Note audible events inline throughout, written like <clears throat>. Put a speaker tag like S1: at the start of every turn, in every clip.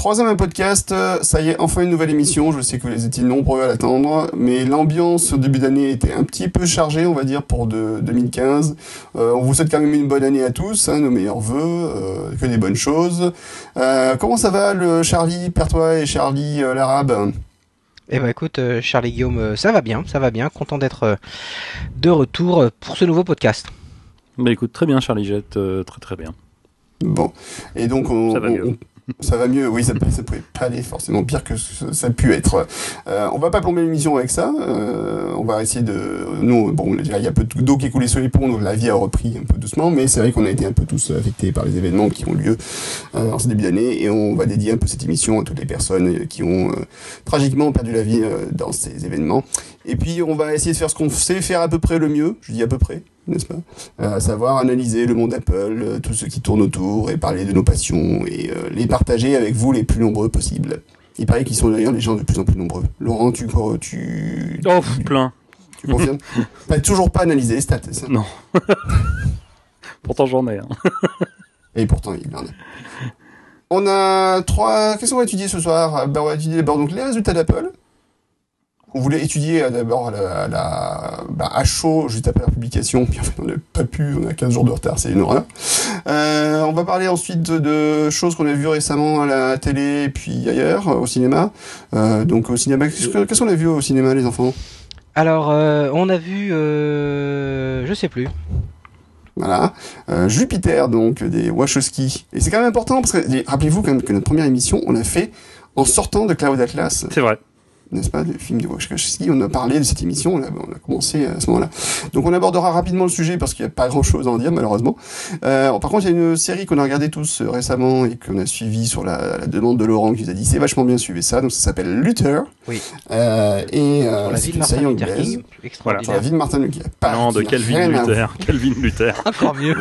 S1: Troisième podcast, euh, ça y est, enfin une nouvelle émission. Je sais que vous étiez nombreux à l'attendre, mais l'ambiance au début d'année était un petit peu chargée, on va dire, pour de, 2015. Euh, on vous souhaite quand même une bonne année à tous, hein, nos meilleurs voeux, euh, que des bonnes choses. comment ça va, le Charlie Pertois et Charlie l'Arabe?
S2: Eh ben écoute, Charlie Guillaume, ça va bien, ça va bien. Content d'être de retour pour ce nouveau podcast.
S3: Bah écoute, très bien, Charlie Jette, très très bien.
S1: Bon, et donc on,
S3: ça va mieux.
S1: Oui, ça, pouvait pas aller forcément pire que ça a pu être. Euh, on va pas plomber l'émission avec ça. Euh, on va essayer de. Nous, bon, il y a peu d'eau qui est coulée sur les ponts, donc la vie a repris un peu doucement. Mais c'est vrai qu'on a été un peu tous affectés par les événements qui ont lieu euh, en ce début d'année, et on va dédier un peu cette émission à toutes les personnes qui ont euh, tragiquement perdu la vie euh, dans ces événements. Et puis, on va essayer de faire ce qu'on sait faire à peu près le mieux. Je dis à peu près n'est-ce pas euh, À savoir analyser le monde Apple, euh, tout ce qui tourne autour, et parler de nos passions, et euh, les partager avec vous les plus nombreux possibles. Il paraît qu'ils sont d'ailleurs les gens de plus en plus nombreux. Laurent, tu... tu
S3: oh, plein.
S1: Tu confirmes <laughs> T'as toujours pas analysé les stats, ça
S3: Non. <laughs> pourtant j'en ai. Hein. <laughs>
S1: et pourtant il en a. On a trois... Qu'est-ce qu'on va étudier ce soir ben, On va étudier d'abord donc les résultats d'Apple on voulait étudier euh, d'abord la, la, bah, à chaud juste après la publication, puis en fait on n'a pas pu, on a 15 jours de retard, c'est une horreur. Euh, on va parler ensuite de, choses qu'on a vues récemment à la télé et puis ailleurs, au cinéma. Euh, donc au cinéma, qu'est-ce qu'on a vu au cinéma les enfants?
S2: Alors euh, on a vu, euh, je sais plus.
S1: Voilà, euh, Jupiter donc des Wachowski. Et c'est quand même important parce que rappelez-vous quand même que notre première émission on l'a fait en sortant de Cloud Atlas.
S3: C'est vrai
S1: n'est-ce pas, le film de Wachowski. On a parlé de cette émission, on a, on a commencé à ce moment-là. Donc on abordera rapidement le sujet parce qu'il n'y a pas grand-chose à en dire malheureusement. Euh, par contre, il y a une série qu'on a regardé tous euh, récemment et qu'on a suivi sur la, la, demande de Laurent qui nous a dit c'est vachement bien suivi ça. Donc ça s'appelle Luther.
S2: Oui.
S1: Euh, et
S2: euh, c'est une série anglaise.
S1: Voilà. Sur la vie de Martin Luther.
S3: Pas, non, de Calvin Luther. Calvin <laughs> Luther.
S2: Encore mieux.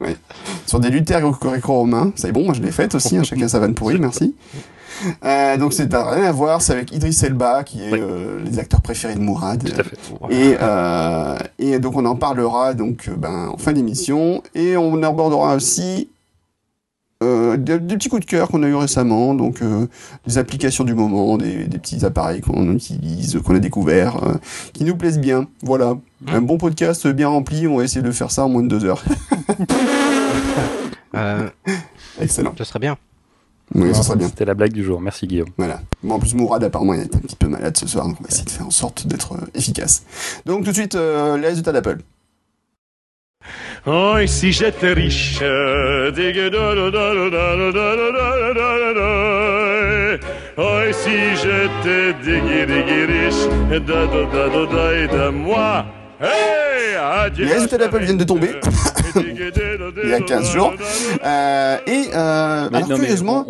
S1: ouais. Sur des Luther gréco-romains. C'est bon, moi je l'ai faite aussi. Hein, chacun sa vanne pourrie, merci. Euh, donc c'est rien à voir, c'est avec Idriss Elba qui est euh, les acteurs préférés de Mourad.
S3: Tout à fait.
S1: Et, euh, et donc on en parlera donc euh, ben, en fin d'émission et on abordera aussi euh, des, des, petits coups de cœur qu'on a eu récemment, donc des applications du moment, des, des petits appareils qu'on utilise, qu'on a découvert, qui nous plaisent bien. Voilà, mmh. un bon podcast bien rempli. On va essayer de faire ça en moins de deux heures. <laughs> Excellent.
S2: Ce serait bien.
S1: Oui, ça serait bien.
S3: C'était la blague du jour. Merci Guillaume.
S1: Voilà. Bon, en plus, Mourad, apparemment, il est un petit peu malade ce soir, donc on va essayer de faire en sorte d'être euh, efficace. Donc, tout de suite, euh, les résultats d'Apple.
S4: Oh, et si j'étais riche, oh, et si j'étais riche, de moi.
S1: Les résultats d'Apple viennent de tomber il y a 15 jours. Euh, et euh, alors, curieusement,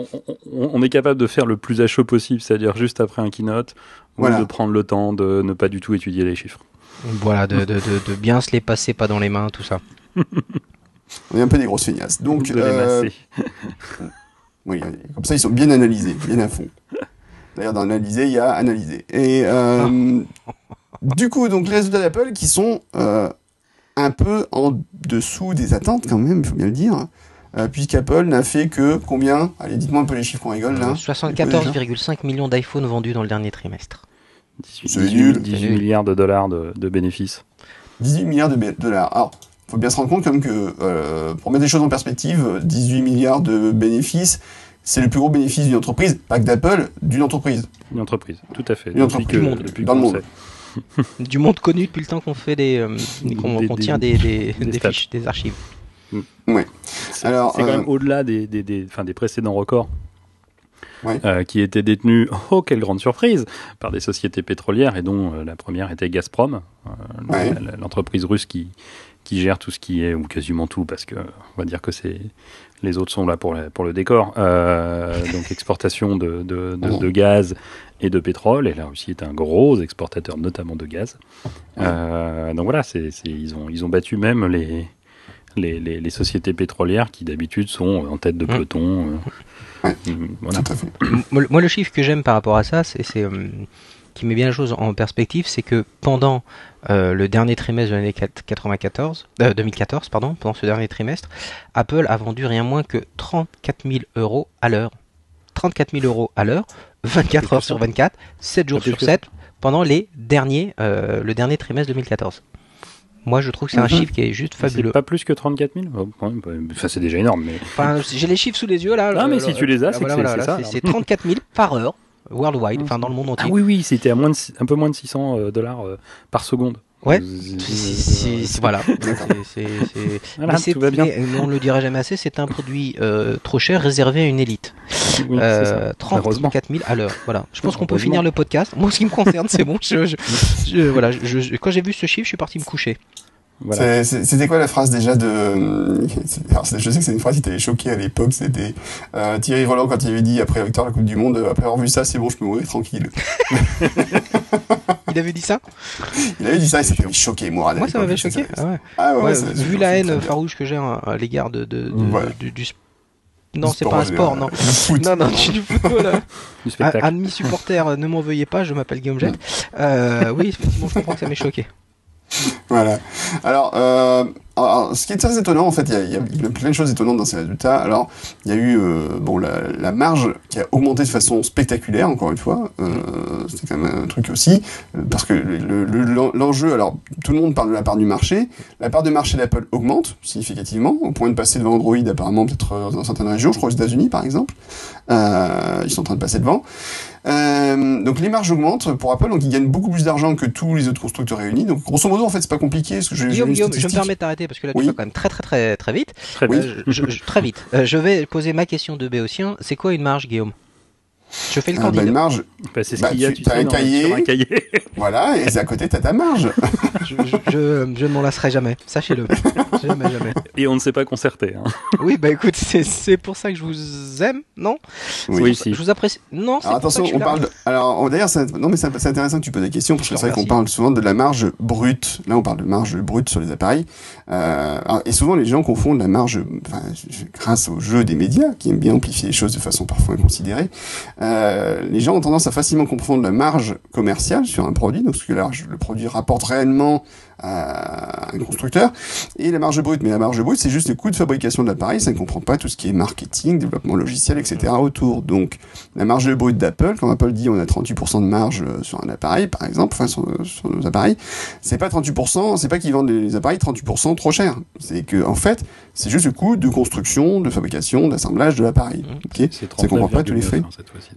S3: on, on, est capable de faire le plus à chaud possible, c'est-à-dire juste après un keynote, voilà. de prendre le temps de ne pas du tout étudier les chiffres.
S2: Voilà, de, de, de, de bien se les passer pas dans les mains, tout ça. <laughs>
S1: on est un peu des grosses feignasses. Donc, euh, oui, comme ça ils sont bien analysés, bien à fond. D'ailleurs, dans analyser, il y a analyser. Et euh, du coup, donc les résultats d'Apple qui sont euh, un peu en dessous des attentes quand même, il faut bien le dire. Euh, puisqu'Apple n'a fait que combien? Allez, dites-moi un peu les chiffres qu'on rigole là.
S2: 74,5 millions d'iPhones vendus dans le dernier trimestre.
S3: 18, 18 milliards de dollars de, de, bénéfices.
S1: 18 milliards de dollars. Alors, faut bien se rendre compte quand même que, euh, pour mettre les choses en perspective, 18 milliards de bénéfices, c'est le plus gros bénéfice d'une entreprise, pas que d'Apple, d'une entreprise.
S3: Une entreprise, tout à fait.
S1: Une entreprise
S3: que,
S1: du monde, depuis dans le monde. <laughs>
S2: du monde connu depuis le temps qu'on fait des, euh, qu'on tient des, des, des, <laughs> des fiches, des archives.
S1: Ouais.
S3: Alors, c'est quand même au-delà des, des, des, enfin, des précédents records. Ouais. Euh, qui étaient détenus, <laughs> oh quelle grande surprise, par des sociétés pétrolières et dont euh, la première était Gazprom, euh, ouais. l'entreprise russe qui, qui gère tout ce qui est, ou quasiment tout, parce que on va dire que c'est les autres sont là pour, la, pour le décor. Euh, donc exportation de, de, de, de, gaz et de pétrole, et la Russie est un gros exportateur notamment de gaz. Euh, donc voilà, c'est, ils, ont, ils ont battu même les, les, les, les sociétés pétrolières qui d'habitude sont en tête de peloton.
S1: Euh, voilà.
S2: Moi, le chiffre que j'aime par rapport à ça, c'est, c'est qui met bien la chose en perspective, c'est que pendant euh, le dernier trimestre de l'année 94, euh, 2014, pardon, pendant ce dernier trimestre, Apple a vendu rien moins que 34 000 euros à l'heure. 34 000 euros à l'heure, 24 heures sur 24, 7 jours sur 7, pendant les derniers, euh, le dernier trimestre 2014. Moi, je trouve que c'est un
S3: Mhm.
S2: chiffre qui est juste fabuleux.
S3: Pas plus que 34 000 Oh, ouais, bah, Ça, c'est déjà énorme. Mais...
S2: Enfin, j'ai les chiffres sous les yeux là.
S3: Non, mais si tu les as, c'est
S2: voilà, voilà,
S3: ça.
S2: C'est 34 000 par heure, worldwide, enfin dans le monde entier.
S3: Ah oui, oui, c'était à moins de, un peu moins de 600 euh, dollars euh, par seconde.
S2: Ouais. Voilà. On ne le dirait jamais assez, c'est un produit euh, trop cher réservé à une élite.
S3: Oui,
S2: Euh,
S3: ça.
S2: 34 000 à l'heure. Voilà. Je pense qu'on peut finir le podcast. Moi, ce qui me concerne, c'est bon. Je, je- je- voilà. quand j'ai vu ce chiffre, je suis parti me coucher.
S3: Voilà.
S1: C'était quoi la phrase déjà de... Alors, je sais que c'est une phrase qui t'avait choqué à l'époque, c'était euh, Thierry Roland quand il avait dit après la victoire de la Coupe du Monde, euh, après avoir vu ça, c'est bon, je peux mourir tranquille. <laughs>
S2: Il avait dit ça?
S1: Il avait dit ça et ça m'avait choqué, moi.
S2: Moi, ça m'avait choqué. Ah ouais.
S1: Ah ouais,
S2: Ouais,
S1: ça-
S2: vu la haine farouche que j'ai à, l'égard de, de- de-
S1: Voilà.
S2: du, Non, c'est pas un sport, non. <laughs>
S1: Du foot.
S2: Non, non, du football. <laughs> Amis supporters, euh, ne m'en veuillez pas, je m'appelle Guillaume Jett. Euh, oui, effectivement, je comprends que ça m'ait choqué. <laughs>
S1: Voilà. Alors, euh, alors, ce qui est très étonnant, en fait, il y a, plein de choses étonnantes dans ces résultats. Alors, il y a eu euh, bon la, la marge qui a augmenté de façon spectaculaire, encore une fois. Euh, C'était quand même un truc aussi, euh, parce que le- le- le- l'enjeu, alors tout le monde parle de la part du marché. La part de marché d'Apple augmente significativement, au point de passer devant Android, apparemment peut-être euh, dans certaines régions, je crois aux États-Unis par exemple. Euh, ils sont en train de passer devant. Euh, donc les marges augmentent pour Apple, donc ils gagnent beaucoup plus d'argent que tous les autres constructeurs réunis. Donc grosso modo, en fait, c'est pas compliqué. Parce que j'ai- j'ai
S2: Guillaume, je me permets de t'arrêter parce que là, tu
S1: Oui.
S2: vas quand même très, très, très, très vite.
S3: Très.
S2: Euh, je- je- très vite. Euh, je vais poser ma question de Béotien. C'est quoi une marge, Guillaume? Je fais le
S1: Ah, bah,
S2: candidat.
S1: une marge,
S3: Bah, c'est ce
S1: Bah,
S3: qu'il y a,
S1: tu-
S3: tu sais,
S1: un
S3: dans-
S1: cahier.
S3: sur un cahier.
S1: Voilà, et c'est à côté, t'as ta marge. <laughs>
S2: je, je, je- je ne m'en lasserai jamais. Sachez-le. jamais, jamais.
S3: Et on ne s'est pas concerté. hein.
S2: Oui, bah écoute, c'est- c'est pour ça que je vous aime, non?
S3: Oui, si.
S2: Je vous apprécie. Non, c'est
S1: Alors
S2: pour ça
S1: attention,
S2: que je suis
S1: on
S2: là.
S1: parle. De... Alors d'ailleurs, c'est- non mais c'est intéressant que tu poses des questions parce que c'est vrai qu'on parle souvent de la marge brute. Là, on parle de marge brute sur les appareils. Euh, et souvent, les gens confondent la marge, enfin, grâce au jeu des médias qui aiment bien amplifier les choses de façon parfois inconsidérée. Euh, les gens ont tendance à facilement confondre la marge commerciale sur un produit, donc ce que le produit rapporte réellement à un constructeur, et la marge brute. Mais la marge brute, c'est juste le coût de fabrication de l'appareil, ça ne comprend pas tout ce qui est marketing, développement logiciel, etc. autour. Donc, la marge brute d'Apple, quand Apple dit on a 38% de marge euh, sur un appareil, par exemple, enfin sur, sur nos appareils, c'est pas 38%, c'est pas qu'ils vendent les appareils 38% trop cher. C'est que, en fait, c'est juste le coût de construction, de fabrication, d'assemblage de l'appareil.
S2: Mhm.
S1: ok?
S3: C'est
S1: Ça comprend pas tous les
S3: 39,9,
S1: frais.
S3: hein.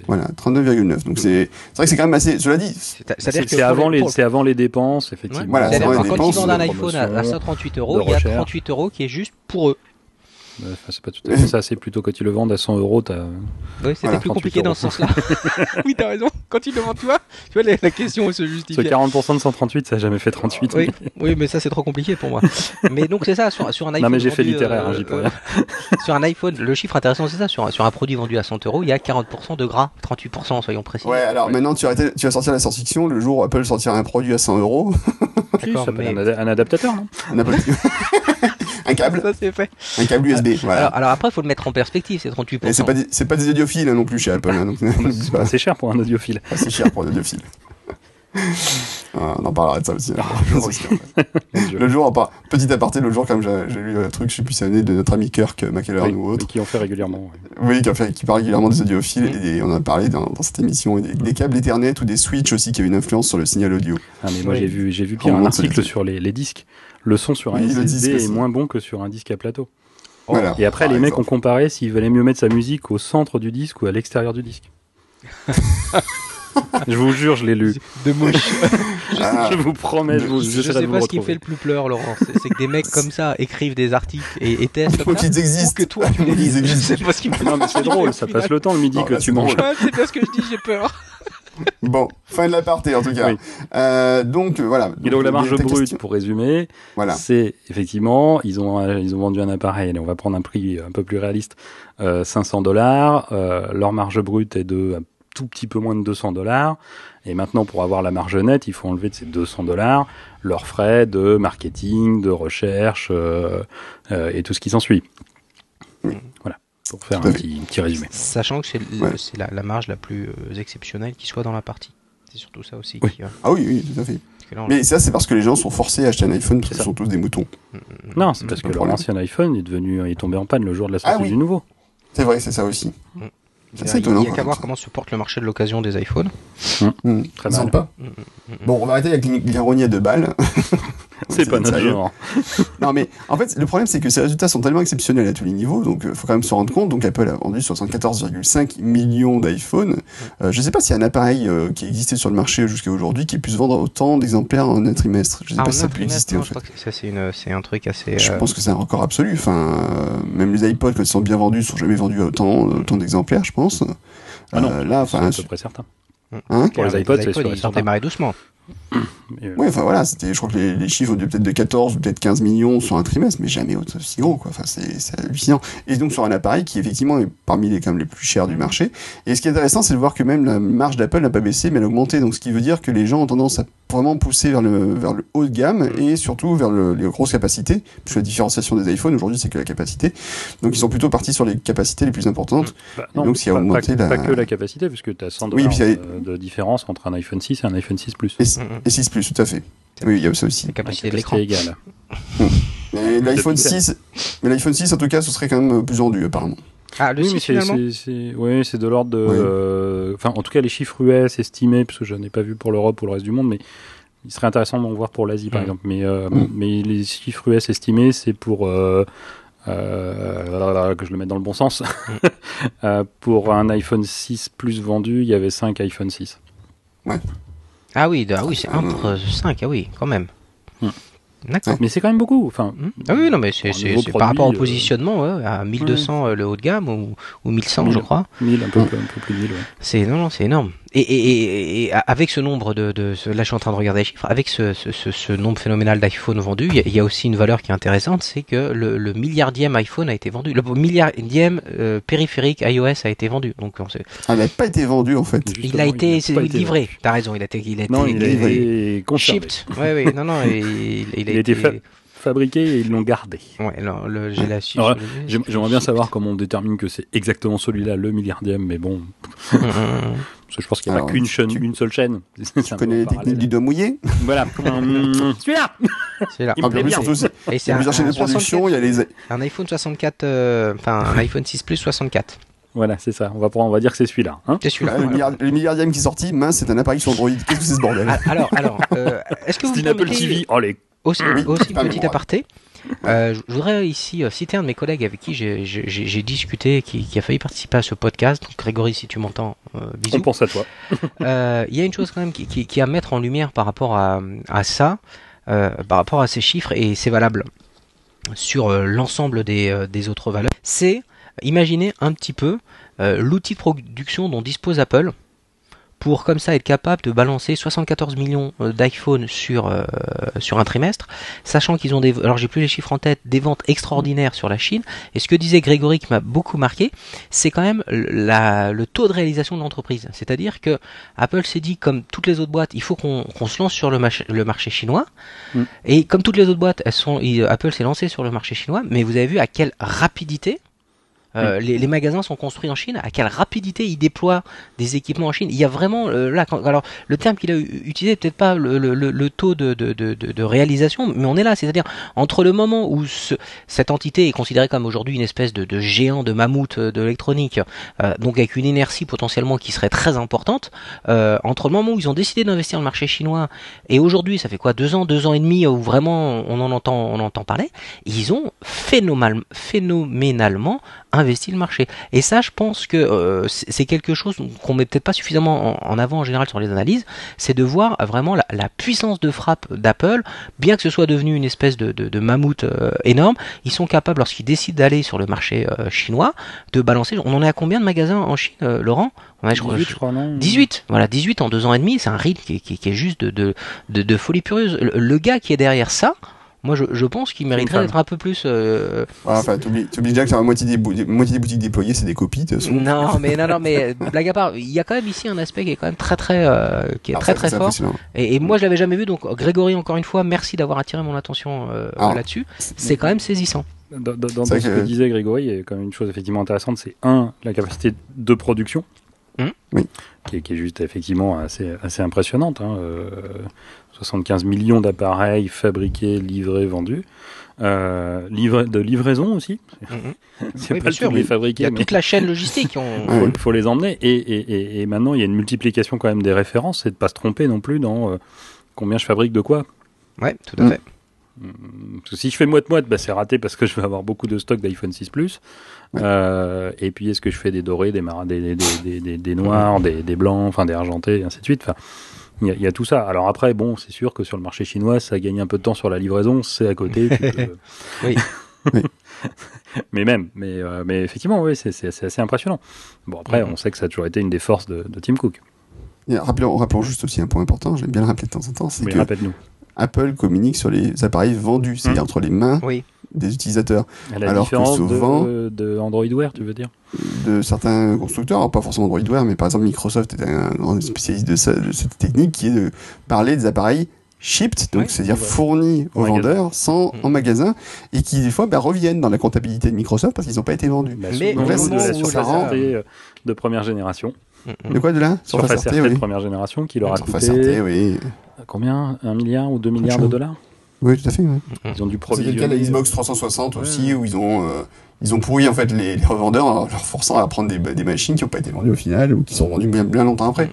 S1: Voilà, 39,9. Donc c'est c'est vrai que c'est quand même assez. Cela dit,
S2: C'est-
S3: avant,
S2: les-
S3: c'est avant les dépenses, effectivement.
S1: Voilà,
S2: Quand ils vendent un iPhone à, à
S3: promotion,
S2: 138 euros, il y a
S3: recherche.
S2: 38 euros qui est juste pour eux.
S3: Euh, Enfin, c'est pas tout à fait ça, c'est plutôt quand ils le vendent à 100 euros, t'as...
S2: Oui, c'était
S1: Voilà,
S2: plus
S3: 38
S2: compliqué dans ce sens-là. <laughs> oui, t'as raison. Quand ils demandent, tu vois, tu vois, la, la question se
S3: Ce
S2: justifie.
S3: 40% de 138, ça a jamais fait 38.
S2: Oui, oui, mais ça c'est trop compliqué pour moi. mais donc c'est ça sur, sur un iPhone.
S3: Non, mais j'ai fait littéraire,
S2: euh,
S3: hein, j'y peux
S2: euh,
S3: rien.
S2: sur un iPhone, le chiffre intéressant c'est ça. Sur, un- sur un produit vendu à 100 euros, il y a 40% de gras, 38% soyons précis.
S1: ouais, alors
S3: Ouais.
S1: maintenant tu, arrêtes- tu vas sortir la science-fiction, le jour où Apple sortira un produit à 100 euros,
S2: D'accord,
S3: ça
S2: mais-
S3: un, ad- un adaptateur, non?
S1: Un, Apple- <laughs> un câble,
S2: Ça c'est fait.
S1: un câble USB, voilà.
S2: Alors, alors après, il faut le mettre en perspective, c'est 38%.
S1: Et c'est pas, des- c'est pas des audiophiles hein, non plus chez Apple. Hein, donc, <laughs> <laughs>
S3: C'est
S1: pas.
S3: pas assez cher pour un audiophile.
S1: Ah, c'est cher pour les audiophiles. <laughs> Ah, on en parlera de ça aussi. alors.
S3: Mon Dieu.
S1: le jour, pas petit aparté, le jour, comme j'ai j'ai lu un truc, je sais plus si c'est de notre ami Kirk McKellar
S3: Oui,
S1: ou autre,
S3: qui en fait régulièrement. ouais.
S1: oui, qui, a fait, qui parle régulièrement des audiophiles, et on en a parlé dans, dans cette émission, et des, des câbles Ethernet ou des switches aussi qui avaient une influence sur le signal audio.
S3: Ah, mais moi
S2: Oui.
S3: j'ai vu, j'ai vu pire
S1: On
S3: un article sur les, les disques. Le son sur un
S1: Oui, le
S3: SSD
S1: disque
S3: est moins bon que sur un disque à plateau.
S1: Voilà.
S3: Et après,
S1: Par
S3: les mecs ont comparé s'il valait mieux mettre sa musique au centre du disque ou à l'extérieur du disque. <laughs> je vous jure, je l'ai lu.
S2: de mouche. <laughs>
S1: Ah,
S3: Je vous promets, je vous
S2: je
S3: j'essaierai
S2: sais
S3: vous
S2: pas ce qui me fait le plus pleur, Laurent. C'est que des mecs comme ça écrivent des articles et, et testent.
S1: faut
S2: comme ça, ou
S1: existent.
S2: que toi tu les lises. Je sais pas ce qui me fait
S3: Non, mais c'est drôle, ça passe le temps le midi
S1: Non,
S3: que
S1: là,
S3: tu manges.
S2: c'est bien ce que je dis, j'ai peur. <laughs>
S1: Bon, fin de la partie en tout cas.
S3: Oui.
S1: Euh, donc euh, voilà.
S3: Et donc la marge brute,
S1: question-
S3: pour résumer,
S1: Voilà.
S3: c'est effectivement, ils ont, ils ont vendu un appareil, allez, on va prendre un prix un peu plus réaliste, euh, 500 dollars. Euh, leur marge brute est de un tout petit peu moins de 200 dollars. Et maintenant, pour avoir la marge nette, il faut enlever de ces 200 dollars leurs frais de marketing, de recherche et tout ce qui s'ensuit. Voilà, pour faire un petit, petit résumé.
S2: Sachant que c'est le-
S1: Ouais.
S2: c'est la, la marge la plus euh, exceptionnelle qui soit dans la partie. C'est surtout ça aussi.
S3: Oui.
S2: Qui, euh,
S1: Ah oui, oui, tout à fait.
S2: là,
S1: Mais ça, c'est parce que les gens sont forcés à acheter un iPhone parce qu'ils sont tous des moutons.
S3: Non, c'est parce que leur ancien iPhone est devenu, est tombé en panne le jour de la sortie
S1: Ah oui.
S3: du nouveau.
S1: C'est vrai, c'est ça aussi.
S2: Il n'y a qu'à voir comment se porte le marché de l'occasion des iPhones.
S1: Mmh. Très. Mmh, mmh, bon, on va arrêter avec l'ironie à deux balles. <laughs>
S3: c'est pas notre genre. <laughs>
S1: non, mais en fait, le problème, c'est que ces résultats sont tellement exceptionnels à tous les niveaux, donc il euh, faut quand même se rendre compte. Donc Apple a vendu 74,5 millions d'iPhones. Euh, je sais pas s'il y a un appareil euh, qui existait sur le marché jusqu'à aujourd'hui qui puisse vendre autant d'exemplaires en un trimestre. Je sais ah, pas si ça peut exister. en fait.
S2: ça, c'est un truc assez.
S1: Je pense que c'est un record absolu. Enfin, même les iPods, quand ils sont bien vendus, sont jamais vendus à autant, autant d'exemplaires, je pense.
S3: Ah non, là, enfin, c'est à peu près certain. Hein? Pour les iPods, c'est
S2: Ils ont démarré doucement.
S1: Euh, oui, enfin voilà, c'était, je crois que les, chiffres ont peut-être de 14 ou peut-être 15 millions sur un trimestre, mais jamais aussi gros, quoi. Enfin, c'est, hallucinant. Et donc sur un appareil qui effectivement est parmi les, les plus chers du marché. Et ce qui est intéressant, c'est de voir que même la marge d'Apple n'a pas baissé, mais elle a augmenté. Donc ce qui veut dire que les gens ont tendance à vraiment pousser vers le, vers le haut de gamme et surtout vers le, les grosses capacités, puisque la différenciation des iPhones aujourd'hui, c'est que la capacité. Donc ils sont plutôt partis sur les capacités les plus importantes.
S3: Bah, non, donc ce qui a pas, augmenté pas, que la capacité, puisque tu as 100 dollars de, différence entre un iPhone 6 et un iPhone 6 Plus.
S1: Et, 6 Plus, tout à fait. Oui, il y a ça aussi.
S2: La capacité de l'écran. égale. <laughs>
S1: Mais l'iPhone 6, mais l'iPhone 6, en tout cas, ce serait quand même plus vendu, apparemment.
S2: Ah, le oui,
S3: c'est de l'ordre de. Euh, enfin, en tout cas, les chiffres US estimés, parce que je n'ai pas vu pour l'Europe ou le reste du monde, mais il serait intéressant d'en voir pour l'Asie, par mm. exemple. Mais, euh, mm. mais les chiffres US estimés, c'est pour. Euh, que je le mette dans le bon sens. Mm. <laughs> pour un iPhone 6 plus vendu, il y avait 5 iPhone 6.
S1: Ouais.
S2: Ah oui, ah oui c'est entre 5, ah oui, quand même.
S3: D'accord. Mais c'est quand même beaucoup. Enfin,
S2: ah oui, non, mais c'est par rapport au euh, positionnement, à 1200 euh, le haut de gamme ou, ou 1100, je crois.
S3: 1000, un peu, un peu plus 1000, ouais.
S2: C'est non, non, c'est énorme. Et, et, et, avec ce nombre de, de, là, je suis en train de regarder les chiffres. Avec ce, ce, ce, nombre phénoménal d'iPhone vendus, il y, a aussi une valeur qui est intéressante, c'est que le, le, milliardième iPhone a été vendu. Le milliardième euh, périphérique iOS a été vendu. Donc, on
S1: ah, il n'a pas été vendu en fait.
S2: il a été, livré. T'as raison, il a été, il a été,
S3: non, il a été shipped.
S2: Ouais, ouais, non, non, il,
S3: il, a été, fabriqué et ils l'ont gardé.
S2: Ouais, alors le, j'ai la
S3: J'aimerais bien savoir comment on détermine que c'est exactement celui-là, le milliardième, mais bon. <laughs> Parce que je pense qu'il n'y a pas qu'une chaîne, une seule chaîne. <laughs>
S1: Tu connais les techniques du doigt mouillé?
S3: Voilà. <laughs> Celui-là
S2: C'est là.
S1: Il me plaît bien. Surtout, et c'est un, de production, il y a les...
S2: Un iPhone 64, euh, enfin un iPhone 6 Plus 64.
S3: Voilà, c'est ça. On va, on va dire que c'est celui-là. Hein
S2: c'est celui-là.
S1: le, milliardième qui est sorti, mince, c'est un appareil sur Android. Qu'est-ce que c'est ce bordel?
S2: Ah, Alors, alors, euh, est-ce que vous
S3: C'est une Apple TV. Oh les.
S2: Aussi, aussi petit aparté. Euh, je voudrais ici euh, citer un de mes collègues avec qui j'ai discuté, qui, qui, a failli participer à ce podcast. Donc, Grégory, si tu m'entends, euh, bisous.
S3: On pense à toi.
S2: Euh, il y a une chose quand même qui, qui, à mettre en lumière par rapport à, à ça, par rapport à ces chiffres, et c'est valable sur l'ensemble des, des autres valeurs. C'est imaginer un petit peu l'outil de production dont dispose Apple pour comme ça être capable de balancer 74 millions euh, d'iPhone sur euh, sur un trimestre, sachant qu'ils ont des alors j'ai plus les chiffres en tête, des ventes extraordinaires sur la Chine. Et ce que disait Grégory qui m'a beaucoup marqué, c'est quand même la, le taux de réalisation de l'entreprise. C'est-à-dire que Apple s'est dit comme toutes les autres boîtes, il faut qu'on se lance sur le, le marché chinois. Mm. Et comme toutes les autres boîtes, elles sont Apple s'est lancé sur le marché chinois, mais vous avez vu à quelle rapidité euh, les, magasins sont construits en Chine. À quelle rapidité ils déploient des équipements en Chine? Il y a vraiment euh, là. alors le terme qu'il a utilisé, peut-être pas le, taux de, réalisation, mais on est là. C'est-à-dire entre le moment où cette entité est considérée comme aujourd'hui une espèce de, géant de mammouth de l'électronique, euh, donc avec une inertie potentiellement qui serait très importante, entre le moment où ils ont décidé d'investir dans le marché chinois et aujourd'hui, ça fait quoi? Deux ans, deux ans et demi où vraiment on en entend, on entend parler, ils ont phénoménalement investi le marché. Et ça, je pense que euh, c'est quelque chose qu'on met peut-être pas suffisamment en, avant en général sur les analyses, c'est de voir vraiment la, puissance de frappe d'Apple, bien que ce soit devenu une espèce de, mammouth euh, énorme, ils sont capables, lorsqu'ils décident d'aller sur le marché euh, chinois, de balancer. On en est à combien de magasins en Chine, Laurent?
S3: On 18, je crois, non?
S2: 18, voilà, 18 en deux ans et demi, c'est un rythme qui, est juste de, de, folie purieuse. le, gars qui est derrière ça, moi, je, pense qu'il mériterait d'être un peu plus. Euh...
S1: enfin, t'oublies déjà que la moitié des, moitié des boutiques déployées, c'est des copies. De
S2: non, mais non, non, mais <laughs> blague à part, il y a quand même ici un aspect qui est quand même très, très, euh, qui est ah, très, très fort. Et, moi, je l'avais jamais vu. Donc, Grégory, encore une fois, merci d'avoir attiré mon attention euh, ah. là-dessus. C'est quand même saisissant.
S3: Dans, ce que... disait Grégory, il y a quand même une chose effectivement intéressante, c'est un, la capacité de production. Mmh. Oui. Qui est, juste effectivement assez, assez impressionnante. Hein. 75 millions d'appareils fabriqués, livrés, vendus. Euh, de livraison aussi.
S2: Mm-hmm. <laughs> C'est pas sûr, les fabriquer. Il y a toute la chaîne logistique. <laughs>
S3: Il faut, les emmener. Et, maintenant, il y a une multiplication quand même des références. C'est de pas se tromper non plus dans euh, combien je fabrique de quoi.
S2: Ouais, tout à fait.
S3: Mm. si je fais moite-moite, bah, c'est raté parce que je vais avoir beaucoup de stock d'iPhone 6 Plus. Euh, et puis, est-ce que je fais des dorés, des, des, des, des, noirs, des, blancs, enfin des argentés, et ainsi de suite. Enfin, il y, a tout ça. Alors après, bon, c'est sûr que sur le marché chinois, ça gagne un peu de temps sur la livraison, c'est à côté. <laughs> oui. <laughs> mais même, mais, euh, mais effectivement, oui, c'est assez impressionnant. Bon, après, mm-hmm. on sait que ça a toujours été une des forces de, Tim Cook.
S1: rappelons, rappelons, juste aussi un point important, j'aime bien le rappeler de temps en temps, c'est
S3: que
S1: Apple communique sur les appareils vendus, c'est-à-dire mm. entre les mains oui des utilisateurs.
S3: la Alors que souvent, de, de, Android Wear, tu veux dire?
S1: De certains constructeurs, pas forcément Android Wear, mais par exemple Microsoft est un grand spécialiste de, cette technique qui est de parler des appareils shipped, donc c'est-à-dire fournis aux vendeurs sans mm. en magasin, et qui des fois bah, reviennent dans la comptabilité de Microsoft parce qu'ils n'ont pas été vendus.
S3: Bah, mais donc là, ça rend... Euh, de première génération.
S1: De quoi de là
S3: Sur RT, oui. de première génération qui leur a coûté oui. combien Un milliard ou deux milliards de dollars
S1: oui, tout à fait.
S3: Ils ont dû
S1: provisionner. C'est le cas de la Xbox 360 aussi, où ils ont, euh, ils ont pourri en fait les, revendeurs en leur forçant à prendre des, des machines qui n'ont pas été vendues au final ou qui sont vendues bien, bien longtemps après.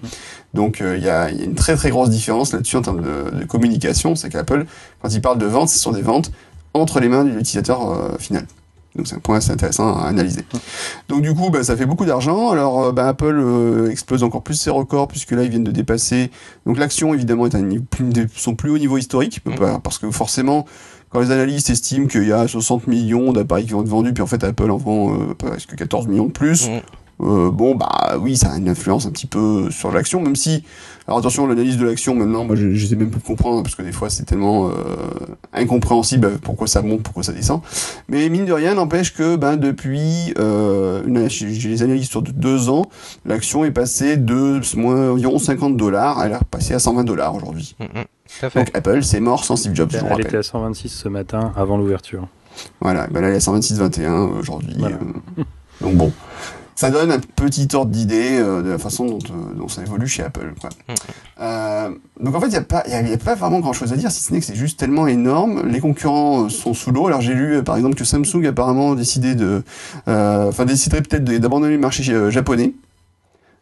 S1: Donc euh, il y, a, y, a, une très très grosse différence là-dessus en termes de, de communication. C'est qu'Apple, quand ils parlent de vente, ce sont des ventes entre les mains de l'utilisateur euh, final. Donc c'est un point assez intéressant à analyser. Donc du coup, bah, ça fait beaucoup d'argent. Alors euh, bah, Apple euh, explose encore plus ses records puisque là ils viennent de dépasser. Donc l'action évidemment est à son plus haut niveau historique mmh. parce que forcément quand les analystes estiment qu'il y a 60 millions d'appareils qui vont être vendus, puis en fait Apple en vend euh, presque 14 millions de plus. Euh, bon bah oui ça a une influence un petit peu sur l'action même si alors attention l'analyse de l'action maintenant moi je, sais même plus comprendre parce que des fois c'est tellement euh, incompréhensible pourquoi ça monte pourquoi ça descend. Mais mine de rien n'empêche que ben depuis euh, j'ai les analyses sur deux ans l'action est passée de moins environ 50 dollars elle est repassée à 120 dollars aujourd'hui. Mm, mm, donc Apple c'est mort sans Steve Jobs
S3: elle, elle était à 126 ce matin avant l'ouverture.
S1: Voilà ben là elle est à 126,21 aujourd'hui donc bon ça donne un petit ordre d'idée euh, de la façon dont, euh, dont, ça évolue chez Apple. Quoi. Mm. Euh, donc en fait, il n'y a, pas, y a, pas vraiment grand-chose à dire, si ce n'est que c'est juste tellement énorme. Les concurrents euh, sont sous l'eau. Alors j'ai lu, par exemple, que Samsung apparemment décidé de, enfin déciderait peut-être d'abandonner le marché japonais.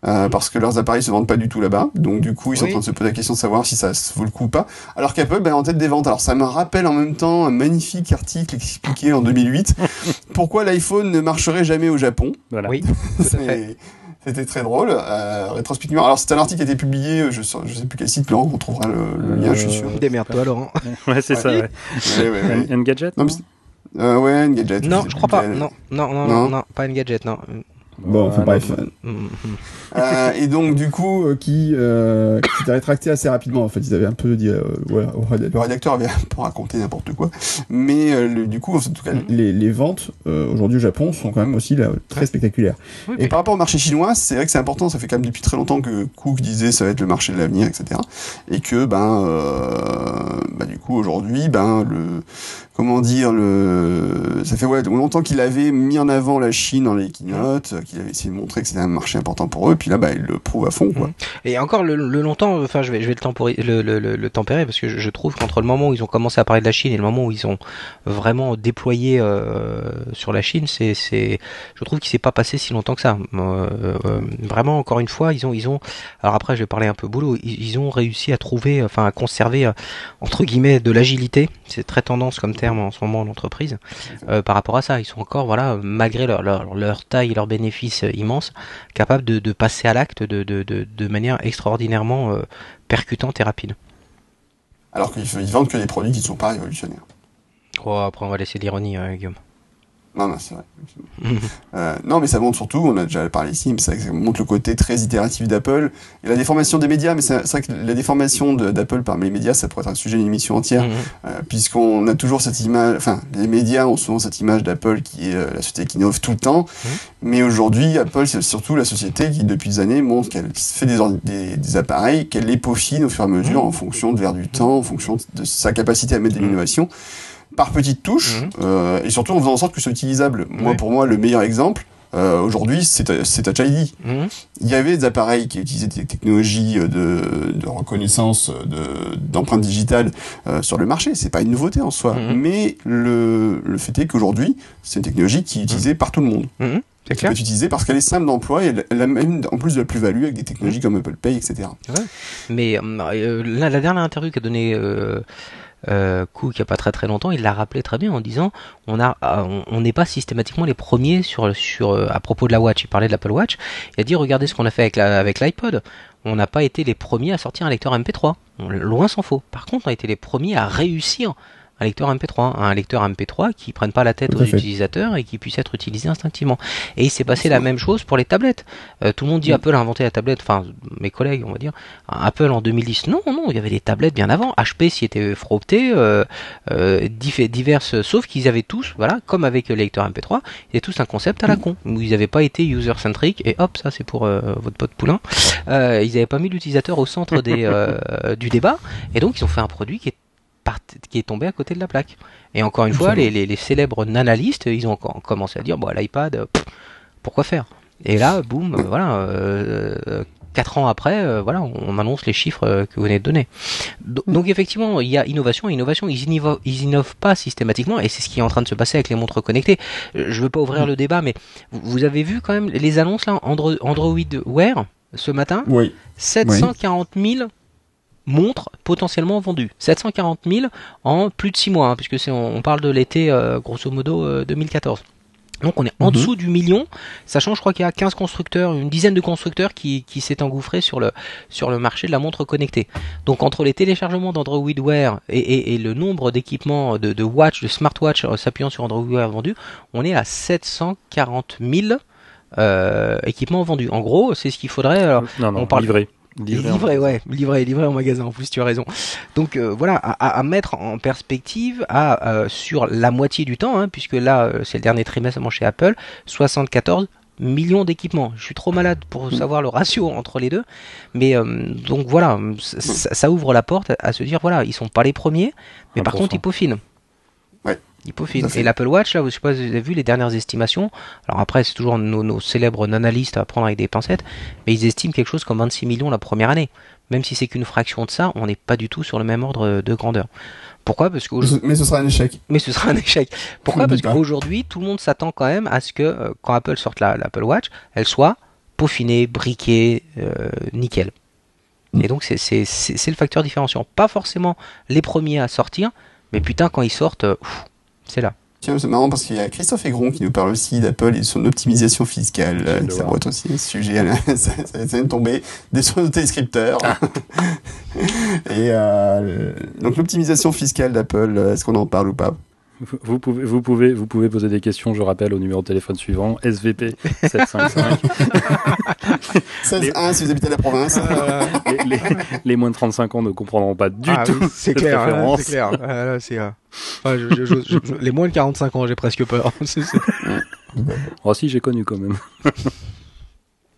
S1: Euh, parce que leurs appareils se vendent pas du tout là-bas. Donc du coup, ils sont en train de se poser la question de savoir si ça vaut le coup ou pas. Alors qu'Apple ben, en tête des ventes. Alors ça me rappelle en même temps un magnifique article expliqué en 2008 <laughs> pourquoi l'iPhone ne marcherait jamais au Japon.
S2: Voilà. Oui. <laughs>
S1: C'était très drôle, euh, rétrospectivement. Alors, c'est un article qui a été publié, je sais, je sais plus quel site, Laurent, on trouvera le, lien, je suis sûr.
S2: Démerde-toi, Laurent. <laughs>
S3: ouais, c'est ça, ouais. ouais, Engadget
S1: non, euh, Ouais, Engadget.
S2: Non, je crois pas. Non, non, non, non, non, pas Engadget, non.
S1: Bon, enfin bref. euh, et donc du coup, euh, qui, euh, qui s'était rétracté assez rapidement. En fait, ils avaient un peu dit, euh, ouais, le rédacteur avait un peu raconté n'importe quoi. Mais euh, du coup, en tout cas, les, les ventes aujourd'hui au Japon sont quand même aussi là, très spectaculaires. et par rapport au marché chinois, c'est vrai que c'est important. Ça fait quand même depuis très longtemps que Cook disait ça va être le marché de l'avenir, etc. Et que ben, bah, du coup aujourd'hui, ben le comment dire le ça fait ouais longtemps qu'il avait mis en avant la Chine dans les keynotes qu'il avait essayé de montrer que c'était un marché important pour eux, puis là, bah, il le prouve à fond, quoi. Mhm.
S2: Et encore le, longtemps, enfin, je vais, je vais le, tempérer, le, le, le, tempérer parce que je, trouve qu'entre le moment où ils ont commencé à parler de la Chine et le moment où ils ont vraiment déployé euh, sur la Chine, c'est, c'est, je trouve qu'il s'est pas passé si longtemps que ça. Euh, euh, vraiment, encore une fois, ils ont, ils ont, alors après, je vais parler un peu boulot, ils, ils ont réussi à trouver, enfin, à conserver entre guillemets de l'agilité. C'est très tendance comme terme en ce moment en entreprise. par rapport à ça, ils sont encore, voilà, malgré leur, leur, leur taille leurs bénéfices euh, immense, capable de, passer à l'acte de, de, manière extraordinairement euh, percutante et rapide.
S1: Alors qu'ils vendent que des produits qui ne sont pas révolutionnaires.
S2: Oh, après on va laisser l'ironie, hein, Guillaume.
S1: Non, non, c'est vrai. euh, non, mais ça montre surtout, on a déjà parlé ici, mais ça, montre le côté très itératif d'Apple et la déformation des médias. Mais c'est vrai que la déformation d'Apple par les médias, ça pourrait être un sujet d'une émission entière, mhm. euh, puisqu'on a toujours cette image, enfin, les médias ont souvent cette image d'Apple qui est euh, la société qui innove tout le temps. Mhm. Mais aujourd'hui, Apple, c'est surtout la société qui, depuis des années, montre qu'elle fait des, des, appareils, qu'elle les peaufine au fur et à mesure mhm. en fonction de l'air du temps, en fonction de sa capacité à mettre de l'innovation par petites touches, mhm. euh, et surtout en faisant en sorte que ce soit utilisable. Moi, pour moi, le meilleur exemple, Euh, Aujourd'hui, c'est Touch ID.
S2: Mhm.
S1: Il y avait des appareils qui utilisaient des technologies de, de reconnaissance d'empreintes digitales euh, sur le marché. C'est pas une nouveauté en soi,
S2: Mhm.
S1: mais le, le fait est qu'aujourd'hui, c'est une technologie qui est utilisée par tout le monde.
S2: C'est
S1: Qui peut
S2: clair.
S1: être utilisée parce qu'elle est simple d'emploi et elle, a même en plus de la plus-value avec des technologies comme Apple Pay, etc.
S2: Mais euh, la, la dernière interview qu'a donnée euh, Cook il n'y a pas très très longtemps, il l'a rappelé très bien en disant on a euh, on- n'est pas systématiquement les premiers sur sur euh, à propos de la Watch. Il parlait de l'Apple Watch. Il a dit regardez ce qu'on a fait avec l'iPod. On n'a pas été les premiers à sortir un lecteur MP3. On- loin s'en faut. Par contre, on a été les premiers à réussir un lecteur MP3, un lecteur MP3 qui prenne pas la tête aux
S1: fait.
S2: utilisateurs et qui puisse être utilisé instinctivement. Et il s'est passé la même chose pour les tablettes. Euh, tout le monde dit. Apple a inventé la tablette, enfin mes collègues on va dire, Apple en 2010. Non, non, il y avait des tablettes bien avant. HP s'y était frotté, euh, euh, diverses, sauf qu'ils avaient tous, voilà, comme avec le lecteur MP3, ils avaient tous un concept à la con, où ils n'avaient pas été user-centric, et hop, ça c'est pour euh, votre pote Poulain, euh, ils n'avaient pas mis l'utilisateur au centre des, <laughs> euh, du débat, et donc ils ont fait un produit qui est, qui est tombé à côté de la plaque. Et encore une fois, les, les, les célèbres nanalistes, ils ont co- commencé à dire, bon, l'iPad, euh, pourquoi faire? Et là, boum, euh, voilà, euh, euh, quatre ans après, euh, voilà, on, on annonce les chiffres euh, que vous venez de donner. Do- Donc effectivement, il y a innovation et innovation. Ils innovent, ils innovent pas systématiquement, et c'est ce qui est en train de se passer avec les montres connectées. Euh, Je veux pas ouvrir le débat, mais vous, avez vu quand même les annonces là, Andro- Android Wear ce matin,
S1: Oui.
S2: 740 000 montres potentiellement vendues. 740 000 en plus de 6 mois, hein, puisque c'est, on, on parle de l'été euh, grosso modo euh, 2014. Donc on est en
S1: Mhm.
S2: dessous du million, sachant je crois qu'il y a 15 constructeurs, une dizaine de constructeurs qui, qui s'est engouffré sur le, sur le marché de la montre connectée. Donc entre les téléchargements d'Android Wear et, et, et le nombre d'équipements de, de watch, de smartwatch euh, s'appuyant sur Android Wear vendus, on est à 740 000 euh, équipements vendus. En gros, c'est ce qu'il faudrait. alors,
S3: non, non,
S2: on parle-
S3: livré. Livré,
S2: Livré, ouais, livré, livré en magasin. En plus, tu as raison. Donc euh, voilà, à, mettre en perspective, à euh, sur la moitié du temps, hein, puisque là euh, c'est le dernier trimestre chez Apple, 74 millions d'équipements. Je suis trop malade pour
S1: Mm.
S2: savoir le ratio entre les deux, mais euh, donc voilà, ça, ouvre la porte à se dire voilà, ils sont pas les premiers, mais par
S3: 1%.
S2: contre ils peaufinent. Et l'Apple Watch, là, je sais pas si vous avez vu les dernières estimations. Alors après, c'est toujours nos, nos célèbres nanalistes à prendre avec des pincettes, mais ils estiment quelque chose comme 26 millions la première année. Même si c'est qu'une fraction de ça, on n'est pas du tout sur le même ordre de grandeur. Pourquoi? Parce que
S1: Mais ce sera un échec.
S2: mais ce sera un échec. Pourquoi? Parce qu'aujourd'hui, tout le monde s'attend quand même à ce que euh, quand Apple sorte la- l'Apple Watch, elle soit peaufinée, briquée, euh, nickel.
S1: Mm.
S2: Et donc c'est le facteur différenciant. Pas forcément les premiers à sortir, mais putain quand ils sortent, euh, c'est là.
S1: Tiens, c'est marrant parce qu'il y a Christophe Aigron qui nous parle aussi d'Apple et de son optimisation fiscale. Euh,
S3: le <laughs>
S1: Ça va être aussi un sujet, là. ça, ça, ça vient de tomber des sur nos téléscripteurs.
S3: Ah. <laughs>
S1: et euh, donc l'optimisation fiscale d'Apple, euh, est-ce qu'on en parle ou pas? <laughs>
S3: Vous- pouvez, vous, pouvez, vous pouvez poser des questions, je rappelle, au numéro de téléphone suivant, SVP 755.
S1: 16-1 si vous habitez la province.
S3: les, les- les moins de 35 ans ne comprendront pas du
S2: Ah
S3: tout
S2: oui, c'est clair, hein,
S3: référence.
S2: c'est clair. Ah, là, c'est, euh, enfin, je- je- je- je- les moins de 45 ans, j'ai presque peur. <laughs> C'est- c'est-
S3: Oh si, j'ai connu quand même. <laughs>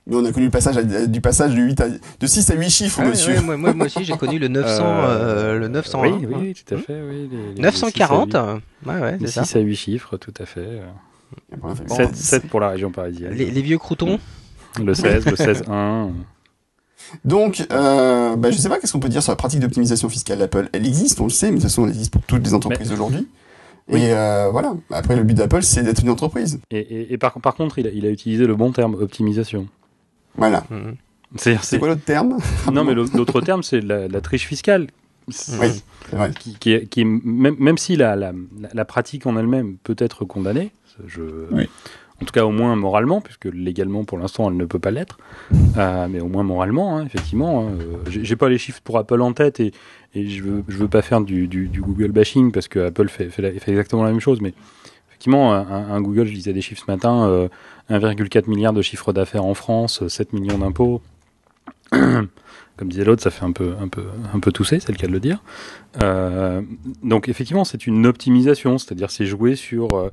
S1: Nous, on a connu le passage à- du passage de, 8 à, de 6 à 8 chiffres,
S2: Ah,
S1: monsieur.
S2: ouais, moi, moi, moi aussi, j'ai connu le 900, euh, le 900.
S3: Oui, oui, oui, tout à fait. Oui, les- les-
S2: 940,
S3: les
S2: euh, ouais, ouais,
S3: six à
S2: c'est
S3: huit-
S2: ça.
S3: 6 à 8 chiffres, tout à fait.
S1: Bon,
S3: 7, 7 pour la région parisienne.
S2: Les, les vieux croutons.
S3: Le 16, le 16-1.
S1: Donc, euh, bah, je sais pas qu'est-ce qu'on peut dire sur la pratique d'optimisation fiscale d'Apple? Elle existe, on le sait, mais de toute façon, elle existe pour toutes les entreprises aujourd'hui.
S3: Oui.
S1: Et euh, voilà. Après, le but d'Apple, c'est d'être une entreprise.
S3: Et, et, et par, par contre, il a, il a utilisé le bon terme, optimisation.
S1: Voilà.
S3: C'est-à-dire,
S1: C'est quoi l'autre terme?
S3: Non, mais l'autre terme, c'est la, la triche fiscale.
S1: Oui, c'est vrai.
S3: Qui, qui est, qui est- même, même si la, la, la pratique en elle-même peut être condamnée, je,
S1: Oui.
S3: en tout cas au moins moralement, puisque légalement pour l'instant elle ne peut pas l'être, euh, mais au moins moralement, hein, effectivement. hein, euh, j'ai pas les chiffres pour Apple en tête et, et je veux, je veux pas faire du, du, du Google bashing parce que Apple fait, fait, la- fait exactement la même chose, mais effectivement, un, un Google, je disais des chiffres ce matin, euh, 1,4 milliard de chiffre d'affaires en France, 7 millions d'impôts. <clears throat> Comme disait l'autre, ça fait un peu, un peu, un peu tousser, c'est le cas de le dire. Euh, donc effectivement, c'est une optimisation, c'est-à-dire c'est jouer sur, euh,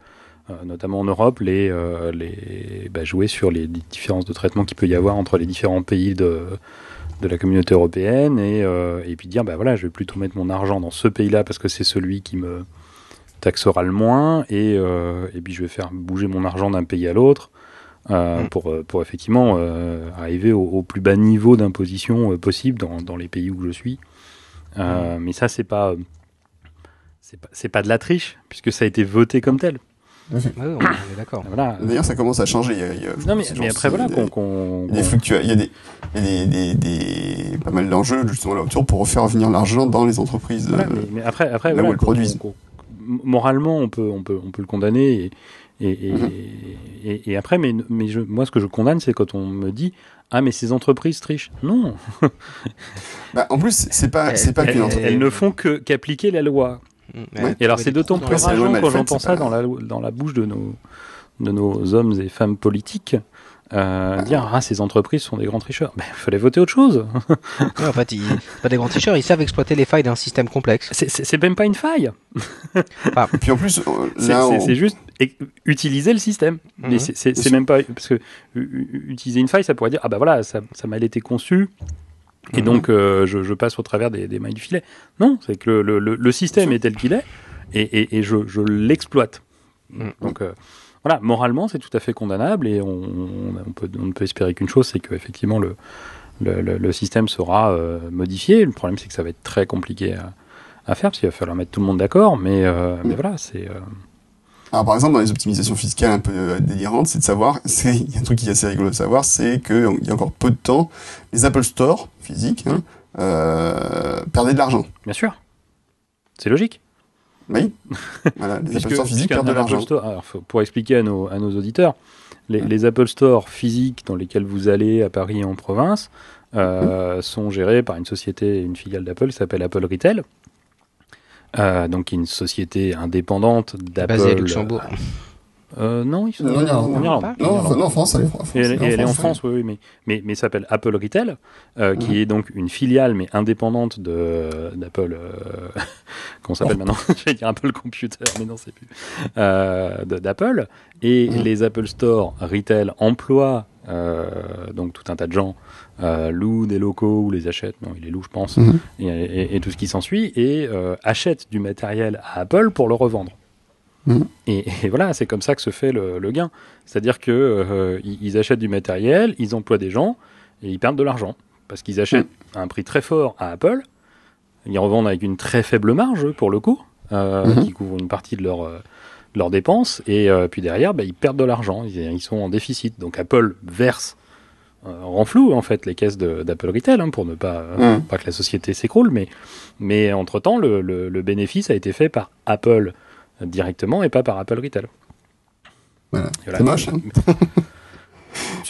S3: euh, notamment en Europe, les, les, bah, jouer sur les différences de traitement qu'il peut y avoir entre les différents pays de, de la communauté européenne et, et puis dire, bah voilà, je vais plutôt mettre mon argent dans ce pays-là parce que c'est celui qui me taxera le moins et, et puis je vais faire bouger mon argent d'un pays à l'autre mm. pour, pour effectivement arriver au, plus bas niveau d'imposition possible dans, dans, les pays où je suis. Mm. Mais ça, c'est pas, c'est pas, pas de la triche, puisque ça a été voté comme tel.
S2: on est d'accord.
S1: D'ailleurs, ça commence à changer.
S3: non, mais, mais après, voilà, qu'on.
S1: Il y a des il y a des, il y a des, pas mal d'enjeux, justement, là autour pour refaire venir l'argent dans les entreprises.
S3: Voilà, mais, après, après, là où elles produisent. moralement, on peut, on peut, on peut le condamner et, et, mhm. et, et, après, mais, mais je, moi, ce que je condamne, c'est quand on me dit ah mais ces entreprises trichent. Non. <laughs>
S1: bah, en plus, c'est pas, c'est pas qu'une
S3: entreprise. Elles ne font que qu'appliquer la loi. Et alors c'est d'autant plus rageant quand j'entends ça dans la, dans la bouche de nos, de nos hommes et femmes politiques. Euh, dire ah ces entreprises sont des grands tricheurs. Mais il fallait voter autre chose. <laughs>
S2: en fait, ils, pas des grands tricheurs, ils savent exploiter les failles d'un système complexe.
S3: C'est même pas une faille.
S1: Et puis en plus,
S3: euh, c'est juste utiliser le système. Mais mhm. c'est même pas parce que utiliser une faille, ça pourrait dire ah bah voilà, ça, ça m'a été conçu et mhm. donc, euh, je, je, passe au travers des, des, mailles du filet. Non, c'est que le, le, le, système est tel qu'il est, et, et, et je, je l'exploite. Mhm. Donc, euh, voilà, moralement, c'est tout à fait condamnable, et on, on, peut, on ne peut espérer qu'une chose, c'est qu'effectivement, le, le, le, système sera euh, modifié. Le problème, c'est que ça va être très compliqué à, à faire, parce qu'il va falloir mettre tout le monde d'accord, mais, mais voilà, c'est...
S1: Alors par exemple dans les optimisations fiscales un peu euh, délirantes, c'est de savoir, <laughs> c'est il y a un truc qui est assez rigolo de savoir, c'est que il y a encore peu de temps, les Apple Store physiques hein, euh, perdaient de l'argent.
S3: Bien sûr, c'est logique.
S1: Oui. <laughs> voilà, les Apple Store physiques perdent de l'argent.
S3: Pour expliquer à nos, à nos auditeurs, les, les, Apple Store physiques dans lesquels vous allez à Paris et en province euh, sont gérés par une société, une filiale d'Apple qui s'appelle Apple Retail. Euh, donc une société indépendante d'Apple.
S2: Basée à Luxembourg.
S3: Euh, non, ils sont
S1: non, non, en Irlande. Non, en France, elle est en France.
S3: elle, est en France, oui, oui, mais, mais, mais s'appelle Apple Retail, euh, qui est donc une filiale, mais indépendante de, d'Apple, euh, <laughs> comment s'appelle oh. maintenant <laughs> J'allais dire Apple Computer, mais non, c'est plus. Euh, d'Apple. Et les Apple Store Retail emploient donc tout un tas de gens euh, loue des locaux ou les achète, non, il les loue, je pense, mhm. et, tout ce qui s'ensuit, et euh, achète du matériel à Apple pour le revendre. Mhm. Et, voilà, c'est comme ça que se fait le, gain. C'est-à-dire que euh, ils, achètent du matériel, ils emploient des gens et ils perdent de l'argent parce qu'ils achètent mhm. à un prix très fort à Apple, ils revendent avec une très faible marge pour le coup, qui couvre une partie de leur leurs dépenses et puis derrière bah, ils perdent de l'argent, ils, ils, sont en déficit. Donc Apple verse euh, renfloue en fait les caisses d'Apple Retail hein, pour ne pas, mmh. pas que la société s'écroule, mais, mais entre-temps, le, le, bénéfice a été fait par Apple directement et pas par Apple Retail.
S1: Voilà. C'est moche. Hein <laughs>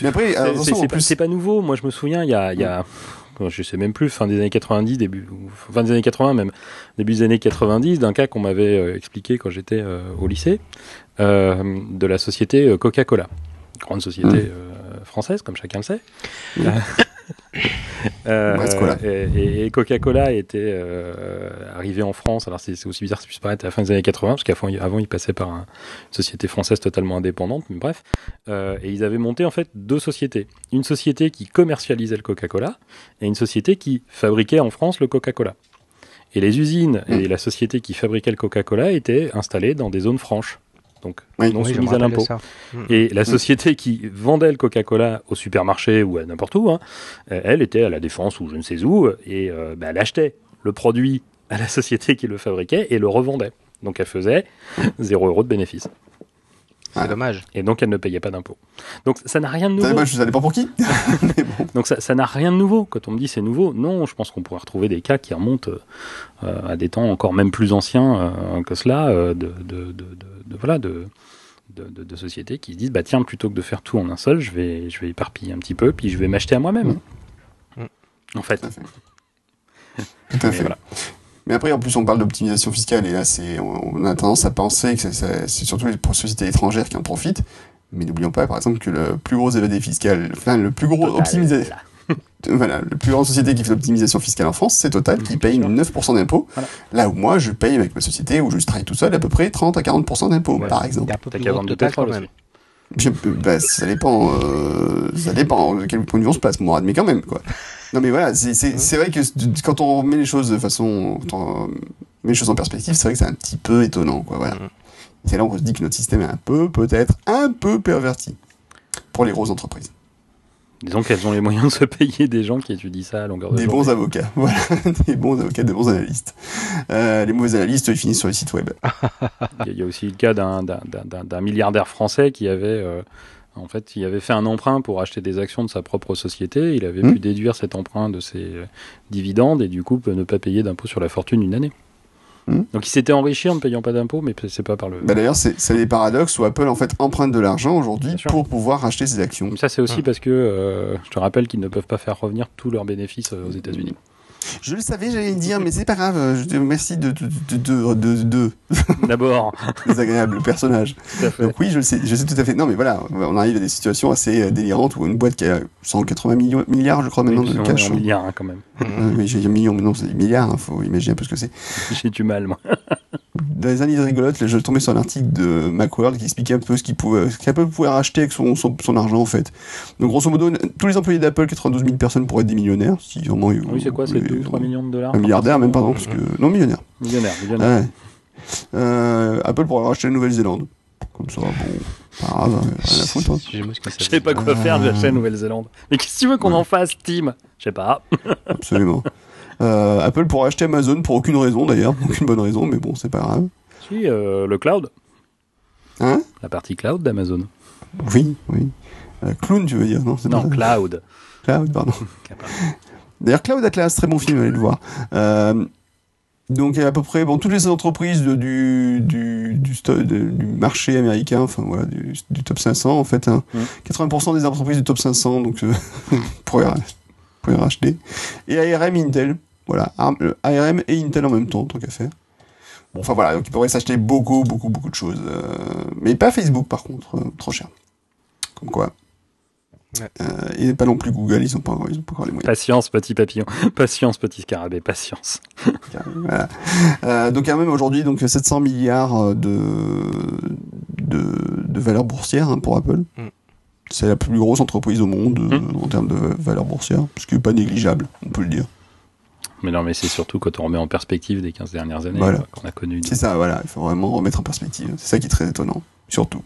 S3: mais après, c'est plus... pas nouveau. Moi, je me souviens, il y a, y a je sais même plus, fin des années 90, début, fin des années 80 même, début des années 90, d'un cas qu'on m'avait euh, expliqué quand j'étais euh, au lycée, de la société Coca-Cola, grande société mmh française, comme chacun le sait. <laughs> euh, et, Coca-Cola était euh, arrivé en France. Alors c'est aussi bizarre que ça puisse paraître à la fin des années 80, parce qu'avant avant, ils passaient par une société française totalement indépendante. Mais bref, euh, et ils avaient monté en fait deux sociétés. Une société qui commercialisait le Coca-Cola et une société qui fabriquait en France le Coca-Cola. Et les usines et la société qui fabriquait le Coca-Cola étaient installées dans des zones franches donc non soumise à l'impôt. Et la société qui vendait le Coca-Cola au supermarché ou à n'importe où, hein, euh, elle était à la défense ou je ne sais où, et euh, bah, elle achetait le produit à la <laughs> société qui le fabriquait et le revendait. Donc elle faisait 0 euros de bénéfice.
S2: C'est dommage.
S3: Et donc elle ne payait pas d'impôts. Donc ça n'a rien de nouveau.
S1: Dommage, ça dépend pour qui. <laughs>
S3: Donc ça n'a rien de nouveau. Quand on me dit c'est nouveau, non, je pense qu'on pourrait retrouver des cas qui remontent euh, à des temps encore même plus anciens que cela, de, de, de, de voilà de, de, sociétés qui se disent bah tiens plutôt que de faire tout en un seul, je vais je vais éparpiller un petit peu puis je vais m'acheter à moi-même. Mmh. En fait.
S1: Tout à fait. Mais après, en plus, on parle d'optimisation fiscale, et là, c'est, on a tendance à penser que c'est surtout les sociétés étrangères qui en profitent. Mais n'oublions pas, par exemple, que le plus gros évadé fiscal, enfin, le plus gros optimisation, voilà, <laughs> la plus grande société qui fait l'optimisation fiscale en France, c'est Total, qui paye 9% d'impôts. Là où moi, je paye avec ma société, où je travaille tout seul, à peu près 30 à 40% d'impôts, par exemple.
S3: T'as qu'à vendre de pétrole aussi.
S1: bah, ça dépend, euh, ça dépend de quel point de vue on se place, moi, mais quand même, quoi. Non, mais voilà, c'est, c'est vrai que quand on met les choses de façon, quand on met les choses en perspective, c'est vrai que c'est un petit peu étonnant, quoi, voilà. C'est là où on se dit que notre système est un peu, peut-être, un peu perverti. pour les grosses entreprises.
S3: Disons qu'elles ont les moyens de se payer des gens qui étudient ça à longueur de
S1: Des bons avocats, <laughs> voilà, des bons avocats, des bons analystes. Euh, les mauvais analystes, ils finissent sur les sites web. <laughs>
S3: il, y a, aussi le cas d'un milliardaire français qui avait, euh, en fait, il avait fait un emprunt pour acheter des actions de sa propre société. Il avait hmm. pu déduire cet emprunt de ses euh, dividendes et du coup ne pas payer d'impôt sur la fortune une année. Hmm. Donc il s'était enrichi en ne payant pas d'impôts, mais c'est pas par le.
S1: Bah D'ailleurs, c'est des paradoxes où Apple en fait emprunte de l'argent aujourd'hui pour pouvoir racheter ses actions.
S3: ça, c'est aussi hmm. parce que euh, je te rappelle qu'ils ne peuvent pas faire revenir tous leurs bénéfices euh, aux États-Unis.
S1: Je le savais, j'allais dire, mais c'est pas grave. Je te remercie de de de de. <laughs>
S3: D'abord.
S1: Désagréable personnage. <laughs> Donc oui, je le sais, je sais tout à fait. Non, mais voilà, on arrive à des situations assez euh, délirantes où une boîte qui a 180 millions, milliards, je crois maintenant de cash.
S3: milliards hein, quand même. <laughs>
S1: oui, j'ai dit millions, mais non, c'est des milliards. Il hein, faut imaginer un peu ce que c'est.
S3: J'ai du mal, moi.
S1: Dans les années rigolotes, je tombais sur un article de Macworld qui expliquait un peu ce qu'il pouvait, ce qu'Apple pouvait racheter avec son, son, argent en fait. Donc grosso modo, tous les employés d'Apple, 92 000 personnes pourraient être des millionnaires. Si
S3: vraiment, oui, c'est quoi, c'est 2 ou 3 millions de dollars
S1: Un milliardaire même, pardon, parce que non millionnaire.
S3: Millionnaire, millionnaire.
S1: Euh, Apple pourrait racheter la Nouvelle-Zélande. Comme ça, bon, pas grave, rien à foutre. Hein.
S3: Je sais pas quoi faire, j'achète la Nouvelle-Zélande. Mais qu'est-ce que tu veux qu'on en fasse, Tim? Je sais pas. <laughs>
S1: Absolument. Euh, Apple pourrait acheter Amazon pour aucune raison d'ailleurs, aucune bonne raison, mais bon, c'est pas grave.
S3: Si, euh, le cloud.
S1: Hein?
S3: La partie cloud d'Amazon.
S1: Oui, oui. Euh, clown, tu veux dire, non
S3: Non, cloud.
S1: Cloud, pardon. D'ailleurs, Cloud Atlas, très bon film, allez le voir. Euh, donc à peu près bon toutes les entreprises du du, du, du, marché américain, enfin voilà, du, du top 500 en fait, hein. 80% des entreprises du top 500 donc euh, <laughs> pour pour racheter. Et ARM Intel, voilà, ARM et Intel en même temps tant qu'à faire. Bon, enfin voilà, donc ils pourraient s'acheter beaucoup beaucoup beaucoup de choses, euh, mais pas Facebook par contre, euh, trop cher. Comme quoi. Euh, et pas non plus Google, ils ont pas, ils ont pas encore les moyens.
S3: Patience, petit papillon. <laughs> Patience, petit scarabée. Patience.
S1: voilà. euh, donc, quand même aujourd'hui, donc 700 milliards euh, de, de, de valeur boursière hein, pour Apple. Mm. C'est la plus grosse entreprise au monde euh, mm. en termes de valeur boursière, ce qui n'est pas négligeable, on peut le dire.
S3: Mais non, mais c'est surtout quand on remet en perspective des 15 dernières années qu'on a connu.
S1: C'est ça, voilà, il faut vraiment remettre en perspective. C'est ça qui est très étonnant, surtout.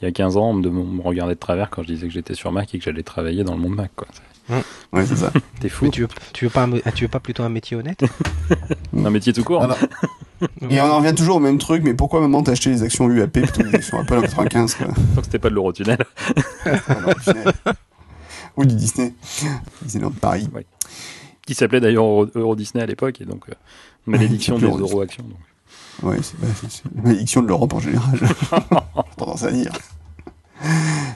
S3: Il y a 15 ans, on me, regardait de travers quand je disais que j'étais sur Mac et que j'allais travailler dans le monde Mac. Quoi.
S1: Ouais, c'est ça. <laughs>
S3: T'es fou.
S2: tu, veux, tu, veux pas un, tu veux pas plutôt un métier honnête? <laughs>
S3: Un métier tout court.
S1: et on en revient toujours au même truc, mais pourquoi maman t'as acheté les actions UAP plutôt que les actions Apple en 95 quoi?
S3: Donc c'était pas de l'Eurotunnel. <laughs>
S1: Ou du Disney. Disneyland de Paris.
S3: Qui s'appelait d'ailleurs Euro, Disney à l'époque, et donc euh, malédiction des euro-actions.
S1: Ouais, c'est la malédiction de l'Europe en général. <laughs> J'ai tendance à dire.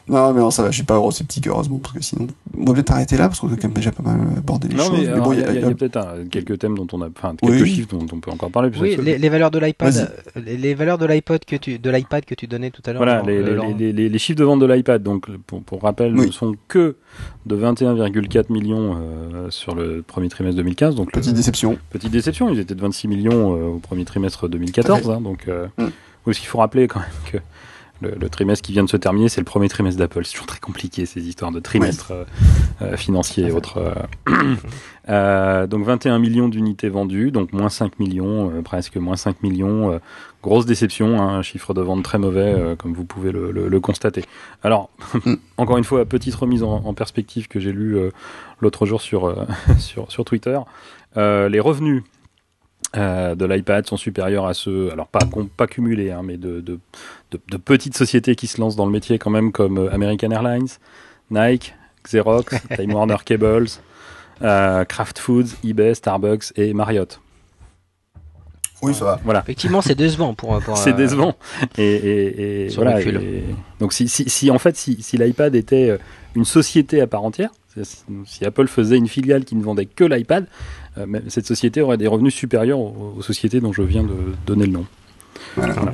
S1: Non, mais non, ça va, je suis pas eurosceptique, heureusement, parce que sinon. On va peut-être arrêter là, parce qu'on a quand même déjà pas mal abordé les
S3: non,
S1: choses.
S3: Mais, bon, il y a, a, a peut-être quelques thèmes dont on a. Enfin, quelques chiffres dont on peut encore parler.
S2: Oui, les, les, valeurs de l'iPad. Les valeurs de l'iPod que tu, de l'iPad que tu donnais tout à l'heure.
S3: Voilà, les, les, les, chiffres de vente de l'iPad, donc, pour, pour rappel, ne sont que de 21,4 millions euh, sur le premier trimestre 2015. Donc
S1: petite déception.
S3: Petite déception, ils étaient de 26 millions euh, au premier trimestre 2014. Hein, donc, euh, mm. il faut rappeler quand même que le, trimestre qui vient de se terminer, c'est le premier trimestre d'Apple. C'est toujours très compliqué ces histoires de trimestre euh, euh, financier et autres. Euh. <clears throat> euh, donc 21 millions d'unités vendues, donc moins 5 millions, presque moins 5 millions. grosse déception, hein, un chiffre de vente très mauvais, comme vous pouvez le, le, constater. Alors, mm. <laughs> encore une fois, petite remise en, en perspective que j'ai lu l'autre jour sur, <laughs> sur, sur Twitter. les revenus euh, de l'iPad sont supérieurs à ceux, alors pas, pas cumulés, hein, mais de, de, de, petites sociétés qui se lancent dans le métier quand même, comme euh, American Airlines, Nike, Xerox, <laughs> Time Warner Cables, euh, Kraft Foods, eBay, Starbucks et Marriott.
S1: Oui, ça va.
S2: Voilà. Effectivement, c'est décevant pour. pour <laughs>
S3: c'est décevant. Et, et, et voilà. donc, si, si, si, en fait, si, si l'iPad était une société à part entière, si Apple faisait une filiale qui ne vendait que l'iPad, euh, cette société aurait des revenus supérieurs aux, sociétés dont je viens de donner le nom.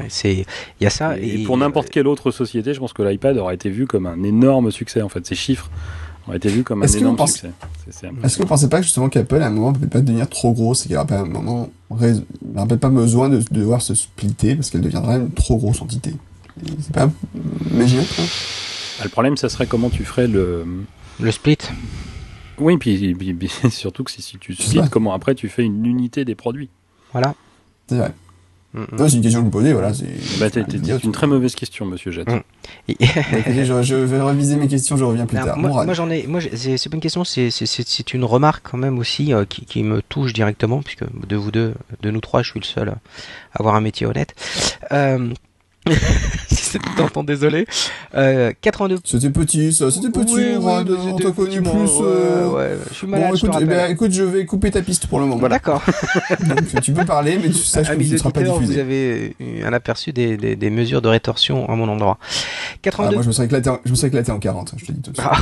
S2: C'est il y a ça
S3: et, pour n'importe quelle autre société, je pense que l'iPad aurait été vu comme un énorme succès en fait. Ces chiffres auraient été vus comme un énorme succès.
S1: Est-ce que vous pensez pas que justement qu'Apple à un moment peut pas devenir trop grosse et qu'il n'y aura pas un moment peut pas besoin de, devoir se splitter parce qu'elle deviendrait une trop grosse entité. C'est pas imaginaire.
S3: Ah, le problème, ça serait comment tu ferais le
S2: le split.
S3: Oui, puis, <laughs> surtout que si, tu splits, comment après tu fais une unité des produits?
S2: Voilà.
S1: C'est vrai. Non, c'est une question que vous me posez, voilà. C'est
S3: bah, une très mauvaise question, monsieur Jett. Mm. <laughs>
S1: je, vais réviser mes questions, je reviens plus tard.
S2: Moi, j'en ai, moi, c'est pas une question, c'est une remarque quand même aussi euh, qui, qui, me touche directement, puisque de vous deux, de nous trois, je suis le seul à avoir un métier honnête. Euh, <laughs> <laughs> temps, désolé. Euh, 82.
S1: C'était petit, ça. C'était petit, oui, on t'a connu plus. Euh...
S2: Ouais, je suis malade.
S1: Bon, écoute, eh ben, écoute, je vais couper ta piste pour le moment.
S2: D'accord. <laughs>
S1: Donc, tu peux parler, mais tu <laughs> saches que tu ne seras pas diffusé.
S2: Vous avez un aperçu des, des, des, mesures de rétorsion à mon endroit. 82.
S1: Ah, moi, je me serais éclaté en, je me serais éclaté en 40, je te dis tout de suite.
S2: Ah,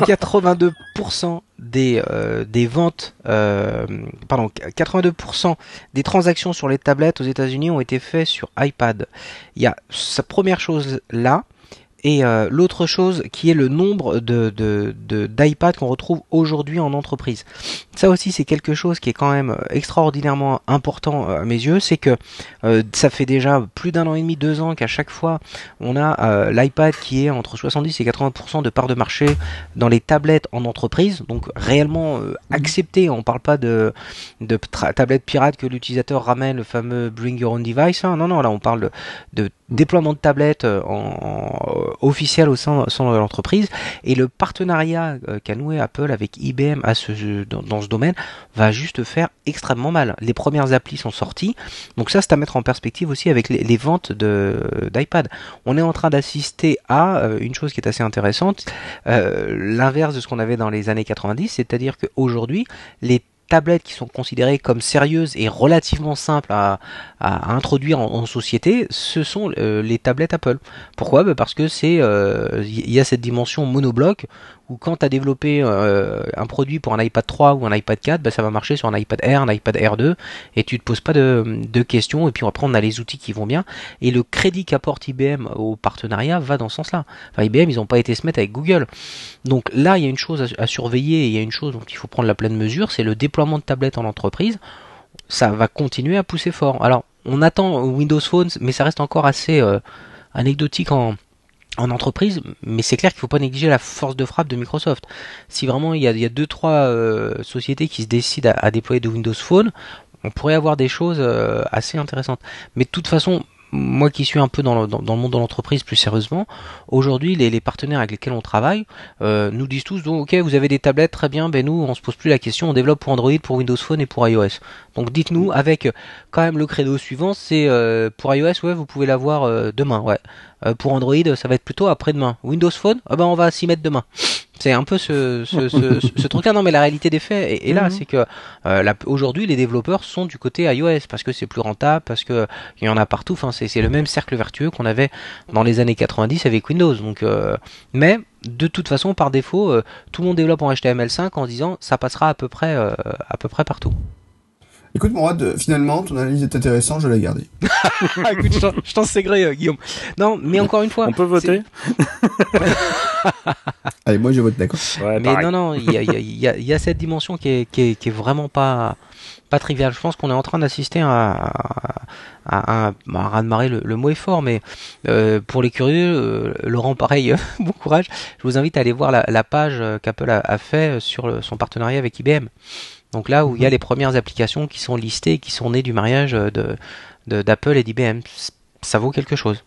S2: 82% des, euh, des ventes, euh, pardon, 82% des transactions sur les tablettes aux États-Unis ont été faites sur iPad. Il y a sa première chose là, et euh, l'autre chose qui est le nombre de, qu'on retrouve aujourd'hui en entreprise. Ça aussi c'est quelque chose qui est quand même extraordinairement important euh, à mes yeux, c'est que euh, ça fait déjà plus d'un an et demi, deux ans qu'à chaque fois on a l'iPad qui est entre 70 et 80% de part de marché dans les tablettes en entreprise, donc réellement accepté. On parle pas de, de tablettes pirates que l'utilisateur ramène, le fameux Bring Your Own Device. Hein. Non, non, là on parle de déploiement de tablettes euh, en, officiel au sein, de l'entreprise et le partenariat euh, qu'a noué Apple avec IBM dans, ce domaine va juste faire extrêmement mal. Les premières applis sont sorties, donc ça c'est à mettre en perspective aussi avec les, ventes d'iPad. On est en train d'assister à euh, une chose qui est assez intéressante, l'inverse de ce qu'on avait dans les années 90, c'est-à-dire qu'aujourd'hui les tablettes qui sont considérées comme sérieuses et relativement simples à, introduire en, société, ce sont euh, les tablettes Apple. Pourquoi? Bah, Parce que c'est il euh, y a cette dimension monobloc où quand tu as développé euh, un produit pour un iPad 3 ou un iPad 4, bah, ça va marcher sur un iPad Air, un iPad Air 2, et tu te poses pas de, questions, et puis après on a les outils qui vont bien, et le crédit qu'apporte IBM au partenariat va dans ce sens-là. Enfin, IBM, ils n'ont pas été se mettre avec Google. Donc là, il y a une chose à, à surveiller, et il y a une chose dont il faut prendre la pleine mesure, c'est le déploiement de tablettes en entreprise. Ça va continuer à pousser fort. Alors, on attend Windows Phone, mais ça reste encore assez euh, anecdotique en, en entreprise, mais c'est clair qu'il ne faut pas négliger la force de frappe de Microsoft. Si vraiment il y a, il y a deux trois euh, sociétés qui se décident à, déployer de Windows Phone, on pourrait avoir des choses euh, assez intéressantes. Mais de toute façon, moi qui suis un peu dans le, monde de l'entreprise plus sérieusement, aujourd'hui les, partenaires avec lesquels on travaille euh, nous disent tous ok vous avez des tablettes très bien, ben nous on se pose plus la question, on développe pour Android, pour Windows Phone et pour iOS. Donc dites-nous avec quand même le credo suivant, c'est euh, pour iOS ouais vous pouvez l'avoir euh, demain ouais. Euh, pour Android ça va être plutôt après-demain. Windows Phone ah ben on va s'y mettre demain. C'est un peu ce, ce, ce, ce truc-là. Non, mais la réalité des faits est, là, mhm. c'est que euh, aujourd'hui, les développeurs sont du côté iOS parce que c'est plus rentable, parce que il y en a partout. Enfin, c'est le même cercle vertueux qu'on avait dans les années 90 avec Windows. Donc, euh, mais de toute façon, par défaut, euh, tout le monde développe en HTML5 en disant ça passera à peu près, à peu près partout.
S1: Écoute, Mourad, finalement, ton analyse est intéressante, je l'ai gardée. <laughs>
S2: Écoute, je t'en sais gré, Guillaume. Non, mais encore une fois.
S3: On peut voter <laughs>
S1: Allez, moi je vote d'accord.
S2: mais non, non, il y a, y, a, y a, cette dimension qui est, qui est, qui est vraiment pas, pas triviale. Je pense qu'on est en train d'assister à, à, à, à, marée le, le, mot est fort, mais euh, pour les curieux, euh, Laurent, pareil, <laughs> bon courage. Je vous invite à aller voir la, la page qu'Apple a, a, fait sur son partenariat avec IBM. Donc là où il y a mhm. les premières applications qui sont listées, qui sont nées du mariage de d'Apple et d'IBM, ça vaut quelque chose.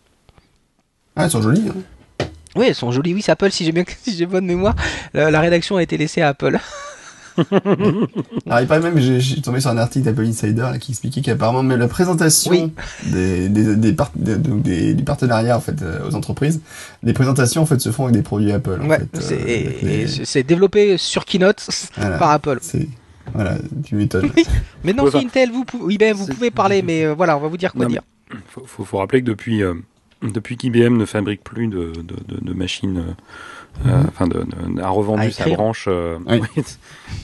S1: Ah, elles sont jolies. Hein.
S2: Oui, elles sont jolies. Oui, c'est Apple. Si j'ai bien, <laughs> si j'ai bonne mémoire, la, rédaction a été laissée à Apple.
S1: Alors, <laughs> il paraît même, j'ai tombé sur un article d'Apple Insider qui expliquait qu'apparemment, mais la présentation des, des, des, des, partenariats en fait euh, aux entreprises, les présentations en fait se font avec des produits Apple.
S2: ouais, euh, c'est développé sur Keynote <laughs> par Apple.
S1: Voilà, tu m'étonnes.
S2: mais non, c'est Intel, vous, pouvez, ben, vous pouvez parler, mais euh, voilà, on va vous dire quoi dire.
S3: Il faut, faut, rappeler que depuis, euh, depuis qu'IBM ne fabrique plus de, de, de, machines, euh, mhm. enfin, a revendu sa branche. <laughs> Oui.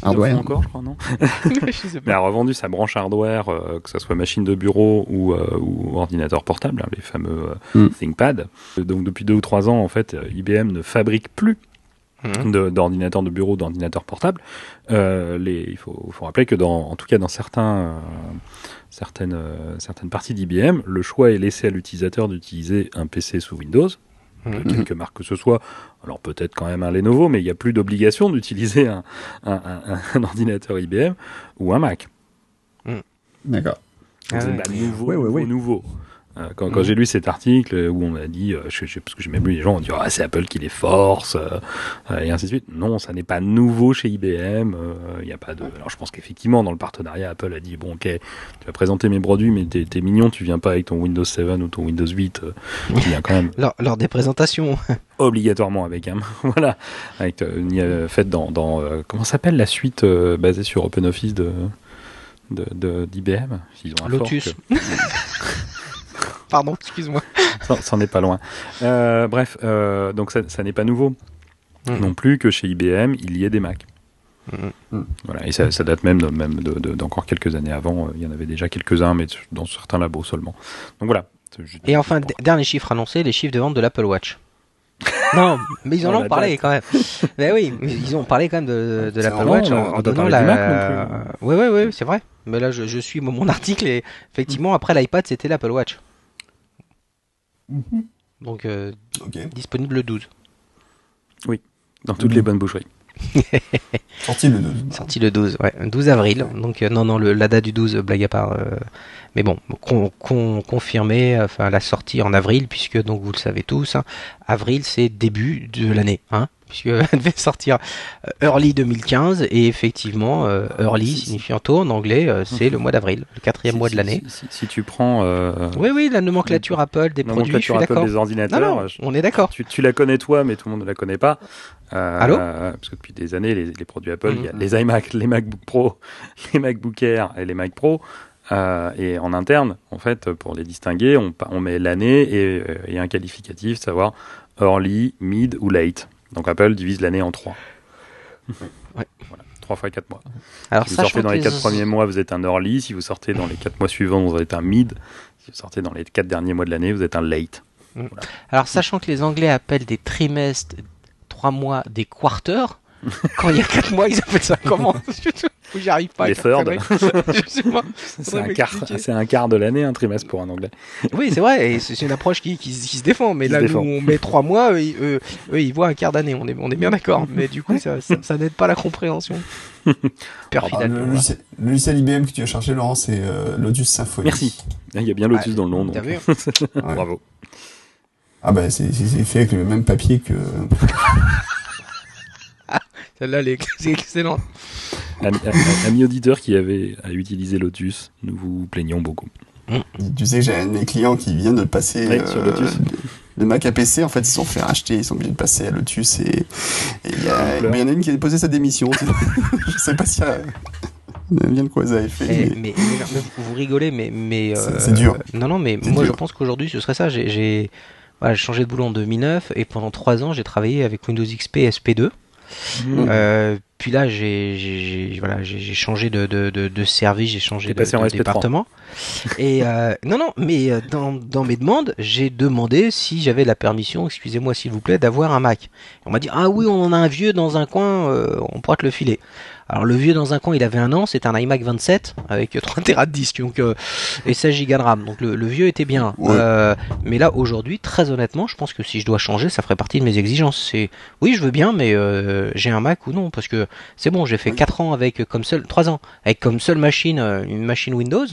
S3: hardware. encore, je crois, non <laughs> Mais a revendu sa branche hardware, que ce soit machine de bureau ou, ou ordinateur portable, hein, les fameux mhm. ThinkPad. Donc depuis deux ou trois ans, en fait, IBM ne fabrique plus Mmh. d'ordinateurs de, bureau, d'ordinateurs portables. Euh, les, il faut, faut, rappeler que dans, en tout cas dans certains, euh, certaines, euh, certaines parties d'IBM, le choix est laissé à l'utilisateur d'utiliser un PC sous Windows, de quelque marque que ce soit. Alors peut-être quand même un Lenovo, mais il n'y a plus d'obligation d'utiliser un, un, un, un, <laughs> ordinateur IBM ou un Mac.
S1: Mmh. D'accord.
S3: Ah nouveau, nouveau, nouveau. Euh, quand, quand mm. j'ai lu cet article où on m'a dit, euh, je, je, parce que j'ai même lu les gens ont dit ah c'est Apple qui les force euh, et ainsi de suite. Non, ça n'est pas nouveau chez IBM. Il n'y a pas de. Alors je pense qu'effectivement dans le partenariat Apple a dit bon ok tu vas présenter mes produits mais t'es, es mignon tu viens pas avec ton Windows 7 ou ton Windows 8 tu viens quand même. <laughs>
S2: lors, lors, des présentations. <laughs>
S3: Obligatoirement avec un <laughs> voilà avec fait dans, dans comment s'appelle la suite basée sur OpenOffice de de, d'IBM
S2: ont un Lotus. <laughs> Pardon, excuse-moi.
S3: Ça n'est pas loin. Euh, bref, euh, donc ça, n'est pas nouveau. Mm. Non plus que chez IBM, il y ait des Mac. Mm. Voilà, et ça, date même, même d'encore quelques années avant. Euh, il y en avait déjà quelques-uns, mais dans certains labos seulement. Donc voilà.
S2: Et enfin, dernier chiffre annoncé, les chiffres de vente de l'Apple Watch. Non, <laughs> mais ils en ont parlé quand même. <laughs> mais oui, ils ont parlé quand même de, de l'Apple Watch en, donnant la. Oui, oui, oui, c'est vrai. Mais là, je, je suis mon <laughs> article et effectivement, après l'iPad, c'était l'Apple Watch. Mhm. Donc, euh, disponible le 12.
S3: Oui, dans toutes les bonnes boucheries. <laughs>
S1: Sorti le 12.
S2: Sorti le 12, ouais. 12 avril. Donc, euh, non, non, le, la date du 12, blague à part. Euh, mais bon, confirmé, enfin, la sortie en avril, puisque, donc, vous le savez tous, hein, avril, c'est début de l'année. Hein puisqu'elle <laughs> devait sortir euh, early 2015 et effectivement euh, early signifiant tôt en anglais euh, c'est le mois d'avril le quatrième mois de l'année.
S3: si, tu prends
S2: oui oui la nomenclature Apple des produits je suis d'accord.
S3: des ordinateurs
S2: on est d'accord.
S3: tu, la connais toi mais tout le monde ne la connaît pas. Allô parce que depuis des années les, produits Apple il y a mm. les iMac les MacBook Pro <laughs> les MacBook Air et les Mac Pro et en interne, en fait, pour les distinguer, on, on met l'année et, et, un qualificatif, savoir early, mid ou late. Donc Apple divise l'année en trois. <laughs> Ouais. Voilà, 3 fois 4 mois. Alors si vous sortez dans les 4 premiers mois, vous êtes un early. Si vous sortez dans les 4 mois suivants, vous êtes un mid. Si vous sortez dans les 4 derniers mois de l'année, vous êtes un late.
S2: Mm. Alors sachant que les Anglais appellent des trimestres 3 mois des quarters, <laughs> quand il y a 4 mois, ils appellent ça comment? <laughs> J'y arrive pas.
S3: Les Ford. <laughs> <laughs> c'est un, quart, un quart de l'année, un trimestre pour un anglais.
S2: Oui, c'est vrai, et c'est une approche qui, qui, se défend. Mais là, nous, on met 3 mois, eux, ils voient un quart d'année, on est, on est bien d'accord. Mais du coup, ça, ça, n'aide pas la compréhension. <laughs>
S1: Père ah, le, logiciel IBM que tu as cherché, Laurent, c'est euh, Lotus Symfony.
S3: Merci. Il y a bien Lotus dans le nom. Donc. Bravo.
S1: Ah bah c'est fait avec le même papier que...
S2: Celle-là, c'est <laughs> excellent.
S3: Ami, auditeur qui avait à utiliser Lotus, nous vous plaignons beaucoup.
S1: Tu sais, j'ai un de mes clients qui vient de passer sur Lotus. Euh, le Mac à PC, en fait, ils se sont fait racheter, ils sont obligés de passer à Lotus et il y, a, y en a une qui a déposé sa démission. <laughs> je sais pas si bien de quoi ils avaient fait.
S2: Mais... vous rigolez, mais mais
S1: c'est dur.
S2: Non non, mais moi je pense qu'aujourd'hui ce serait ça. J'ai changé de boulot en 2009 et pendant trois ans j'ai travaillé avec Windows XP et SP2. Mmh. Puis là, j'ai voilà, j'ai changé de, de, de, de service, j'ai changé de, département. Et euh, non, non, mais euh, dans, dans mes demandes, j'ai demandé si j'avais la permission, excusez-moi s'il vous plaît, d'avoir un Mac. on m'a dit ah oui, on en a un vieux dans un coin, euh, on pourra te le filer. Alors le vieux dans un coin, il avait un an, c'est un iMac 27 avec <laughs> 3 Tera de disque donc, euh, et 16 Go de RAM. Donc le, vieux était bien. Euh, mais là aujourd'hui, très honnêtement, je pense que si je dois changer, ça ferait partie de mes exigences. C'est oui, je veux bien, mais euh, j'ai un Mac ou non Parce que c'est bon, j'ai fait 4 ans avec comme seul, 3 ans avec comme seule machine une machine Windows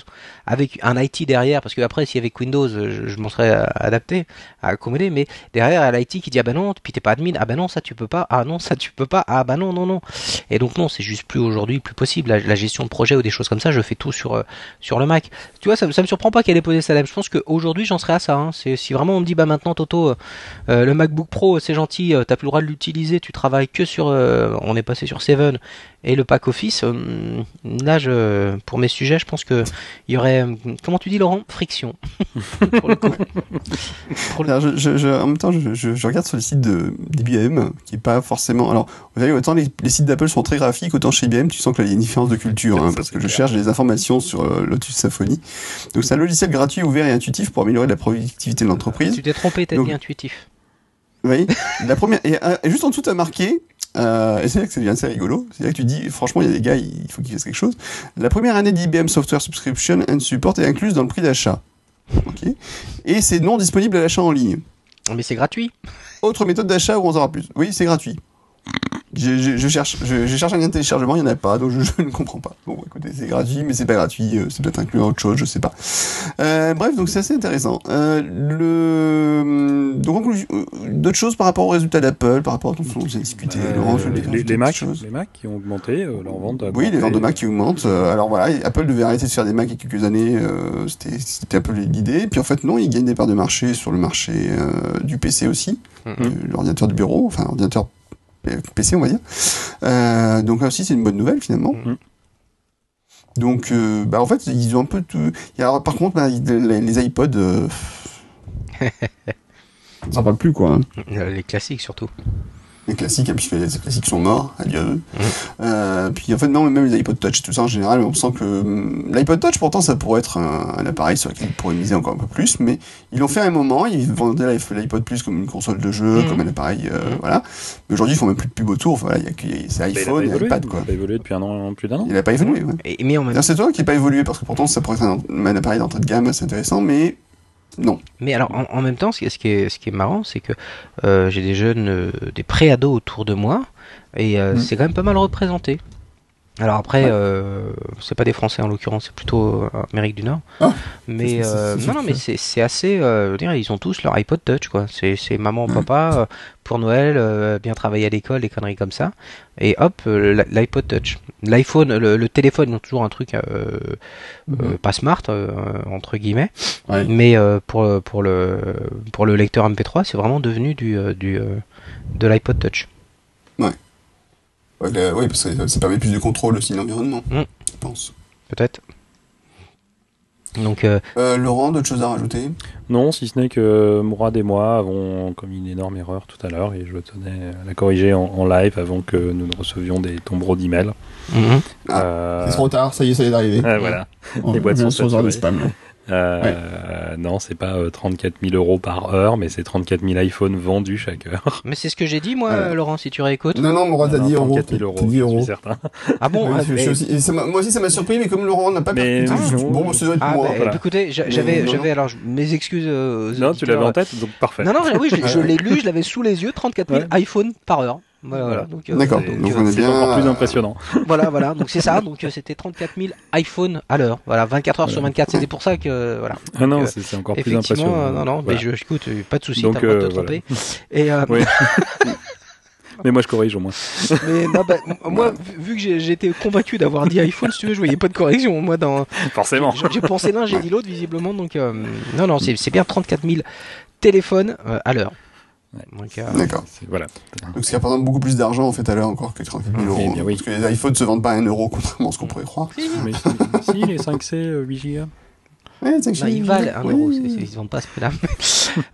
S2: avec un IT derrière, parce que après, si avec Windows, je, m'en serais adapté, à accommoder, mais derrière, l'IT qui dit, ah ben non, puis t'es pas admin, ah ben non, ça tu peux pas, ah non, ça tu peux pas, ah ben non, non, non. Et donc non, c'est juste plus aujourd'hui, plus possible. La, gestion de projet ou des choses comme ça, je fais tout sur, euh, sur le Mac. Tu vois, ça, ça me surprend pas qu'elle ait posé ça Je pense qu'aujourd'hui, j'en serais à ça. Hein. C'est, si vraiment on me dit, bah maintenant, Toto, euh, euh, le MacBook Pro, c'est gentil, t'as plus le droit de l'utiliser, tu travailles que sur, on est passé sur Et le pack Office, là, je, pour mes sujets, je pense que il y aurait, comment tu dis, Laurent, friction. <laughs> pour le coup.
S1: je, en même temps, je, regarde sur le site de d'IBM, qui est pas forcément. Alors, vous savez, autant les, sites d'Apple sont très graphiques, autant chez IBM, tu sens qu'il y a une différence de culture, hein, parce que je cherche des informations sur euh, Lotus Symfony. Donc, c'est un logiciel gratuit, ouvert et intuitif pour améliorer la productivité de l'entreprise.
S2: Tu t'es trompé, t'as dit intuitif.
S1: Oui. la première, et, euh, juste en dessous, tu as marqué euh, et c'est là que ça devient assez rigolo. C'est là que tu dis, franchement, il y a des gars, il faut qu'ils fassent quelque chose. La première année d'IBM Software Subscription and Support est incluse dans le prix d'achat. Et c'est non disponible à l'achat en ligne.
S2: Mais c'est gratuit.
S1: Autre méthode d'achat où on en saura plus. Oui, c'est gratuit. Je, cherche, je, cherche un lien de téléchargement, il n'y en a pas, donc <laughs> je, ne comprends pas. Bon, écoutez, c'est gratuit, mais c'est pas gratuit, c'est peut-être inclus dans autre chose, je sais pas. bref, donc c'est assez intéressant. le, donc d'autres choses par rapport aux résultats d'Apple, par rapport à tout ce qu'on a discuté.
S3: les, les, Mac, les Mac qui ont augmenté leur vente.
S1: Oui, les ventes de Mac qui augmentent. alors voilà, Apple devait arrêter de faire des Mac il y a quelques années, c'était un peu l'idée. Puis en fait non, ils gagnent des parts de marché sur le marché du PC aussi, mm-hmm. l'ordinateur de bureau, enfin ordinateur PC, on va dire. Euh, donc là aussi, c'est une bonne nouvelle finalement. Mm-hmm. Donc, euh, bah, en fait, ils ont un peu tout. par contre, bah, les, iPods, euh... <laughs> ça parle plus quoi. Hein.
S2: Les classiques surtout
S1: les classiques, puisque les classiques sont morts, adieu. Mmh. Euh, puis en fait, non, même les iPod Touch, tout ça en général, on sent que hum, l'iPod Touch, pourtant, ça pourrait être un, appareil sur lequel on pourrait miser encore un peu plus, mais ils l'ont fait à un moment, ils vendaient l'iPod Plus comme une console de jeu, mmh. comme un appareil, euh, mmh. voilà. Mais aujourd'hui, ils font même plus de pub autour, voilà, c'est iPhone et iPad, quoi.
S3: Il n'a pas évolué depuis un an, plus d'un an.
S1: Il n'a pas évolué, ouais. Et, mais C'est toi qui n'a pas évolué, parce que pourtant, ça pourrait être un, un appareil d'entrée de gamme assez intéressant, mais non.
S2: Mais alors, en, même temps, ce qui est, ce qui est marrant, c'est que euh, j'ai des jeunes, euh, des pré-ados autour de moi, et euh, mm. c'est quand même pas mal représenté. Alors après, euh, c'est pas des Français en l'occurrence, c'est plutôt euh, Amérique du Nord. Ah, mais euh, non, non, mais c'est assez. je veux dire, ils ont tous leur iPod Touch, quoi. C'est maman, papa pour Noël, bien travailler à l'école, des conneries comme ça. Et hop, l'iPod Touch, l'iPhone, le, téléphone, ils ont toujours un truc mhm. pas smart entre guillemets, mais pour pour le pour le lecteur MP3, c'est vraiment devenu du du de l'iPod Touch.
S1: Ouais. Ouais, oui, parce que ça permet plus de contrôle aussi de l'environnement, mm. je pense.
S2: Peut-être. Donc, euh...
S1: Euh, Laurent, d'autres choses à rajouter?
S3: Non, si ce n'est que Mourad et moi avons commis une énorme erreur tout à l'heure et je tenais à la corriger en, live avant que nous ne recevions des tombereaux d'emails.
S1: Mm ah, c'est trop tard, ça y est, ça y est d'arriver.
S3: voilà. Les boîtes sont spam. Euh, Non, c'est pas 34 euh, 000 euros par heure, mais c'est 34 000 iPhones vendus chaque heure. <laughs>
S2: Mais c'est ce que j'ai dit, moi, Laurent, si tu réécoutes.
S1: Non, non, Mourad a dit euros.
S3: 34 000 euros, je suis certain.
S2: Ah bon
S1: moi aussi, ça m'a surpris, mais comme Laurent n'a pas mais bon, ça doit être
S2: ah,
S1: moi.
S2: Bah, Écoutez, j'avais, j'avais alors mes excuses. Euh,
S3: non, tu l'avais en tête, donc parfait.
S2: Non, non, oui, je, l'ai lu, je l'avais sous les yeux, 34 000 iPhones par heure. Voilà,
S1: donc, euh, D'accord, donc on est bien
S3: encore plus impressionnant. <laughs>
S2: voilà, voilà, donc c'est ça, donc euh, c'était 34 000 iPhones à l'heure, voilà, 24 heures sur 24, c'était pour ça que, voilà.
S3: Ah non, c'est encore plus impressionnant.
S2: non, non, mais je, écoute, pas de soucis, t'as pas de te tromper. Et, euh, oui. <laughs>
S3: Mais moi je corrige au moins.
S2: Mais non, bah, <laughs> moi, vu que j'ai été convaincu d'avoir dit iPhone, si tu veux, je voyais pas de correction. Moi, dans.
S3: Forcément.
S2: J'ai pensé l'un, j'ai dit l'autre, visiblement. Donc, non, non, c'est bien 34 000 téléphones à l'heure.
S1: Euh, D'accord. Voilà. Donc ça représente beaucoup plus d'argent en fait à l'heure encore que 30 000 euros. Eh Parce que les iPhones se vendent pas à 1 euro contrairement à ce qu'on pourrait croire.
S3: Si, mais si, <laughs> les 5C 8 Go.
S2: Ouais, 5 non, ils valent 1 euro, ils se vendent pas à ce prix-là.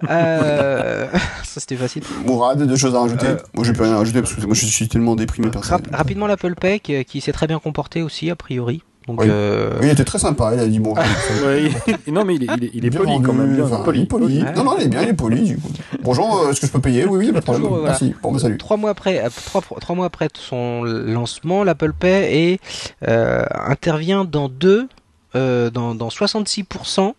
S2: <laughs> euh, <laughs> ça c'était facile.
S1: Mourad, deux choses à rajouter. Euh, moi j'ai plus rien à rajouter parce que moi je suis tellement déprimé
S2: personnellement. rapidement l'Apple Pay qui, qui s'est très bien comporté aussi a priori. Donc,
S1: oui. Euh... oui. il était très sympa, il a dit bon.
S3: ouais, non, mais il est, il est, il est poli quand même. Bien,
S1: enfin, poli, poli. Ouais. Non, non, il est bien, il est poli. Bonjour, euh, est-ce que je peux payer Oui, oui, pas de problème. Voilà. Merci. Bon, bah, salut.
S2: Trois mois après, euh, trois, trois mois après son lancement, l'Apple Pay euh, intervient dans deux, euh, dans, dans 66%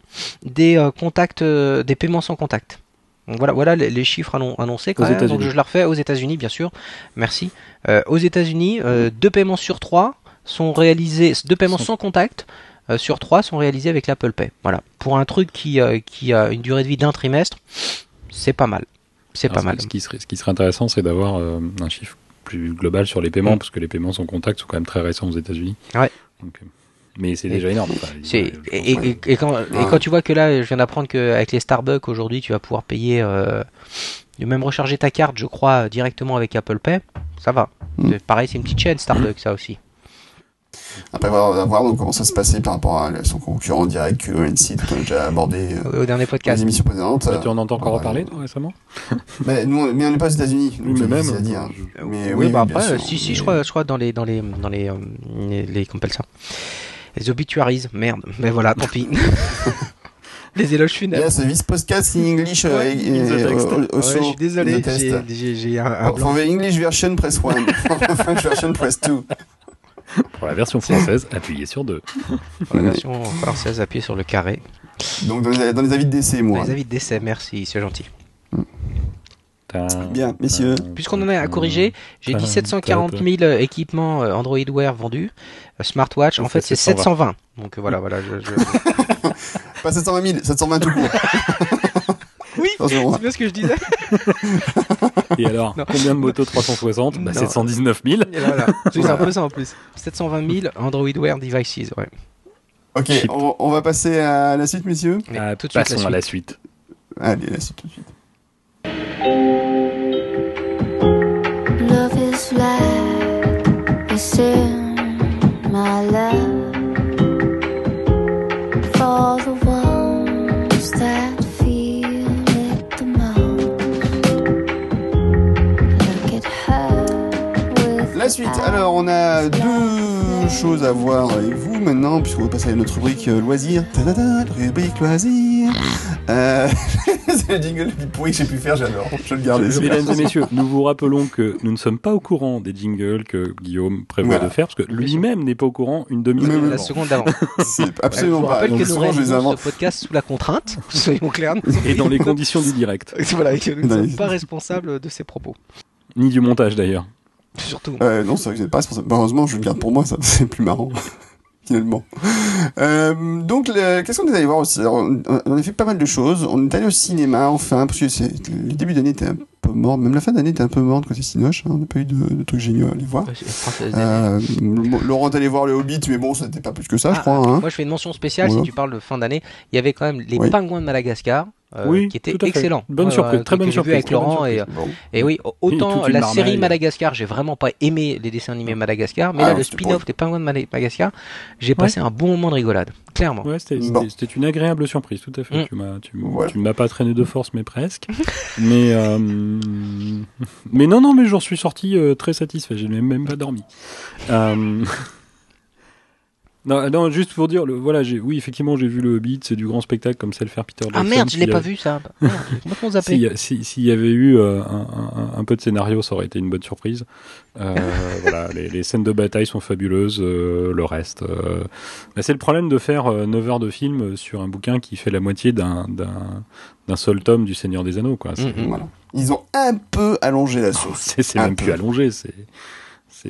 S2: des euh, contacts, des paiements sans contact. Donc voilà, voilà les, les chiffres annoncés quand même. Donc je le refais aux États-Unis, bien sûr. Merci. aux États-Unis, deux paiements sur trois sont réalisés, deux paiements sans contact euh, sur trois sont réalisés avec l'Apple Pay. Voilà. Pour un truc qui, euh, qui a une durée de vie d'un trimestre, c'est pas mal. C'est pas mal.
S3: Ce qui serait, ce qui serait intéressant, c'est d'avoir euh, un chiffre plus global sur les paiements, mm. parce que les paiements sans contact sont quand même très récents aux États-Unis.
S2: Ouais.
S3: mais c'est déjà énorme.
S2: et, et, quand, et quand tu vois que là, je viens d'apprendre qu'avec les Starbucks aujourd'hui, tu vas pouvoir payer, euh, même recharger ta carte, je crois, directement avec Apple Pay, ça va. Mm. Pareil, c'est une petite chaîne Starbucks, ça aussi.
S1: Après, on va voir donc, comment ça se passait par rapport à son concurrent direct, que ONC, tout on a déjà abordé
S2: euh, au dernier podcast.
S1: Les émissions précédentes.
S3: tu en entends encore reparler, toi, récément <laughs>
S1: mais, nous, mais on n'est pas aux États-Unis.
S3: Oui, mais même.
S1: À dire.
S2: Mais, oui, oui, bah après, si, si, je crois, je crois dans les, dans les, dans les, euh, les, les, comment ça? Les obituaries, merde. Mais voilà, tant pis. <laughs> les éloges funèbres.
S1: Yes, this podcast in English. Uh, ouais,
S2: uh, uh, je suis désolé, j'ai un, un
S1: the English version, press 1. <laughs> For the French version, press 2.
S3: Pour la version française, appuyez sur 2.
S2: Pour la version française, appuyez sur le carré.
S1: Donc dans les, avis de décès, moi.
S2: Dans les avis de décès, merci, c'est gentil.
S1: Bien, messieurs.
S2: Puisqu'on en a à corriger, j'ai dit 740 000 équipements Android Wear vendus. Smartwatch, en fait, c'est 720. Donc voilà, voilà. <laughs>
S1: Pas 720 000, 720 tout court. <laughs>
S2: Oui, c'est bien ce que je disais. <laughs>
S3: Et alors, combien de motos 360 bah, 719 000.
S2: C'est un peu ça en plus. 720 000 Android Wear devices, ouais.
S1: Ok, on, va passer à la suite, messieurs.
S3: Ah, tout de suite, Passons à la suite.
S1: Allez, la suite tout de suite.
S5: Love is like a my love.
S1: La suite. Alors, on a deux choses à voir avec vous maintenant, puisqu'on va passer à notre rubrique euh, loisirs. rubrique loisirs. Euh, <laughs> c'est le jingle le plus pourri que j'ai pu faire, j'adore. Je le garde.
S3: Mesdames et messieurs, nous vous rappelons que nous ne sommes pas au courant des jingles que Guillaume prévoit de faire, parce que lui-même n'est pas au courant une demi-seconde.
S2: La seconde d'avant. <laughs>
S1: C'est absolument pas.
S2: Je rappelle que nous réalisons ce podcast sous la contrainte, <laughs> soyons clairs.
S3: Et dans les conditions du direct.
S2: voilà, et que nous ne sommes pas responsables de ses propos.
S3: Ni du montage d'ailleurs.
S2: Surtout.
S1: Euh, non, c'est vrai que vous pas responsable. Heureusement, je le garde pour moi, ça <laughs> c'est plus marrant. <laughs> finalement. Euh, donc, qu'est-ce qu'on est allé voir aussi? Alors, on, a fait pas mal de choses. On est allé au cinéma, enfin, parce que c'est, le début d'année était un peu mort. Même la fin d'année était un peu morte côté Cinoche. Hein. On n'a pas eu de, de, trucs géniaux à aller voir. Euh, Laurent est allé voir le Hobbit, mais bon, ça n'était pas plus que ça, je ah, crois. Hein.
S2: Moi, je fais une mention spéciale. Si tu parles de fin d'année, il y avait quand même les pingouins de Madagascar. Euh, oui, qui était excellent.
S3: Bonne surprise, très bonne surprise.
S2: avec Laurent et, et oui, autant la série Madagascar, j'ai vraiment pas aimé les dessins animés Madagascar, mais là ah, le spin-off des pingouins de Madagascar, j'ai passé un bon moment de rigolade, clairement.
S3: Ouais, c'était une agréable surprise, tout à fait. Mm. Tu m'as, tu, m'as pas traîné de force, mais presque. <laughs> mais euh, <laughs> mais non, non, mais j'en suis sorti euh, très satisfait. J'ai même pas dormi. <laughs> Euh, non, non, juste pour dire, le, voilà, j'ai, oui, effectivement, j'ai vu le Hobbit, c'est du grand spectacle comme c'est le faire Peter
S2: Jackson. Ah merde, je l'ai pas vu ça. <laughs>
S3: S'il si, si y avait eu euh, un, un, un, peu de scénario, ça aurait été une bonne surprise. Euh, <laughs> voilà, les, les, scènes de bataille sont fabuleuses, euh, le reste. Euh, bah, c'est le problème de faire 9 heures de film sur un bouquin qui fait la moitié d'un, d'un, d'un seul tome du Seigneur des Anneaux, quoi.
S1: Mm-hmm. voilà. Ils ont un peu allongé la sauce. <laughs>
S3: c'est, même plus allongé, c'est.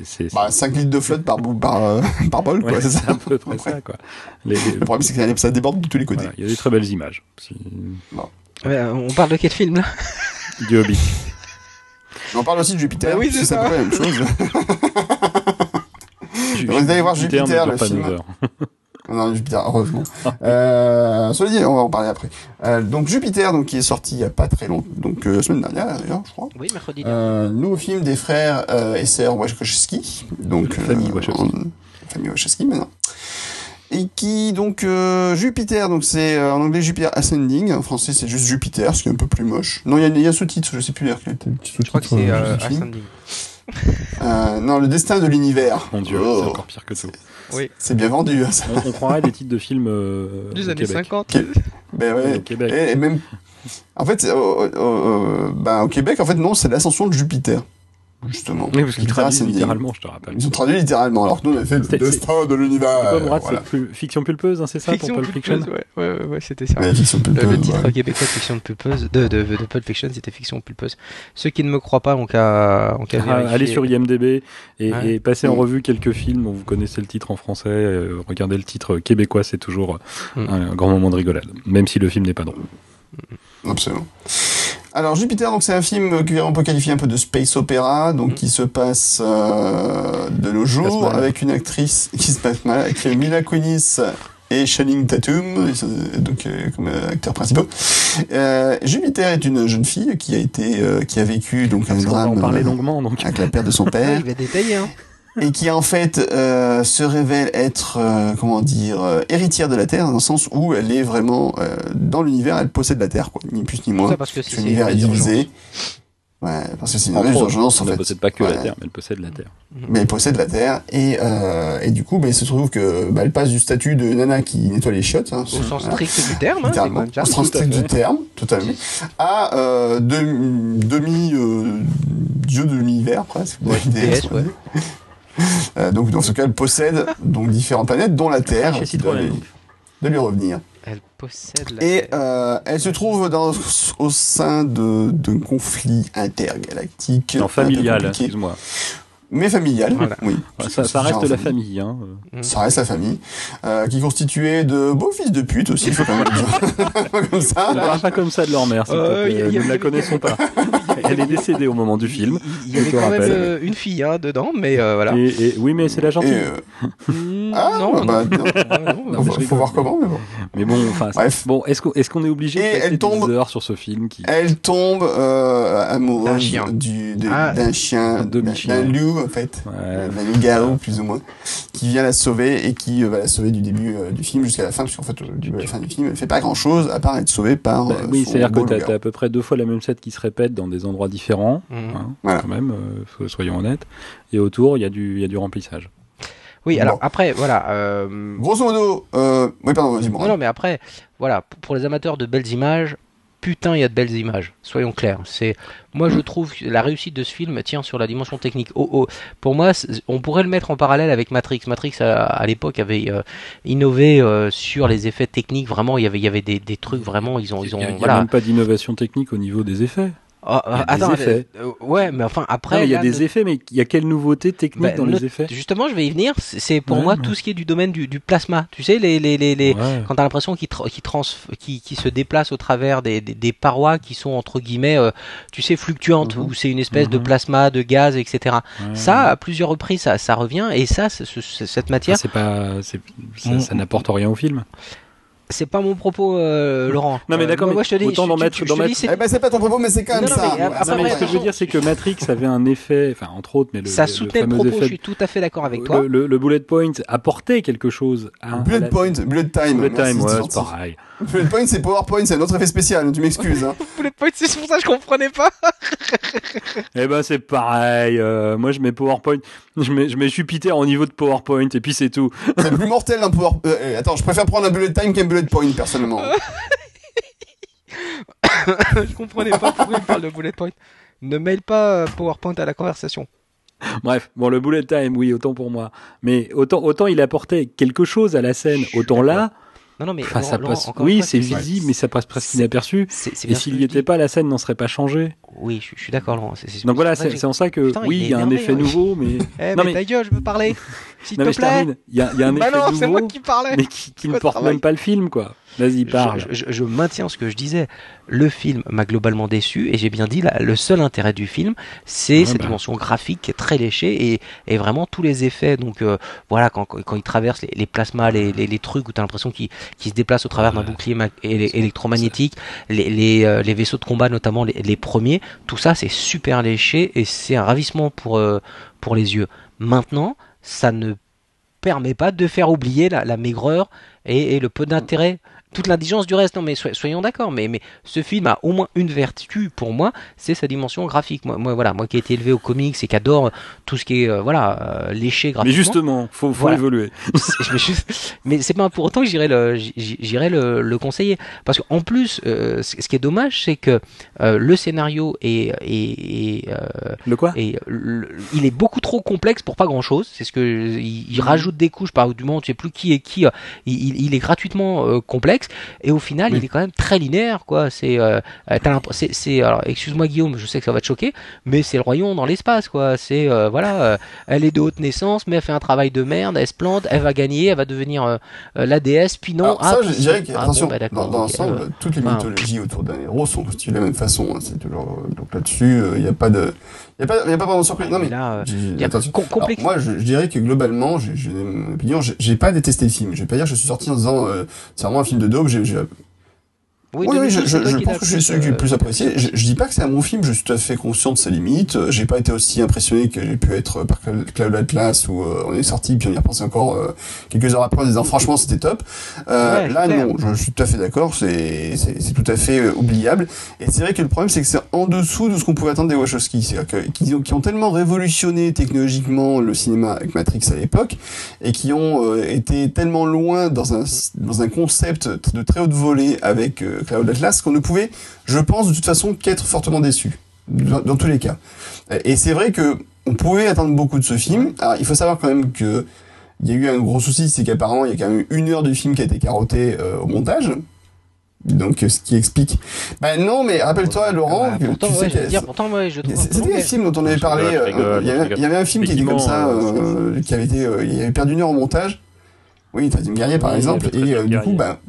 S1: C'est, bah, 5 litres de flotte par, <laughs> par, euh, <laughs> par bol, quoi, c'est ça.
S3: un peu près ça, quoi.
S1: Le problème, c'est que ça déborde de tous les côtés.
S3: Il y a des très belles images.
S2: on parle de quel film, là?
S3: Du Hobbit.
S1: On parle aussi de Jupiter. Bah
S2: oui, c'est ça.
S1: la même chose. <laughs> Vous allez voir Jupiter, le film. Non, Jupiter, heureusement. <laughs> euh, cela dit, on va en parler après. Euh, donc Jupiter, donc qui est sorti il y a pas très longtemps, donc euh, semaine dernière d'ailleurs, je crois.
S2: Oui, mercredi.
S1: Euh, nouveau film des frères euh, et sœurs Wachowski, donc
S3: euh, famille Wachowski.
S1: famille Wachowski maintenant. Et qui donc euh, Jupiter, donc c'est en anglais Jupiter Ascending, en français c'est juste Jupiter, ce qui est un peu plus moche. Non, il y a, y a sous-titre, je sais plus d'ailleurs quel
S2: Je crois que c'est Ascending.
S1: Euh, non, le destin de l'univers.
S3: Mon dieu, oh. c'est encore pire que tout.
S1: Oui. C'est bien vendu. Hein, ça.
S3: On, croirait des titres de films euh,
S2: des années 50.
S1: Ben ouais. Au Québec. Et, même, en fait, au, ben, au Québec, en fait, non, c'est l'ascension de Jupiter justement.
S3: Oui, parce qu'ils traduisent littéralement, je te rappelle.
S1: Ils ont traduit littéralement, alors que nous on a fait le destin de l'univers.
S3: Voilà. Fiction pulpeuse, hein, c'est ça
S2: fiction
S3: pour Pulp
S2: Fiction Ouais, ouais, ouais, c'était ça. fiction pulpeuse, le, titre québécois de Fiction pulpeuse, de, de, de, Pulp Fiction, c'était Fiction pulpeuse. Ceux qui ne me croient pas ont qu'à qu
S3: ah, Allez sur IMDB et, et passez en revue quelques films dont vous connaissez le titre en français. Euh, regardez le titre québécois, c'est toujours mm. un grand moment de rigolade, même si le film n'est pas drôle.
S1: Absolument. Alors Jupiter, donc c'est un film qu'on peut qualifier un peu de space opéra, donc mhm. qui se passe euh, de nos jours avec une actrice <laughs> qui se passe mal, avec Mila Kunis et Channing Tatum, donc euh, comme euh, acteurs principaux. Euh, Jupiter est une jeune fille qui a été, qui a vécu donc un drame
S3: longuement, donc.
S1: avec la perte de son <laughs> père.
S2: Il va détailler. Hein
S1: et qui en fait euh, se révèle être euh, comment dire euh, héritière de la Terre dans le sens où elle est vraiment euh, dans l'univers, elle possède la Terre quoi, ni plus ni moins.
S2: Ça parce que
S1: l'univers est divisé. Ouais, parce que c'est une urgence en fait.
S3: Elle possède pas que la Terre, mais elle possède la Terre.
S1: Mhm. Mais elle possède la Terre et et du coup, bah, il se trouve que bah, elle passe du statut de nana qui nettoie les chiottes, hein,
S2: au sens strict du terme, hein,
S1: au sens strict du terme, totalement, à demi, demi dieu de l'univers presque.
S2: Ouais, DS, ouais.
S1: Euh, donc dans ce cas, elle possède donc différentes planètes, dont la Terre, de, lui revenir.
S2: Elle possède
S1: la Et euh, elle se trouve dans, au sein d'un conflit intergalactique.
S3: Non, familial, excuse-moi
S1: mais familiale, oui.
S3: Ça, reste la famille. Hein.
S1: Mm. Ça reste la famille, euh, qui est constituée de beaux fils de pute aussi, il faut quand même dire. <laughs>
S3: pas comme ça. Voilà. Pas comme ça de leur mère, euh, nous ne la connaissons pas. <laughs> Elle est décédée au moment du film.
S2: Il y avait quand même euh, une fille hein, dedans, mais euh, voilà.
S3: Et, oui, mais c'est la gentille. <laughs>
S1: Mm, ah non, bah, non. faut, faut voir comment, mais bon.
S3: Mais bon, enfin, bon, est-ce qu'on est, qu'on est obligé de passer elle tombe, heures sur ce film qui...
S1: Elle tombe amoureuse ah. d'un chien, d'un loup en fait, ouais. loup plus ou moins, qui vient la sauver et qui euh, va la sauver du début euh, du film jusqu'à la fin, parce qu'en fait, à la fin du film, elle fait pas grand chose à part être sauvée par. Bah,
S3: euh, oui, c'est-à-dire que t'as as à peu près deux fois la même scène qui se répète dans des endroits différents, mmh. hein, voilà. quand même, soyons honnêtes. Et autour, il y a du, il y a du remplissage.
S2: Oui, alors après, voilà. Euh...
S1: Grosso modo, euh... oui, pardon, vas-y.
S2: Non, non, mais après, voilà, pour les amateurs de belles images, putain, il y a de belles images. Soyons clairs. C'est, moi, je trouve que la réussite de ce film tient sur la dimension technique. Oh, oh. Pour moi, on pourrait le mettre en parallèle avec Matrix. Matrix, à, l'époque, avait euh, innové euh, sur les effets techniques. Vraiment, il y avait, il y avait des, des trucs vraiment. Ils ont, ils ont.
S3: Il n'y a, même pas d'innovation technique au niveau des effets.
S2: Oh, attends, effets. Euh, ouais, mais enfin après.
S3: il y a des effets, mais il y a quelle nouveauté technique bah, dans les effets?
S2: Justement, je vais y venir. C'est pour moi tout ce qui est du domaine du, du plasma. Tu sais, les les les, les quand t'as l'impression qu'il qui trans qui, qui se déplace au travers des, des, des parois qui sont entre guillemets, euh, tu sais, fluctuantes, mhm. où c'est une espèce de mhm. plasma, de gaz, etc. Ça, à plusieurs reprises, ça, ça revient, et ça, cette matière.
S3: c'est pas, ça, ça n'apporte rien au film.
S2: C'est pas mon propos, euh, Laurent.
S3: Non, mais d'accord,
S2: euh, moi, je te dis,
S3: autant dans
S2: Matrix.
S1: Eh ben, c'est pas ton propos, mais c'est quand même ça.
S3: Mais, ce que je veux dire, c'est que Matrix avait un effet, enfin, entre autres, mais le.
S2: Ça soutenait le, propos, je suis tout à fait d'accord avec toi.
S3: Le, bullet point apportait quelque chose
S1: à. Bullet point, bullet time.
S3: Bullet time, ouais, c'est pareil.
S1: Bullet point, c'est PowerPoint, c'est un autre effet spécial, tu m'excuses. Hein. <laughs>
S2: bullet point, c'est pour ça que je comprenais pas. <laughs>
S3: eh ben, c'est pareil. Euh, moi, je mets PowerPoint. Je mets, je mets Jupiter au niveau de PowerPoint, et puis c'est tout.
S1: C'est plus mortel d'un PowerPoint. Euh, attends, je préfère prendre un bullet time qu'un bullet point, personnellement. <laughs>
S2: je comprenais pas pourquoi il parle de bullet point. Ne mêle pas euh, PowerPoint à la conversation.
S3: Bref, bon, le bullet time, oui, autant pour moi. Mais autant, autant il apportait quelque chose à la scène, autant là,
S2: non, non, mais
S3: ça passe... oui, c'est visible, mais ça passe presque inaperçu. et s'il n'y était pas, la scène n'en serait pas changée.
S2: Oui, je, suis d'accord, Laurent.
S3: Donc voilà, c'est en ça que, oui, il y a un effet nouveau, mais. <laughs>
S2: Eh, non, mais ta gueule, je veux parler. <laughs> S'il te plaît.
S3: Il y a, y a un <laughs>
S2: bah
S3: effet
S2: non,
S3: nouveau.
S2: moi qui parlais.
S3: Mais qui, qui ne porte même pas le film, quoi. Vas-y, parle.
S2: Je, je, maintiens ce que je disais. Le film m'a globalement déçu et j'ai bien dit, là, le seul intérêt du film, c'est cette bah. dimension graphique qui est très léchée et, et vraiment tous les effets. Donc euh, voilà, quand, quand il traverse les, les plasmas, les, les, les, trucs où tu as l'impression qu'il se déplace au travers d'un bouclier électromagnétique, les, les, euh, les, vaisseaux de combat, notamment les, les premiers, tout ça c'est super léché et c'est un ravissement pour, euh, pour les yeux. Maintenant, ça ne permet pas de faire oublier la, maigreur et le peu d'intérêt toute l'indigence du reste. Non, mais soyons d'accord. Mais, mais ce film a au moins une vertu pour moi, c'est sa dimension graphique. Moi, moi, voilà, moi qui ai été élevé au comics et qui adore tout ce qui est euh, voilà euh, léché graphiquement.
S3: Mais justement, faut, faut évoluer. <laughs>
S2: mais c'est pas pour autant que j'irai le j'irai le, le, conseiller parce qu'en plus, euh, ce qui est dommage, c'est que le scénario est, est,
S3: le quoi?
S2: il est beaucoup trop complexe pour pas grand chose. C'est ce que il, il, rajoute des couches par du moment tu sais plus qui est qui. Il, il est gratuitement complexe et au final il est quand même très linéaire quoi. C'est euh, c'est alors excuse-moi Guillaume je sais que ça va te choquer mais c'est le royaume dans l'espace quoi. C'est euh, voilà euh, elle est de haute naissance mais elle fait un travail de merde elle se plante elle va gagner elle va devenir la déesse puis non
S1: ah, ça je dirais que ah, bah, dans, l'ensemble toutes les mythologies autour d'un héros sont constituées de la même façon hein, c'est toujours donc là-dessus il n'y a pas de il n'y a pas, y a pas vraiment de surprise. Non, mais, là, moi, je, je, dirais que globalement, j'ai opinion, j'ai pas détesté le film. Je vais pas dire que je suis sorti en disant, euh, c'est vraiment un film de daube, j'ai oui, oui, je, je, je pense que je suis celui qui est le plus apprécié. Je, je dis pas que c'est un bon film, je suis tout à fait conscient de ses limites. J'ai pas été aussi impressionné que j'ai pu être par Cloud Atlas où euh, on est sorti puis on y a repensé encore euh, quelques heures après en disant franchement c'était top. Euh, là non, je, suis tout à fait d'accord, c'est c'est tout à fait euh, oubliable. Et c'est vrai que le problème c'est que c'est en dessous de ce qu'on pouvait attendre des Wachowski, c'est-à-dire qu'ils ont, qui ont tellement révolutionné technologiquement le cinéma avec Matrix à l'époque et qui ont été tellement loin dans un dans un concept de très haute volée avec Cloud Atlas qu'on ne pouvait, je pense, de toute façon qu'être fortement déçu. Dans, tous les cas. Et c'est vrai que on pouvait attendre beaucoup de ce film. Alors, il faut savoir quand même que il y a eu un gros souci, c'est qu'apparemment il y a quand même une heure du film qui a été carottée au montage. Donc, ce qui explique. Bah non, mais rappelle-toi, Laurent,
S2: bah, pourtant, tu sais que... dire, pourtant, ouais, je
S1: C'était un film dont on avait parlé. il, y avait, un film qui était comme ça, qui avait été, il avait perdu une heure au montage. Oui, Troisième Guerrier par exemple, et du coup, bah.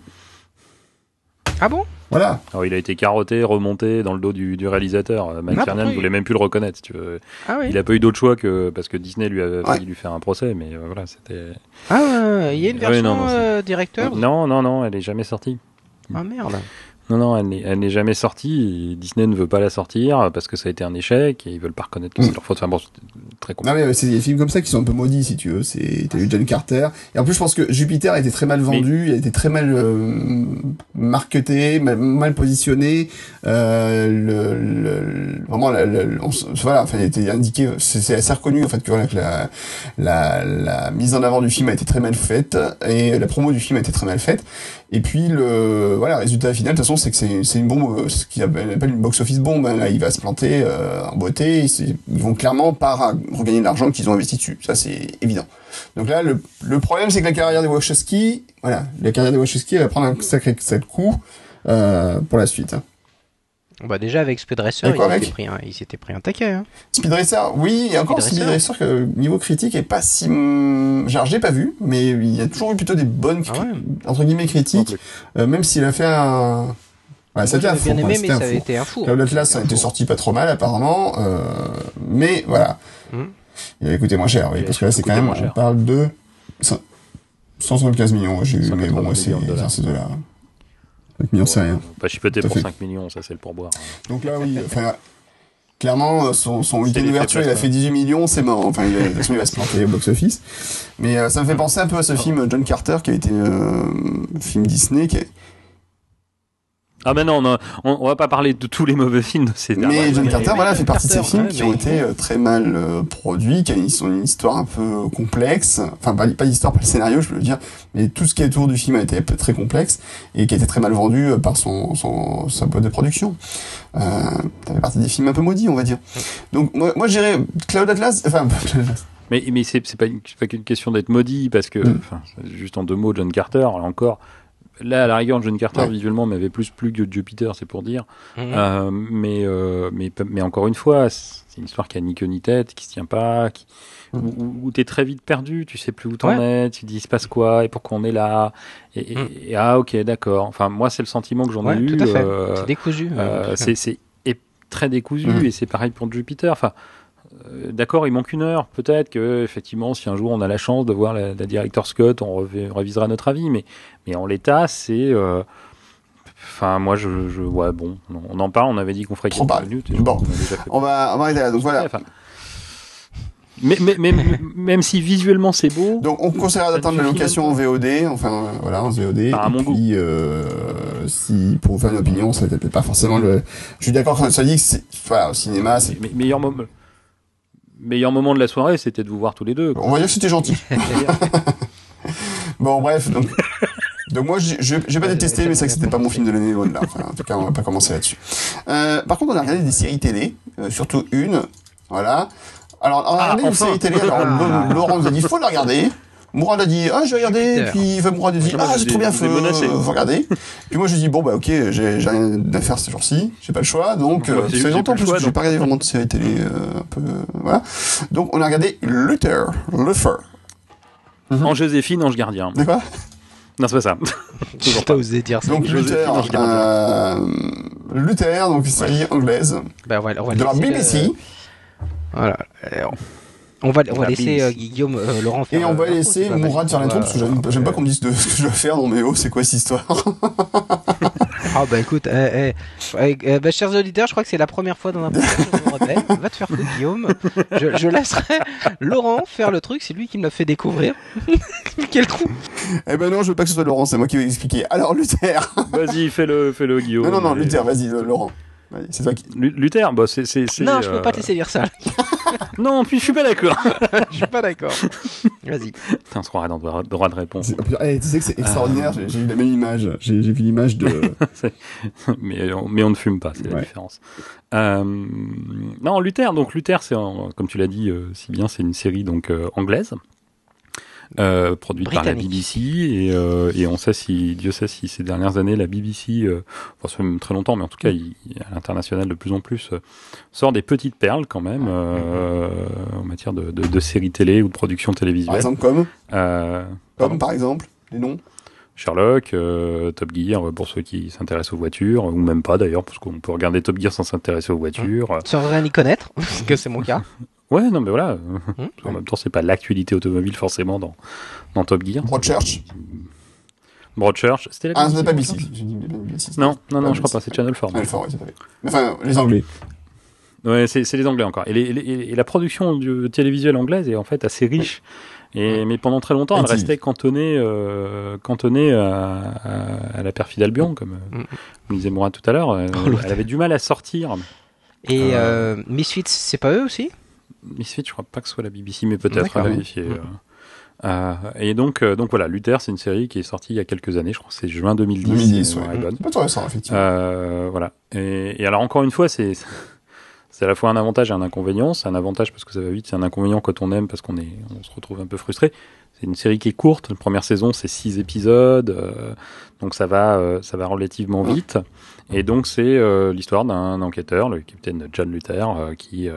S2: Ah bon?
S1: Voilà.
S3: Alors, il a été carotté, remonté dans le dos du, du réalisateur. Mike ah, ne voulait même plus le reconnaître. Tu veux. Ah, oui. Il a pas eu d'autre choix que parce que Disney lui a failli lui faire un procès, mais euh, voilà, c'était.
S2: Ah, il y a une version euh, directeur.
S3: Non, non, non, elle est jamais sortie.
S2: Ah merde.
S3: Non, non, elle n'est jamais sortie. Disney ne veut pas la sortir parce que ça a été un échec et ils veulent pas reconnaître que c'est mm. leur faute. Enfin bon, très compliqué.
S1: Non, mais c'est des films comme ça qui sont un peu maudits, si tu veux. C'est, t'as eu John Carter. Et en plus, je pense que Jupiter a été très mal vendu, il a été très mal euh, marketé, mal, positionné. Euh, le, le, vraiment, le, voilà, enfin, il a été indiqué, c'est, assez reconnu, en fait, que, voilà, que la, la, la mise en avant du film a été très mal faite et la promo du film a été très mal faite. Et puis le voilà, résultat final de toute façon c'est que c'est une bombe euh, ce qu'ils appelle une box office bombe hein. là, il va se planter euh, en beauté, ils, vont clairement pas regagner de l'argent qu'ils ont investi dessus. Ça c'est évident. Donc là le, le problème c'est que la carrière des Wachowski, voilà, la carrière des Wachowski va prendre un sacré, sacré coup euh, pour la suite.
S2: Bah déjà avec Speed Racer, il s'était pris, un taquet. Hein.
S1: Speed Racer, oui, et encore Speed Racer que niveau critique est pas si, genre j'ai pas vu, mais il y a toujours eu plutôt des bonnes ah entre guillemets critiques, euh, même s'il a fait un.
S2: Ouais, ça a bien aimé, mais ça avait été un fou.
S1: Cloud Atlas, ça a été sorti pas trop mal apparemment, euh, mais voilà. Hum. Il a coûté moins cher, oui, parce que là c'est quand même, on parle de 175 millions, j'ai eu, mais bon, c'est de là. 5 millions, c'est rien.
S3: Pas chipoter pour 5 millions, ça c'est le pourboire.
S1: Donc là, oui, enfin, clairement, son, son week-end d'ouverture, il a fait 18 millions, c'est mort. Enfin, il, il va se planter au box-office. Mais euh, ça me fait penser un peu à ce film John Carter, qui a été euh, un film Disney, qui
S3: ah ben non, on, on, va pas parler de tous les mauvais films de ces
S1: Mais John Carter, voilà, fait partie de ces films qui ont été euh, très mal euh, produits, qui ont une histoire un peu complexe. Enfin, pas, pas l'histoire, pas le scénario, je veux dire, mais tout ce qui est autour du film a été très complexe et qui a été très mal vendu euh, par son, son sa boîte de production. Euh, ça fait partie des films un peu maudits, on va dire. Donc moi, moi j'irais Cloud Atlas, enfin <laughs>
S3: Mais, mais c'est pas, pas qu'une question d'être maudit, parce que, mm. enfin, juste en deux mots, John Carter, là encore, Là, à la rigueur, John Carter visuellement m'avait plus plu que Jupiter, c'est pour dire. Mhm. Euh, mais, euh, mais, mais encore une fois, c'est une histoire qui a ni queue ni tête, qui se tient pas, qui, mhm. où, tu es très vite perdu, tu sais plus où t'en es, tu dis il se passe quoi et pourquoi on est là. Et, mhm. ah ok, d'accord. Enfin, moi, c'est le sentiment que j'en ai eu.
S2: Euh, c'est décousu.
S3: c'est très décousu et c'est pareil pour Jupiter. Enfin, d'accord, il manque une heure. Peut-être que effectivement, si un jour on a la chance de voir la, la director Scott, on, révisera notre avis. Mais, mais en l'état, c'est. Euh, enfin, moi, je, je, ouais, bon, on en parle. On avait dit qu'on ferait
S1: 15 minutes. Bon, on, va, on va arrêter là. Donc voilà.
S3: mais, mais, mais même si visuellement c'est beau.
S1: Donc on conseillera d'attendre la location en VOD, enfin voilà en VOD.
S3: à mon puis
S1: euh, si pour vous faire une opinion, ça peut-être pas forcément le. Je suis d'accord quand ça dit que c'est voilà au cinéma c'est.
S3: Meilleur moment meilleur moment de la soirée, c'était de vous voir tous les deux.
S1: On va dire que c'était gentil. <laughs> <laughs> bon, bref, donc. Donc moi, j'ai pas détesté, mais c'est que c'était pas mon film de l'année là. en tout cas, on va pas commencer là-dessus. Euh, par contre, on a regardé des séries télé, euh, surtout une, voilà. Alors, on a regardé ah, une série télé. Alors, Laurent nous a dit, faut la regarder. Mourad a dit ah je vais regarder puis Mourad a dit ah c'est trop bien faut, regarder. Puis moi je dis bon bah ok j'ai rien à faire ces jours-ci j'ai pas le choix donc euh, ça fait longtemps parce que j'ai pas regardé vraiment de séries télé euh, un peu voilà. Donc on a regardé Luther Luther
S3: en Joséphine Ange Gardien.
S1: Quoi?
S3: Non, c'est pas ça. <laughs>
S2: J'ai pas osé dire ça.
S1: Donc Luther, euh, Luther, donc une série anglaise.
S2: Bah, voilà,
S1: de la BBC.
S2: Voilà. On va, on va laisser euh, Guillaume euh, Laurent faire.
S1: Et on va laisser Mourad faire l'intro parce que j'aime pas qu'on me dise de ce que je dois faire. Non mais oh, c'est quoi cette histoire <laughs>
S2: Ah bah écoute, bah, chers auditeurs, je crois que c'est la première fois dans un podcast. <laughs> Va te faire foutre Guillaume. Je, je, laisserai Laurent faire le truc. C'est lui qui me l'a fait découvrir. <laughs> Quel trou
S1: Eh ben non, je veux pas que ce soit Laurent. C'est moi qui vais expliquer. Alors Luther.
S3: vas-y, fais-le, fais-le Guillaume.
S1: Non non non, Luther, vas-y Laurent. C'est toi qui.
S3: Luther, bah c'est.
S2: Non, je peux pas te laisser dire ça. <laughs>
S3: non, puis je suis pas d'accord. <laughs>
S2: je suis pas d'accord. Vas-y.
S3: on se croirait dans le droit de réponse.
S1: Tu sais que c'est extraordinaire, j'ai vu la même image. J'ai vu l'image de. <laughs>
S3: mais, on, mais on ne fume pas, c'est la différence. Euh, non, Luther, donc Luther, c'est comme tu l'as dit euh, si bien, c'est une série donc euh, anglaise. Euh, produite par la BBC et, euh, et, on sait si Dieu sait si ces dernières années la BBC, euh, enfin ça fait même très longtemps, mais en tout cas il, à l'international de plus en plus euh, sort des petites perles quand même euh, en matière de, de, de, séries télé ou de production télévisuelle. Par
S1: exemple comme Comme par exemple les noms.
S3: Sherlock, Top Gear pour ceux qui s'intéressent aux voitures, ou même pas d'ailleurs, parce qu'on peut regarder Top Gear sans s'intéresser aux voitures.
S2: Sans rien y connaître, <laughs> parce que c'est mon cas. <laughs>
S3: Ouais, non, mais voilà. Hum. <laughs> En même temps, c'est pas l'actualité automobile forcément dans, dans Top Gear.
S1: Broadchurch.
S3: Broadchurch,
S1: c'était la Ah, c'était pas BBC.
S3: Non, non, non, je crois pas, c'est Channel 4.
S1: Channel 4, oui, c'est Enfin, les Anglais.
S3: Ouais, c'est les Anglais encore. Et, les, et, la production du télévisuel anglaise est en fait assez riche. Et, mais pendant très longtemps, elle restait cantonnée, euh, cantonnée à, à, la perfide Albion, comme, mm. comme disait Mourad tout à l'heure. Elle, oh, elle, avait du mal à sortir.
S2: Et euh, Misfits, c'est pas eux aussi?
S3: Misfits, je crois pas que ce soit la BBC, mais peut-être à vérifier. Mm. Euh, et donc, euh, donc voilà, Luther, c'est une série qui est sortie il y a quelques années, je crois que c'est juin 2010.
S1: 2010, ouais. Pas intéressant, effectivement.
S3: Euh, voilà. Et, et, alors, encore une fois, c'est <laughs> c'est à la fois un avantage et un inconvénient. C'est un avantage parce que ça va vite, c'est un inconvénient quand on aime parce qu'on est, on se retrouve un peu frustré. C'est une série qui est courte. La première saison, c'est six épisodes, euh, donc ça va, euh, ça va relativement vite. Et donc c'est euh, l'histoire d'un enquêteur, le capitaine John Luther, qui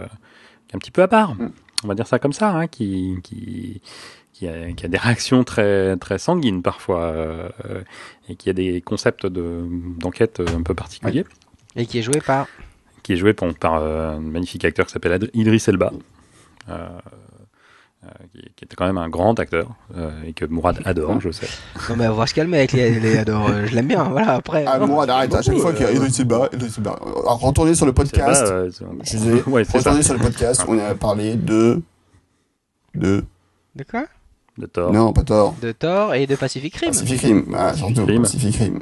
S3: un petit peu à part. Mm. On va dire ça comme ça, hein, qui, qui, qui, a, qui, a, des réactions très, très sanguines parfois, euh, et qui a des concepts d'enquête un peu particuliers.
S2: Et qui est joué par
S3: Qui est joué par, par un magnifique acteur qui s'appelle Idris Elba. Euh, euh, qui, qui, était quand même un grand acteur euh, et que Mourad <laughs> adore, je sais.
S2: Non mais on va se calmer avec les, les adore, euh, je l'aime bien, voilà après.
S1: Ah, Mourad arrête à chaque fois qu'il y a Idriss Elba, Idriss Elba. Alors retournez sur le podcast. Je disais, <laughs> ouais, retournez sur le podcast, on a parlé de de
S2: de quoi?
S3: De Thor.
S1: Non, pas Thor.
S2: De Thor et de Pacific Rim.
S1: Pacific Rim, ah, surtout Pacific Rim.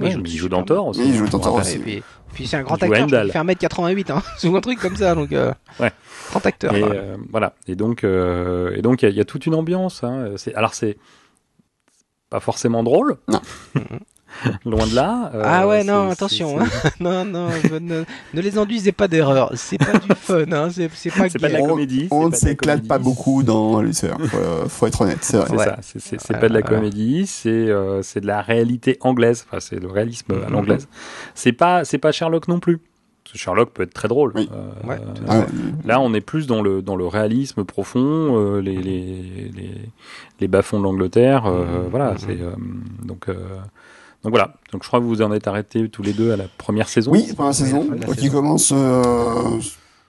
S3: Oui, il joue dans Thor aussi.
S1: Oui, il joue dans Thor aussi.
S2: Puis c'est un grand acteur, il fait 1m88, hein. <laughs> c'est un truc comme ça, donc euh,
S3: ouais.
S2: grand acteur.
S3: Et, euh, voilà. Et donc, euh, et donc il y, y, a toute une ambiance. Hein. Alors c'est pas forcément drôle.
S1: Non. <laughs> <laughs>
S3: Loin de là.
S2: Euh, ah ouais, non, attention. Hein. <laughs> non, non, ne, ne, les enduisez pas d'erreur. C'est pas du <laughs> fun. Hein. C'est pas,
S3: pas de la comédie.
S1: On ne s'éclate pas beaucoup dans les Faut, faut être honnête. C'est
S3: ça. C'est pas de la comédie. C'est euh, c'est de la réalité anglaise. Enfin, c'est le réalisme à l'anglaise. C'est pas c'est pas Sherlock non plus. Sherlock peut être très drôle.
S1: Oui.
S3: Euh, ouais, ah là, on est plus dans le dans le réalisme profond, euh, les, les, les les bas-fonds de l'Angleterre. Euh, mmh, voilà, mmh. c'est donc donc voilà, donc je crois que vous en êtes arrêtés tous les deux à la première saison.
S1: Oui, première saison, qui commence euh,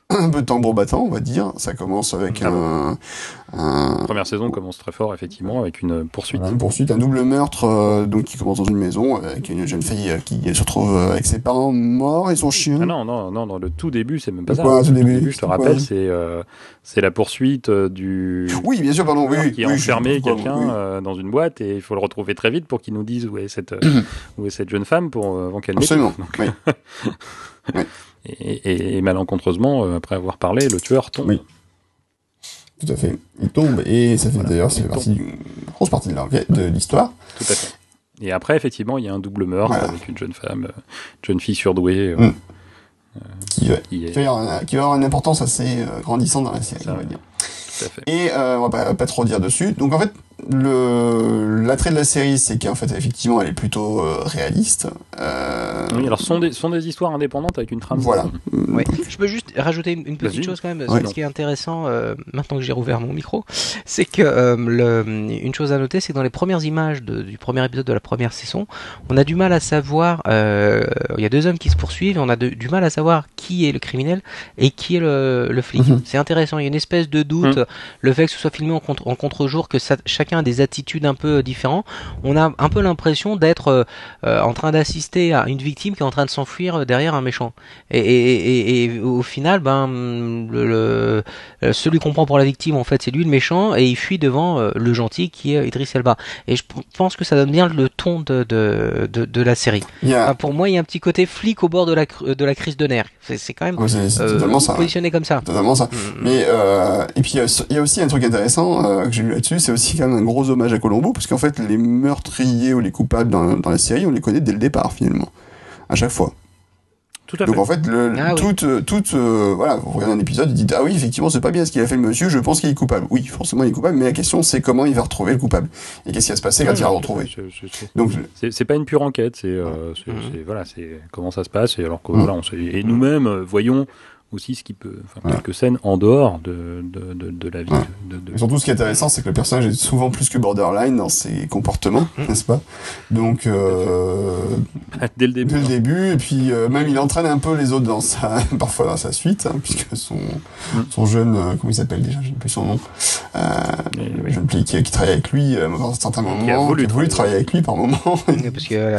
S1: un peu tambour battant, on va dire. Ça commence avec un,
S3: un, La première saison commence très fort, effectivement, avec une poursuite.
S1: Une poursuite, un double meurtre, euh, donc qui commence dans une maison avec une jeune fille euh, qui se retrouve euh, avec ses parents morts et son chien.
S3: Ah non, non, non, dans le tout début, c'est même pas
S1: quoi,
S3: ça.
S1: Tout début,
S3: début, je te rappelle, c'est c'est la poursuite du.
S1: Oui, bien sûr, pardon. Oui,
S3: qui a enfermé quelqu'un dans une boîte et il faut le retrouver très vite pour qu'il nous dise où est cette <clears throat> où est cette jeune femme pour avant qu'elle.
S1: Absolument. oui. <laughs>
S3: oui. Et, et, malencontreusement, euh, après avoir parlé, le tueur tombe.
S1: Oui. Tout à fait. Il tombe, et ça fait d'ailleurs, c'est partie grosse partie de l'histoire.
S3: Tout à fait. Et après, effectivement, il y a un double meurtre avec une jeune femme, euh, une jeune fille surdouée.
S1: Euh, qui, qui, est... qui, va avoir, une importance assez grandissante dans la série, on va dire. Et euh, on va pas, pas, trop dire dessus. Donc en fait, l'attrait de la série, c'est qu'en fait, effectivement, elle est plutôt euh, réaliste.
S3: Euh... Oui, alors ce sont des, sont des histoires indépendantes avec une trame.
S1: Voilà.
S2: Ouais. Je peux juste rajouter une, petite chose quand même. Ce qui est intéressant, euh, maintenant que j'ai rouvert mon micro, c'est que euh, le, une chose à noter, c'est que dans les premières images de, du premier épisode de la première saison, on a du mal à savoir. Euh, il y a deux hommes qui se poursuivent, et on a de, du mal à savoir qui est le criminel et qui est le, le flic. Mm -hmm. C'est intéressant. Il y a une espèce de doute. Mm le fait que ce soit filmé en, contre, en contre-jour, que ça, chacun des attitudes un peu différentes, on a un peu l'impression d'être euh, euh, en train d'assister à une victime qui est en train de s'enfuir derrière un méchant. Et, et, et, et, au final, ben, le, le, euh, celui qu'on prend pour la victime, en fait, c'est lui le méchant, et il fuit devant euh, le gentil qui est Idris Elba. Et je pense que ça donne bien le ton de, de, de, de la série.
S1: Yeah.
S2: Enfin, pour moi, il y a un petit côté flic au bord de la, de la crise de nerfs. C'est quand même
S1: ouais, euh,
S2: ça. positionné comme ça.
S1: Totalement ça. Mm. Mais et puis il y a aussi un truc intéressant euh, que j'ai lu là-dessus, c'est aussi quand même gros hommage à Colombo, parce qu'en fait, les meurtriers ou les coupables dans, dans, la série, on les connaît dès le départ, finalement. À chaque fois. Tout à Donc en fait, le, ah toute, euh, toute, euh, voilà, vous regardez un épisode, vous dites ah oui, effectivement, c'est pas bien ce qu'il a fait le monsieur. Je pense qu'il est coupable. Oui, forcément, il est coupable. Mais la question, c'est comment il va retrouver le coupable et qu'est-ce qui va se passer quand il va le retrouver.
S3: Donc c'est pas une pure enquête. C'est euh, mmh. voilà, c'est comment ça se passe. Et alors que mmh. voilà, on et nous-mêmes voyons aussi ce qui peut, enfin, quelques scènes en dehors de, de, de, de la vie. De,
S1: de, surtout, ce qui est intéressant, c'est que le personnage est souvent plus que borderline dans ses comportements, mm. n'est-ce pas? Donc, euh, <laughs>
S3: dès le début.
S1: Dès le début, et puis euh, même il entraîne un peu les autres dans sa, <laughs> parfois dans sa suite, hein, puisque son, mm. son jeune, euh, comment il s'appelle déjà, j'ai plus son nom, euh, le jeune qui, qui, travaille avec lui euh, dans un certain moment, qui a voulu, travailler avec lui par moment. parce que,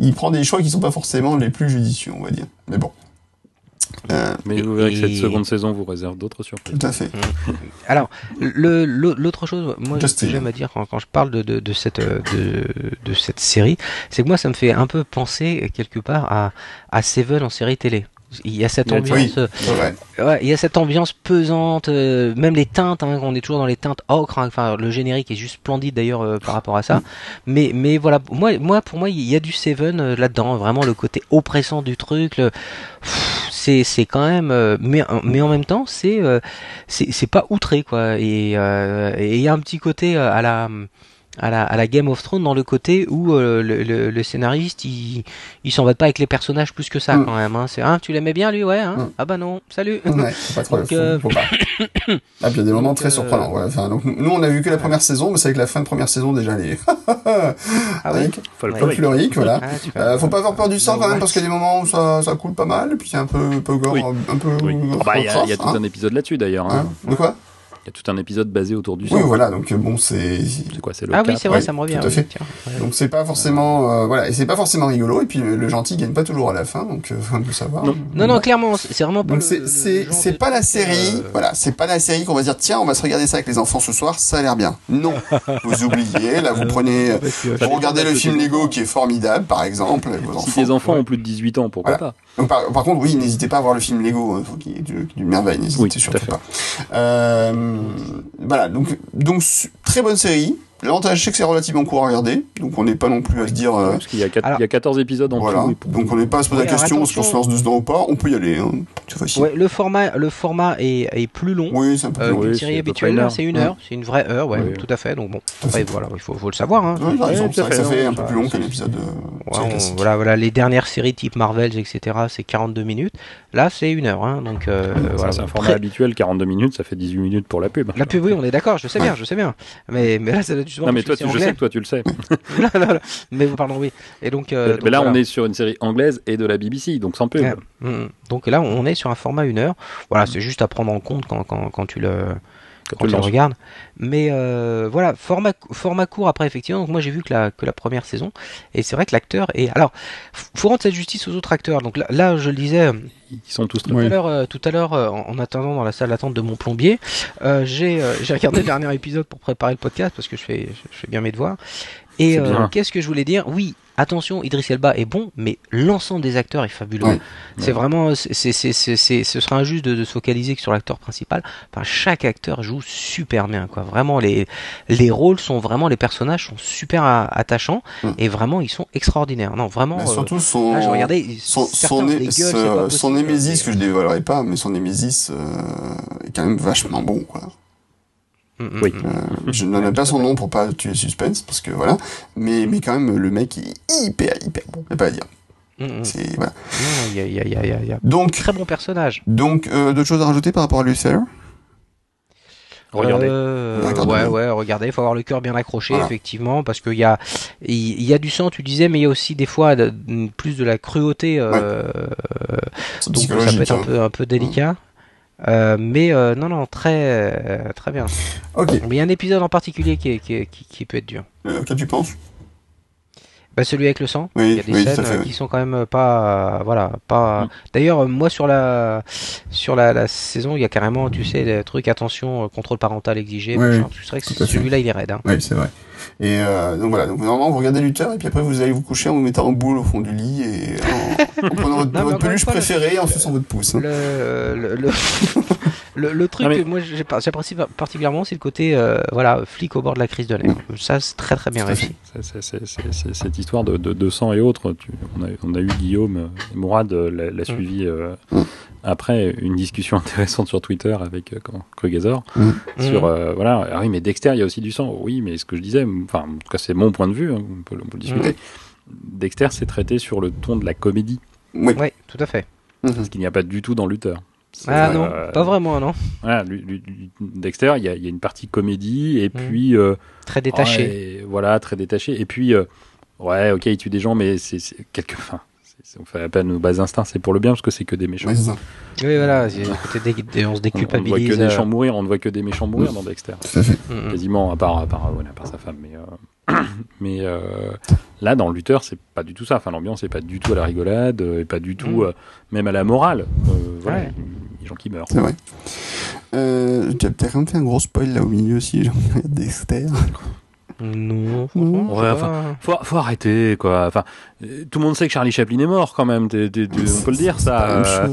S1: il prend des choix qui sont pas forcément les plus judicieux, on va dire. Mais bon.
S3: Euh, Mais vous verrez que cette seconde saison vous réserve d'autres surprises.
S1: Tout à fait.
S2: Alors, l'autre chose, moi, ce que j'aime à dire quand, je parle de, de, de cette, de, de, cette série, c'est que moi, ça me fait un peu penser quelque part à, à Seven en série télé. Il y a cette ambiance, euh, il y a cette ambiance pesante, euh, même les teintes. Hein, on est toujours dans les teintes ocre. Hein, enfin, le générique est juste splendide d'ailleurs euh, par rapport à ça. Mais, mais voilà, moi, moi, pour moi, il y a du Seven là-dedans. Vraiment le côté oppressant du truc. c'est, c'est quand même. mais, mais en même temps, c'est, c'est, c'est pas outré quoi. Et il y a un petit côté à la à la, à la Game of Thrones dans le côté où euh, le, le, le, scénariste il, il s'en va pas avec les personnages plus que ça mm. quand même. Hein. C'est hein, tu l'aimais bien lui? Ouais hein? Mm. ah bah non salut.
S1: Ouais, pas trop donc, euh... faut pas. <coughs> Ah, puis il y a des moments très euh, surprenants. Ouais. Enfin, donc, nous on a vu que la première saison mais c'est avec la fin de première saison déjà les.
S2: ah oui?
S1: Folklorique voilà. <laughs> Ah, faut pas avoir peur du sang quand même parce qu'il y a des moments où ça, ça coule pas mal et puis c'est un peu un peu gore un peu.
S3: Ah bah, il y, a, y a tout hein. un épisode là-dessus d'ailleurs. Hein?
S1: De quoi?
S3: Il y a tout un épisode basé autour du sang.
S1: Oui, voilà, donc euh, bon, c'est.
S3: C'est quoi, c'est le
S2: Ah oui, c'est vrai, ça me revient.
S1: Tout à fait. Donc c'est pas forcément, euh, voilà, et c'est pas forcément rigolo. Et puis le, gentil gagne pas toujours à la fin, donc euh, faut le savoir.
S2: Non, non, non, clairement, c'est vraiment
S1: pas. Donc c'est c'est c'est pas la série, voilà, c'est pas la série qu'on va dire tiens, on va se regarder ça avec les enfants ce soir, ça a l'air bien. Non, vous oubliez, là vous prenez, <laughs> vous regardez le film Lego qui est formidable, par exemple.
S3: Vos si les enfants ont plus de 18 ans, pourquoi pas?
S1: Par, contre, oui, n'hésitez pas à voir le film Lego, il faut qu'il y ait du, du merveille, n'hésitez surtout pas. Euh, voilà, donc, donc très bonne série. L'avantage, c'est que c'est relativement court à regarder, donc on n'est pas non plus à se dire. Euh,
S3: Parce qu'il y, a il y a 14 épisodes en
S1: voilà. tout. Donc on n'est pas à se poser la question est-ce qu'on se lance dedans ou pas, on peut y aller. Hein. C'est facile.
S2: Ouais, le format, le format est, est plus long.
S1: Oui, c'est un peu
S2: euh, plus long. Une série habituelle, c'est une heure, c'est une vraie heure, ouais, tout à fait. Donc bon, après, voilà, il faut, faut, le savoir. Hein.
S1: C'est que ça fait un peu plus long qu'un épisode. Euh,
S2: voilà, voilà, les dernières séries type Marvel, etc., c'est 42 minutes. Là, c'est une heure. Hein, donc
S3: voilà. C'est un format habituel, 42 minutes, ça fait 18 minutes pour la pub.
S2: La pub, oui, on est d'accord, je sais bien, je sais bien. Mais là, ça doit
S3: Non, mais toi, je sais toi tu le sais. <laughs>
S2: mais pardon, oui. Et donc, euh,
S3: mais là, on est sur une série anglaise et de la BBC, donc sans pub.
S2: Mm. donc là, on est sur un format une heure. Voilà, c'est juste à prendre en compte quand, quand, quand tu le quand, tu le regardes. Mais euh, voilà, format, format court après, effectivement. Donc moi j'ai vu que la, que la première saison. Et c'est vrai que l'acteur est. Alors, faut rendre cette justice aux autres acteurs. Donc là, là je le disais.
S3: Ils sont tous
S2: très tout, à l'heure, euh, tout à l'heure, en, attendant dans la salle d'attente de mon plombier, euh, j'ai j'ai regardé le <laughs> dernier épisode pour préparer le podcast parce que je fais, je fais bien mes devoirs. Et euh, qu'est-ce que je voulais dire? Oui, attention, Idris Elba est bon, mais l'ensemble des acteurs est fabuleux. C'est vraiment, c'est, c'est, c'est, ce sera injuste de, de se focaliser que sur l'acteur principal. Enfin, chaque acteur joue super bien, quoi. Vraiment, les les rôles sont vraiment, les personnages sont super attachants et vraiment, ils sont extraordinaires. Non, vraiment.
S1: Mais surtout son, je regardais, son, son, gueules, son Némésis que je dévoilerai pas, mais son Némésis euh, est quand même vachement bon, quoi.
S3: Mm, mm, oui.
S1: Mm. Euh, je ne donne pas son nom pour pas tuer le suspense, parce que voilà. Mais, mais quand même, le mec est hyper, hyper bon. Il pas à dire.
S2: C'est, voilà. Non, y a, y a, y a, y a donc, très bon personnage.
S1: Donc, euh, d'autres choses à rajouter par rapport à Lucifer
S3: Regardez.
S2: Euh, ouais, ouais, regardez. Il faut avoir le cœur bien accroché, effectivement, parce qu'il y a, il y a du sang, tu disais, mais il y a aussi des fois plus de la cruauté. Euh, donc ça peut être un hein. peu, un peu délicat. Euh, mais euh, non, non, très, euh, très bien.
S1: Ok.
S2: Mais il y a un épisode en particulier qui, qui, qui, qui peut être dur.
S1: Euh, que tu penses?
S2: Bah, celui avec le sang.
S1: Oui,
S2: il y a des
S1: oui,
S2: scènes qui sont quand même pas, voilà, pas. Mm. D'ailleurs, moi sur la, sur la, la, saison, il y a carrément, tu sais, des trucs attention, contrôle parental exigé. Oui, tu sais que celui-là, il est raide. Hein.
S1: Oui, c'est vrai. Et euh, donc voilà, donc normalement vous regardez Luther et puis après vous allez vous coucher en vous mettant en boule au fond du lit et en, en <laughs> prenant votre, non, votre peluche préférée et en suçant votre pouce. Hein.
S2: Le, le, le, <laughs> le, le truc mais... que moi j'apprécie particulièrement c'est le côté euh, voilà flic au bord de la crise de l'air. Ça c'est très très bien réussi.
S3: Cette histoire de, de, sang et autres. on, a, on, a, eu Guillaume et Mourad l'a, mm. suivi mm. Après une discussion <laughs> intéressante sur Twitter avec comment, Krugazor mm. sur voilà. Ah oui, mais Dexter, il y a aussi du sang. Oui, mais ce que je disais, enfin, en tout cas, c'est mon point de vue. Hein, on, peut, on peut le discuter. Dexter, c'est traité sur le ton de la comédie.
S2: Oui, tout à fait.
S3: Ce qu'il n'y a pas du tout dans Luther.
S2: Ah non, pas vraiment, non.
S3: Dexter, il y, a, une partie comédie et mm. puis. Euh,
S2: très détaché.
S3: voilà, très détaché. Et puis, euh, ouais, ok, il tue des gens, mais c'est quelque. Enfin, on fait appel à nos bas instincts, c'est pour le bien parce que c'est que des méchants.
S2: oui, voilà, on se déculpabilise.
S3: On ne voit que des méchants mourir, on ne voit que des méchants mourir dans Dexter. Mm, mm. Quasiment, à part, à part, à part sa femme. Mais, euh, <coughs> mais là, dans Luther, c'est pas du tout ça. Enfin, l'ambiance n'est pas du tout à la rigolade, et pas du tout, même à la morale. voilà, les gens qui meurent.
S1: C'est vrai. Euh, tu as peut-être fait un gros spoil là au milieu aussi, genre <laughs> Dexter.
S2: Non,
S3: ouais, enfin, faut, faut, arrêter quoi. Enfin, tout le monde sait que Charlie Chaplin est mort quand même. on peut le dire ça. Euh.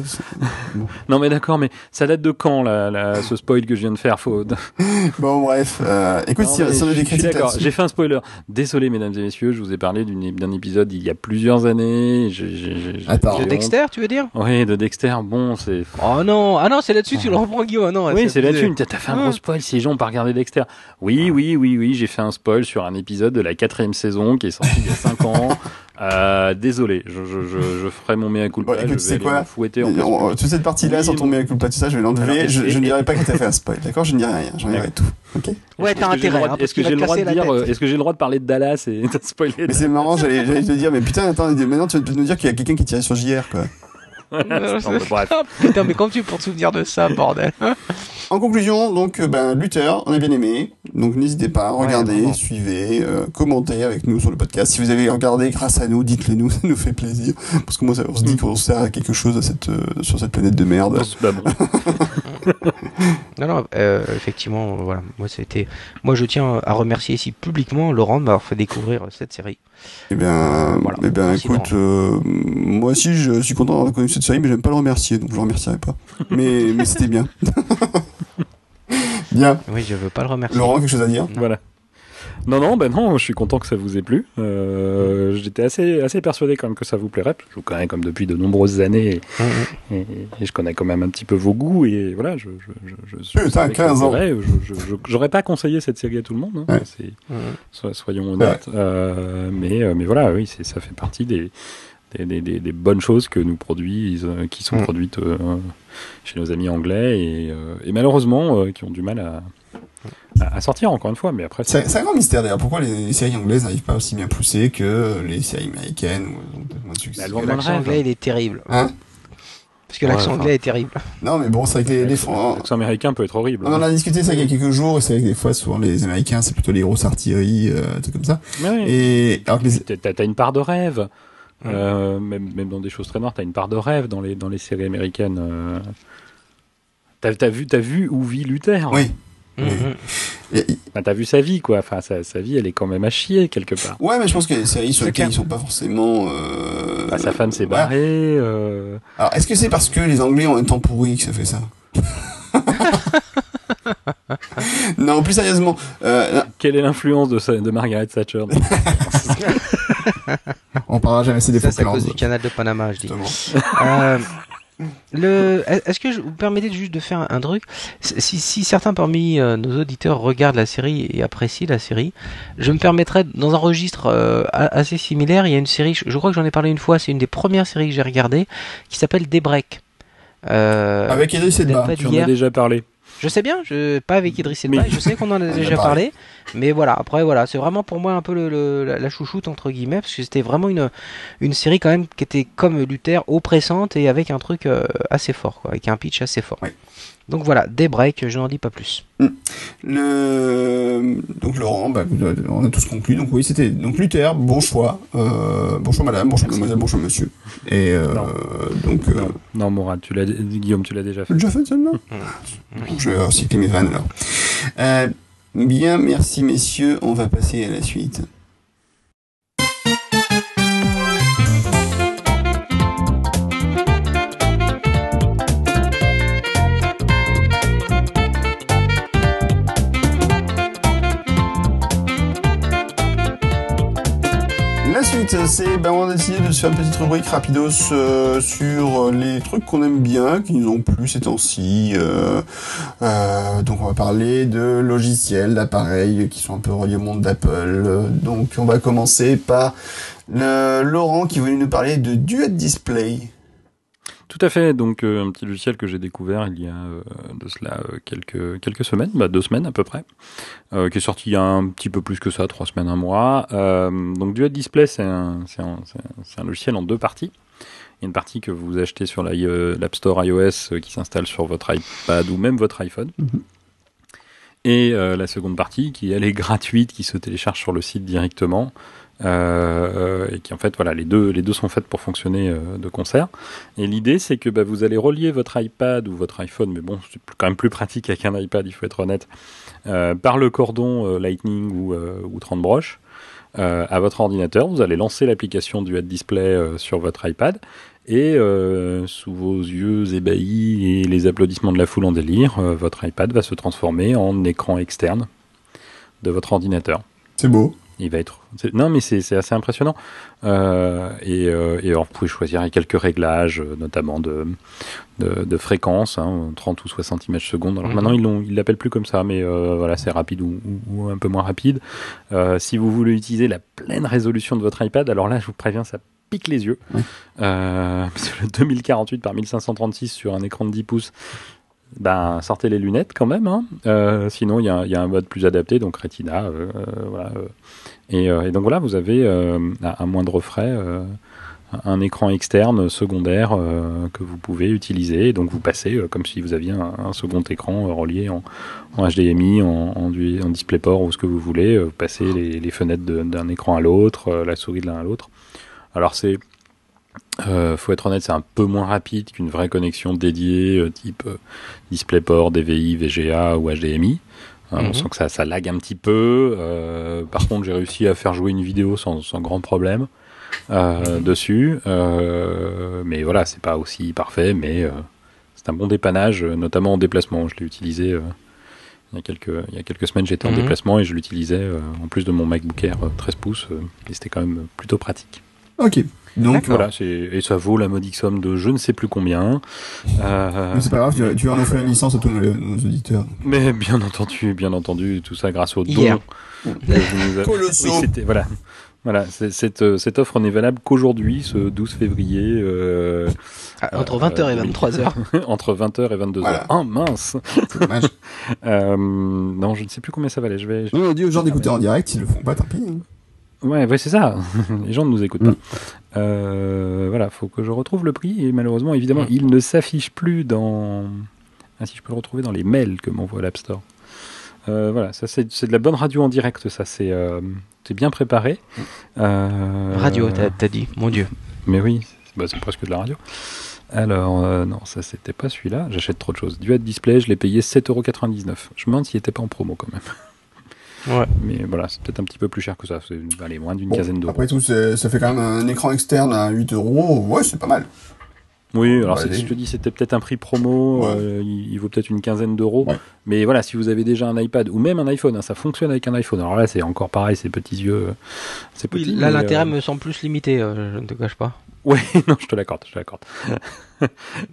S3: <laughs> non mais d'accord, mais ça date de quand là, ce spoil que je viens de faire faut... <laughs>
S1: Bon bref, euh, écoute, si, on a des critiques
S3: J'ai fait un spoiler. Désolé mesdames et messieurs, je vous ai parlé d'un épisode il y a plusieurs années.
S2: Attends. De Dexter, tu veux dire?
S3: Oui, de Dexter. Bon, c'est.
S2: Oh non, ah non, c'est là-dessus tu le reprends Guillaume. Ah non.
S3: Oui, c'est là-dessus. T'as fait un gros spoil si les gens ont pas regardé Dexter. Oui, oui, oui, oui, j'ai fait un spoil sur un épisode de la quatrième saison qui est sorti il y a 5 ans. <laughs> Euh, désolé, je, je, je, ferai mon mea culpa.
S1: Bon, écoute,
S3: je vais
S1: quoi
S3: fouetter en
S1: Toute cette partie-là, oui, sans ton mea culpa, tout ça, je vais l'enlever. Je, je ne dirais pas que t'as fait un spoil, d'accord? Je ne dirai rien, j'en dirai tout. Ok?
S2: Ouais, t'as intérêt.
S3: Est-ce que j'ai le droit de dire Est-ce que j'ai le droit de parler de Dallas et de spoiler
S1: Mais c'est marrant, j'allais te dire, mais putain, attends, maintenant tu vas nous dire qu'il y a quelqu'un qui tirait sur JR, quoi. <laughs>
S2: Putain, mais comment tu pour te souvenir de ça, bordel <laughs>
S1: En conclusion, donc, euh, ben, Luther, on a bien aimé. Donc, n'hésitez pas, regardez, suivez, euh, commentez avec nous sur le podcast. Si vous avez regardé grâce à nous, dites-le nous, <laughs> ça nous fait plaisir. Parce que moi, ça, on se dit qu'on sert à quelque chose à cette, euh, sur cette planète de merde.
S2: non, non, effectivement, voilà. Moi, c'était, moi, je tiens à remercier ici publiquement Laurent de m'avoir fait découvrir cette série.
S1: Eh bien, eh bien, écoute, moi aussi, je suis content d'avoir connu cette série, mais j'aime pas le remercier, donc je le remercierai pas. <laughs> Mais, mais c'était bien. <laughs> bien.
S2: Oui, je veux pas le remercier.
S1: Laurent, quelque chose à dire?
S3: Voilà. Non, non, ben non, je suis content que ça vous ait plu. Euh, J'étais assez, assez persuadé quand même que ça vous plairait. Je vous connais comme depuis de nombreuses années et, et, je connais quand même un petit peu vos goûts et voilà, je, je, je,
S1: je Putain, 15 ans.
S3: J'aurais pas conseillé cette série à tout le monde, hein, soyons honnêtes. Euh, mais, euh, mais voilà, oui, ça fait partie des, des, des, des, bonnes choses que nous produisent, qui sont produites euh, chez nos amis anglais et, euh, et malheureusement qui ont du mal à, à sortir encore une fois, mais après.
S1: C'est un grand mystère d'ailleurs. Pourquoi les, séries anglaises n'arrivent pas aussi bien poussées que les séries américaines
S2: ou L'accent anglais, il est terrible. Hein? Parce que l'accent anglais est terrible.
S1: Non, mais bon, c'est vrai que les,
S3: L'accent américain peut être horrible.
S1: On en a discuté ça il y a quelques jours, et c'est vrai que des fois, souvent, les Américains, c'est plutôt les grosses artilleries, euh, trucs comme ça.
S3: Oui. Et, alors que les... T'as une part de rêve. Euh, même, même dans des choses très noires, t'as une part de rêve dans les, dans les séries américaines. Euh... T'as as vu, as vu où vit Luther
S1: Oui.
S3: Mm-hmm. t'as vu sa vie, quoi. Enfin, sa, sa, vie, elle est quand même à chier quelque part.
S1: Ouais, mais je pense que les séries sur lesquelles ils sont pas forcément. Euh...
S3: Bah, sa femme s'est barrée. Euh...
S1: Alors, est-ce que c'est parce que les Anglais ont un temps pourri que ça fait ça? <laughs> Non, plus sérieusement. Euh...
S3: Quelle est l'influence de, de Margaret Thatcher? <laughs>
S1: On parlera jamais assez des
S2: Ça, c'est à cause du canal de Panama, je dis. Le, est-ce que je vous permettez juste de faire un, truc? Si, si, certains parmi euh, nos auditeurs regardent la série et apprécient la série, je me permettrais dans un registre euh, assez similaire. Il y a une série, je, crois que j'en ai parlé une fois, c'est une des premières séries que j'ai regardées, qui s'appelle Daybreak.
S1: Euh, Avec Idriss Elba.
S3: Tu en as déjà parlé.
S2: Je sais bien, je, pas avec Idriss Elba, je sais qu'on en a <laughs> déjà parlé, mais voilà, après voilà, c'est vraiment pour moi un peu le, la, chouchoute entre guillemets, parce que c'était vraiment une, une série quand même qui était comme Luther, oppressante et avec un truc euh, assez fort, quoi, avec un pitch assez fort. Donc voilà, des breaks, je n'en dis pas plus.
S1: Le... Donc Laurent, bah, on a tous conclu. Donc oui, c'était donc Luther, bon choix, euh, bon choix madame, bon choix mademoiselle, bon choix monsieur. Et euh, donc
S3: euh... non, Morad, tu l'as Guillaume, tu l'as déjà fait.
S1: Déjà fait celle-là. Hmm. je vais recycler mes vannes alors. Euh, bien, merci messieurs, on va passer à la suite. C'est ben, on a décidé de faire une petite rubrique rapidos euh, sur les trucs qu'on aime bien, qui nous ont plu ces temps-ci. Euh, euh, donc on va parler de logiciels, d'appareils qui sont un peu reliés au monde d'Apple. Donc on va commencer par Laurent qui voulait nous parler de Duet Display.
S3: Tout à fait. Donc euh, un petit logiciel que j'ai découvert il y a euh, de cela euh, quelques quelques semaines, bah, deux semaines à peu près, qui est sorti il y a un petit peu plus que ça, trois semaines, un mois. donc Duet Display, c'est un, c'est un, un, logiciel en deux parties. Il y a une partie que vous achetez sur l'App Store iOS qui s'installe sur votre iPad ou même votre iPhone. Mm-hmm. Et la seconde partie qui elle est gratuite, qui se télécharge sur le site directement. Euh, et qui en fait voilà les deux les deux sont faites pour fonctionner euh, de concert. Et l'idée c'est que bah, vous allez relier votre iPad ou votre iPhone mais bon c'est quand même plus pratique avec un iPad il faut être honnête euh, par le cordon Lightning ou, ou 30 broches à votre ordinateur. Vous allez lancer l'application du Head Display sur votre iPad. Et sous vos yeux ébahis et les applaudissements de la foule en délire votre iPad va se transformer en écran externe de votre ordinateur.
S1: C'est beau
S3: il va être. Non, mais c'est assez impressionnant. Euh, et, euh, et alors, vous pouvez choisir quelques réglages, euh, notamment de, de, fréquence, 30 hein, ou 60 images secondes. Alors mhm. maintenant, ils l'appellent plus comme ça, mais voilà, c'est rapide ou, ou, un peu moins rapide. si vous voulez utiliser la pleine résolution de votre iPad, alors là, je vous préviens, ça pique les yeux. parce <laughs> que le 2048 par 1536 sur un écran de 10 pouces, ben, sortez les lunettes quand même. Hein. Euh, sinon, il y a, un mode plus adapté, donc Retina. Euh, euh voilà. Et, donc voilà, vous avez à, moindre frais un écran externe secondaire que vous pouvez utiliser. Donc vous passez comme si vous aviez un, second écran relié en, HDMI, en, DisplayPort ou ce que vous voulez. Vous passez les, les fenêtres d'un écran à l'autre, la souris de l'un à l'autre. Alors c'est euh, faut être honnête, c'est un peu moins rapide qu'une vraie connexion dédiée euh, type euh, DisplayPort, DVI, VGA ou HDMI. On mhm. sent que ça, ça lag un petit peu. Euh, par contre, j'ai réussi à faire jouer une vidéo sans, sans grand problème mhm. dessus. mais voilà, c'est pas aussi parfait, mais c'est un bon dépannage, notamment en déplacement. Je l'ai utilisé il y a quelques, il y a quelques semaines, j'étais en mhm. déplacement et je l'utilisais en plus de mon MacBook Air 13 pouces. et c'était quand même plutôt pratique.
S1: Ok.
S3: Donc voilà, et ça vaut la modique somme de je ne sais plus combien.
S1: Euh... c'est pas grave, tu, vas en offrir une licence à tous nos, auditeurs.
S3: Mais bien entendu, bien entendu, tout ça grâce au don.
S1: Colossaux.
S3: Oui, voilà. Voilà, cette, euh, cette offre n'est valable qu'aujourd'hui, ce 12 février. Euh,
S2: ah, entre 20h et 23h. <laughs>
S3: entre 20h et 22h. Voilà. Oh mince <laughs> euh, Non, je ne sais plus combien ça valait. Je vais.
S1: on dit aux gens d'écouter en direct, ils le font pas, tant pis. Hein.
S3: Ouais, ouais c'est ça. <laughs> Les gens ne nous écoutent pas. Mm. Euh, voilà, faut que je retrouve le prix. Et malheureusement, évidemment, mm. il ne s'affiche plus dans. Ah, si je peux le retrouver dans les mails que m'envoie l'App Store. Euh, voilà, ça c'est de la bonne radio en direct, ça c'est euh, bien préparé.
S2: Euh, radio, t'as dit, mon Dieu.
S3: Mais oui, bah, c'est presque de la radio. Alors, euh, non, ça c'était pas celui-là, j'achète trop de choses. Duet Display, je l'ai payé 7,99€. Je me demande s'il était pas en promo quand même. <laughs>
S2: Ouais.
S3: Mais voilà, c'est peut-être un petit peu plus cher que ça. C'est allez, moins d'une quinzaine d'euros.
S1: Après tout, ça fait quand même un écran externe à 8 euros. Ouais, c'est pas mal.
S3: Oui, alors si je te dis c'était peut-être un prix promo, euh, il, vaut peut-être une quinzaine d'euros. Mais voilà, si vous avez déjà un iPad ou même un iPhone, hein, ça fonctionne avec un iPhone. Alors là, c'est encore pareil, ces petits yeux. Euh, c'est
S2: petit, là, l'intérêt euh, me semble plus limité, je ne te cache pas.
S3: Oui, <laughs> non, je te l'accorde, je te l'accorde. <laughs>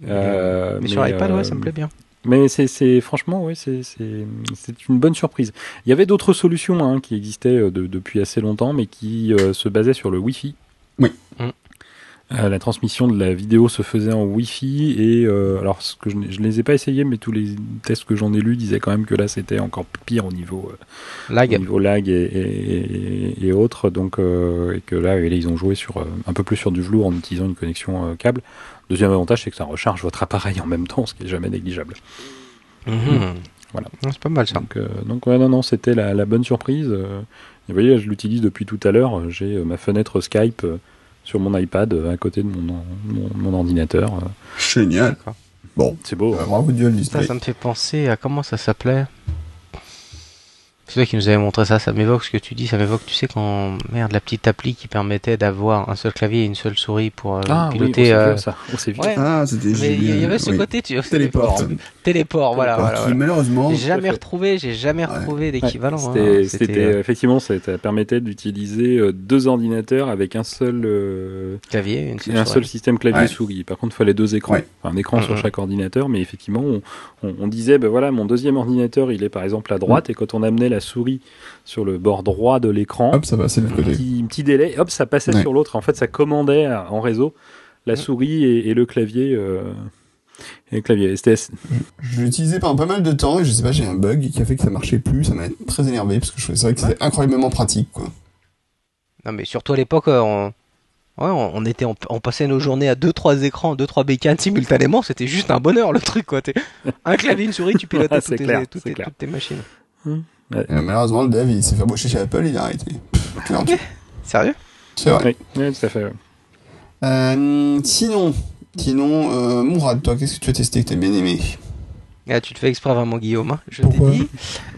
S2: mais, sur iPad, ouais, ça me plaît bien.
S3: Mais c'est franchement, oui, c'est une bonne surprise. Il y avait d'autres solutions hein, qui existaient euh, depuis assez longtemps, mais qui euh, se basaient sur le Wi-Fi.
S1: Oui.
S3: Mmh. Euh, la transmission de la vidéo se faisait en Wi-Fi et alors ce que je, ne les ai pas essayés, mais tous les tests que j'en ai lus disaient quand même que là c'était encore pire au niveau
S2: lag,
S3: au niveau lag et, et, autres. Donc et que là, ils ont joué sur un peu plus sur du velours en utilisant une connexion câble. Deuxième avantage, c'est que ça recharge votre appareil en même temps, ce qui est jamais négligeable.
S2: Mhm. Voilà. C'est pas mal ça.
S3: Donc, euh, donc ouais, non, non, c'était la, bonne surprise. Euh, vous voyez, je l'utilise depuis tout à l'heure. J'ai euh, ma fenêtre Skype sur mon iPad à côté de mon, mon, ordinateur.
S1: Génial. Bon,
S3: c'est beau.
S1: bravo Dieu,
S2: ça, ça me fait penser à comment ça s'appelait? C'est toi qui nous avais montré ça, ça m'évoque ce que tu dis, ça m'évoque, tu sais, quand, merde, la petite appli qui permettait d'avoir un seul clavier et une seule souris pour euh,
S3: ah,
S2: piloter.
S3: Oui,
S2: euh...
S3: ça. On s'est vu.
S2: Ouais.
S1: Ah, c'était
S2: Mais il y avait ce
S1: oui.
S2: côté, tu
S1: Téléport. <laughs>
S2: Téléport, voilà.
S1: Qui,
S2: voilà, voilà.
S1: malheureusement.
S2: J'ai jamais retrouvé, j'ai jamais retrouvé d'équivalent.
S3: C'était,
S2: hein.
S3: c'était,
S2: euh,
S3: effectivement, ça permettait d'utiliser euh, deux ordinateurs avec un seul euh,
S2: clavier, une seule
S3: un
S2: souris.
S3: seul système
S1: Ouais.
S3: clavier-souris. Par contre, il fallait deux écrans,
S1: Ouais.
S3: Enfin, un écran sur
S2: Mhm.
S3: chaque ordinateur, mais effectivement, on, on- on disait, ben voilà, mon deuxième ordinateur, il est par exemple à droite, et quand on amenait la souris sur le bord droit de l'écran,
S1: Hop, ça c'est de côté.
S3: petit, un petit délai, hop, ça passait
S1: Ouais.
S3: sur l'autre. En fait, ça commandait en réseau la souris et, et le clavier. euh, et le clavier. C'était
S1: Je l'ai utilisé pendant pas mal de temps et je sais pas, j'ai un bug qui a fait que ça marchait plus. Ça m'a très énervé parce que je trouvais c'est vrai que c'était incroyablement pratique, quoi.
S2: Non, mais surtout à l'époque, euh, on... Ouais, on était, on, on passait nos journées à deux trois écrans, deux trois bécanes simultanément. C'était juste un bonheur le truc quoi. T'es- Un clavier, une souris, tu pilotais
S3: Ouais,
S2: toutes, tes,
S3: clair,
S2: toutes tes-
S3: clair.
S2: toutes tes machines.
S1: Et, malheureusement, le dev, il s'est fait embaucher chez Apple, il a arrêté. <laughs>
S2: Sérieux?
S1: C'est vrai.
S3: oui, oui, tout à fait. ouais.
S1: Euh, sinon, sinon, euh, Mourad, toi, qu'est-ce que tu as testé que t'as bien aimé?
S2: Ah, tu te fais exprès vraiment Guillaume. hein. Je t'ai dit.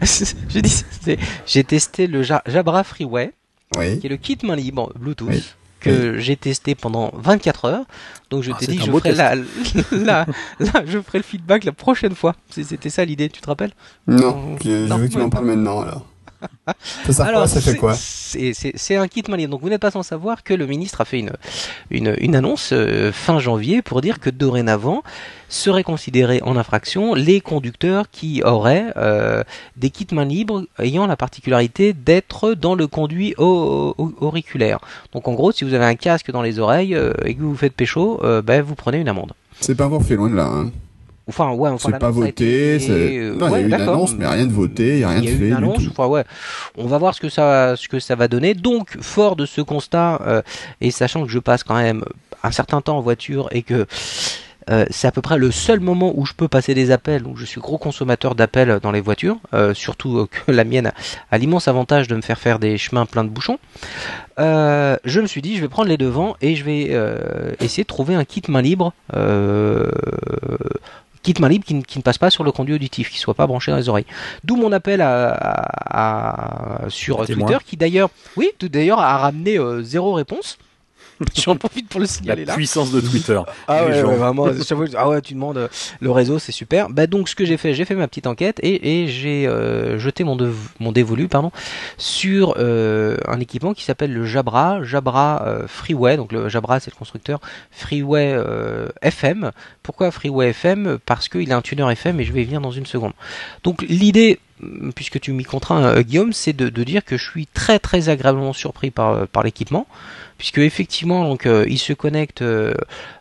S2: <laughs> je dis, c'est- j'ai testé le Ja- Jabra Freeway,
S1: Oui.
S2: qui est le kit main libre Bluetooth.
S1: Oui.
S2: Que j'ai testé pendant 24 heures. Donc je
S3: Ah,
S2: t'ai dit je ferai la, <laughs> la, la- je ferai le feedback la prochaine fois. C'était ça l'idée, tu te rappelles?
S1: Non, je, je
S2: Non,
S1: veux que tu m'en parles maintenant, alors. Ça sert à quoi Ça fait
S2: c'est-
S1: quoi
S2: c'est- un kit main libre. Donc vous n'êtes pas sans savoir que le ministre a fait une, une, une annonce euh, fin janvier pour dire que dorénavant seraient considérés en infraction les conducteurs qui auraient euh, des kits main libres ayant la particularité d'être dans le conduit au- au- auriculaire. Donc en gros, si vous avez un casque dans les oreilles euh, et que vous vous faites pécho, ben, vous prenez une amende.
S1: C'est pas encore fait loin de là. Hein.
S2: Enfin, ouais, enfin,
S1: C'est pas voté.
S2: été-
S1: c'est-
S2: euh,
S1: Non, il y a eu une annonce, mais rien de voté, il y a rien de
S2: y a eu
S1: fait
S2: une
S1: du
S2: annonce,
S1: tout.
S2: enfin, ouais. On va voir ce que ça, ce que ça va donner. Donc, fort de ce constat, euh, et sachant que je passe quand même un certain temps en voiture et que euh, c'est à peu près le seul moment où je peux passer des appels, donc je suis gros consommateur d'appels dans les voitures, euh, surtout euh, que la mienne a, a l'immense avantage de me faire faire des chemins pleins de bouchons. Je me suis dit, je vais prendre les devants et je vais essayer de trouver un kit main libre. Kit main libre qui, ne- qui ne passe pas sur le conduit auditif, qui soit pas branché dans les oreilles. D'où mon appel à, à- à- sur. Twitter, qui d'ailleurs, oui, d'ailleurs a ramené euh, zéro réponse. <laughs> J'en profite pour le
S3: La
S2: signaler là.
S3: puissance de Twitter. <laughs>
S2: Ah ouais, ouais, vraiment. <laughs> ah ouais, tu demandes euh, le réseau, c'est super. Bah donc ce que j'ai fait, j'ai fait ma petite enquête et, et j'ai euh, jeté mon, dev- mon dévolu pardon sur euh, un équipement qui s'appelle le Jabra, Jabra euh, Freeway. Donc le Jabra c'est le constructeur Freeway FM. Pourquoi Freeway FM Parce qu'il a un tuner FM et je vais y venir dans une seconde. Donc l'idée hum, puisque tu m'y contrains Guillaume, c'est de, de dire que je suis très très agréablement surpris par, par l'équipement, puisque effectivement donc euh, il se connecte euh,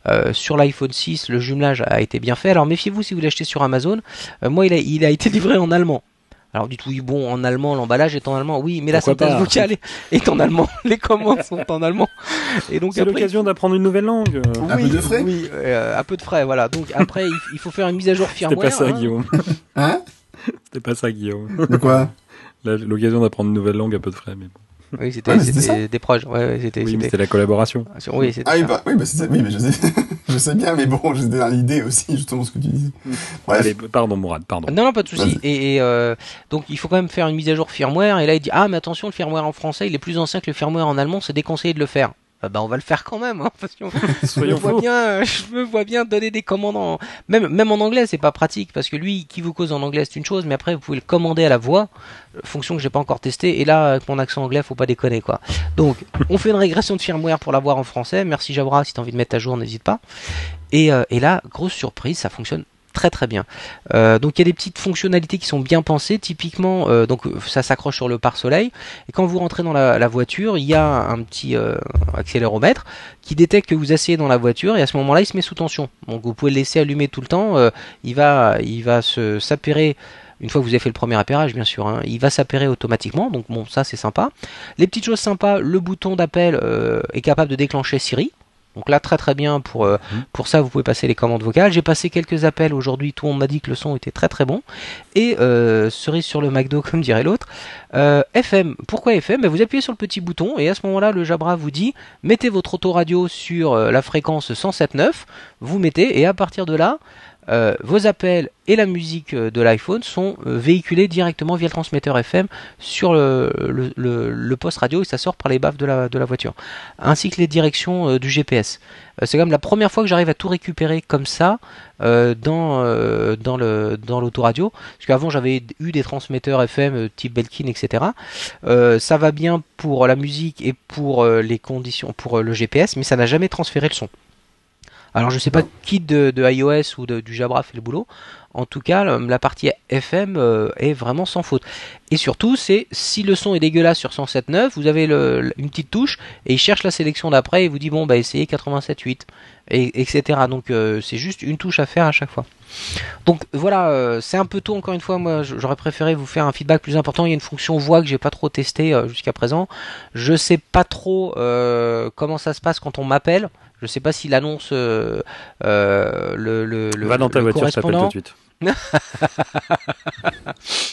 S2: euh, sur l'iPhone 6, le jumelage a été bien fait. Alors méfiez-vous si vous l'achetez sur Amazon. Euh, moi il a, il a été livré en allemand. Alors dites oui bon en allemand l'emballage est en allemand oui mais la
S3: Pourquoi
S2: synthèse
S3: pas <laughs>
S2: vocale est, en allemand <laughs> les commandes sont en allemand et donc
S3: C'est
S2: après,
S3: l'occasion d'apprendre une nouvelle langue.
S1: Un peu de frais
S2: oui euh, un peu de frais voilà donc après il, il faut faire une mise à jour <laughs>
S3: C'était
S2: firmware
S3: pas ça,
S2: hein.
S3: Guillaume.
S1: Hein?
S3: C'était pas ça, Guillaume.
S1: De quoi?
S3: L'occasion d'apprendre une nouvelle langue à peu de frais, mais bon.
S2: Oui c'était
S1: Ouais, mais c'était
S2: c'était des proches ouais, ouais, c'était
S3: Oui, mais
S2: c'était-
S3: c'était la collaboration.
S2: oui c'était
S1: Ah oui, bah, oui, bah, c'est ça. Oui, mais je sais, <laughs> je sais bien, mais bon, j'étais dans l'idée aussi, justement, ce que tu disais. Bref.
S3: Allez, pardon, Mourad, pardon.
S2: Non, non, pas de souci. Et, et, euh, donc, il faut quand même faire une mise à jour firmware. Et là, il dit ah, mais attention, le firmware en français, il est plus ancien que le firmware en allemand. C'est déconseillé de le faire. Ah bah, on va le faire quand même, hein, parce que <laughs> je me
S3: Soyons
S2: vois
S3: fous.
S2: bien, je me vois bien donner des commandes en, même, même en anglais, c'est pas pratique, parce que lui, qui vous cause en anglais, c'est une chose, mais après, vous pouvez le commander à la voix, euh, fonction que j'ai pas encore testée, et là, avec mon accent anglais, faut pas déconner, quoi. Donc, on fait une régression de firmware pour l'avoir en français. Merci Jabra, si t'as envie de mettre à jour, n'hésite pas. Et, euh, et là, grosse surprise, ça fonctionne très très bien. Euh, donc il y a des petites fonctionnalités qui sont bien pensées. Typiquement, euh, donc ça s'accroche sur le pare-soleil. Et quand vous rentrez dans la, voiture, il y a un petit euh, accéléromètre qui détecte que vous asseyez dans la voiture et à ce moment-là, il se met sous tension. Donc vous pouvez le laisser allumer tout le temps. il va, il. Une fois que vous avez fait le premier appairage, bien sûr, hein, il va s'appairer automatiquement. Donc bon, ça c'est sympa. Les petites choses sympas, le bouton d'appel est capable de déclencher Siri. Donc là, très très bien pour, euh, pour ça, vous pouvez passer les commandes vocales. J'ai passé quelques appels aujourd'hui, tout le monde m'a dit que le son était très très bon. Et euh, cerise sur le McDo, <laughs> comme dirait l'autre. Euh, FM, pourquoi FM Ben, Vous appuyez sur le petit bouton et à ce moment-là, le Jabra vous dit mettez votre autoradio sur la fréquence 107.9, vous mettez et à partir de là, euh, vos appels et la musique euh, de l'iPhone sont euh, véhiculés directement via le transmetteur FM sur le, poste radio et ça sort par les baffes de la, voiture, ainsi que les directions du GPS. c'est quand même la première fois que j'arrive à tout récupérer comme ça dans, dans l'autoradio, parce qu'avant j'avais eu des transmetteurs FM type Belkin, etc. ça va bien pour la musique et pour les conditions, pour le GPS, mais ça n'a jamais transféré le son. Alors je sais pas qui de, iOS ou du Jabra fait le boulot. En tout cas, la partie FM euh, est vraiment sans faute. Et surtout, c'est si le son est dégueulasse sur 107.9, vous avez une petite touche et il cherche la sélection d'après et vous dit bon bah essayez 87.8 et etc. Donc euh, c'est juste une touche à faire à chaque fois. Donc voilà, euh, c'est un peu tôt encore une fois. Moi, j'aurais préféré vous faire un feedback plus important. Il y a une fonction voix que j'ai pas trop testé jusqu'à présent. Je sais pas trop comment ça se passe quand on m'appelle. Je sais pas s'il annonce euh, euh, le, le,
S3: Va dans ta voiture, tout de suite. <laughs>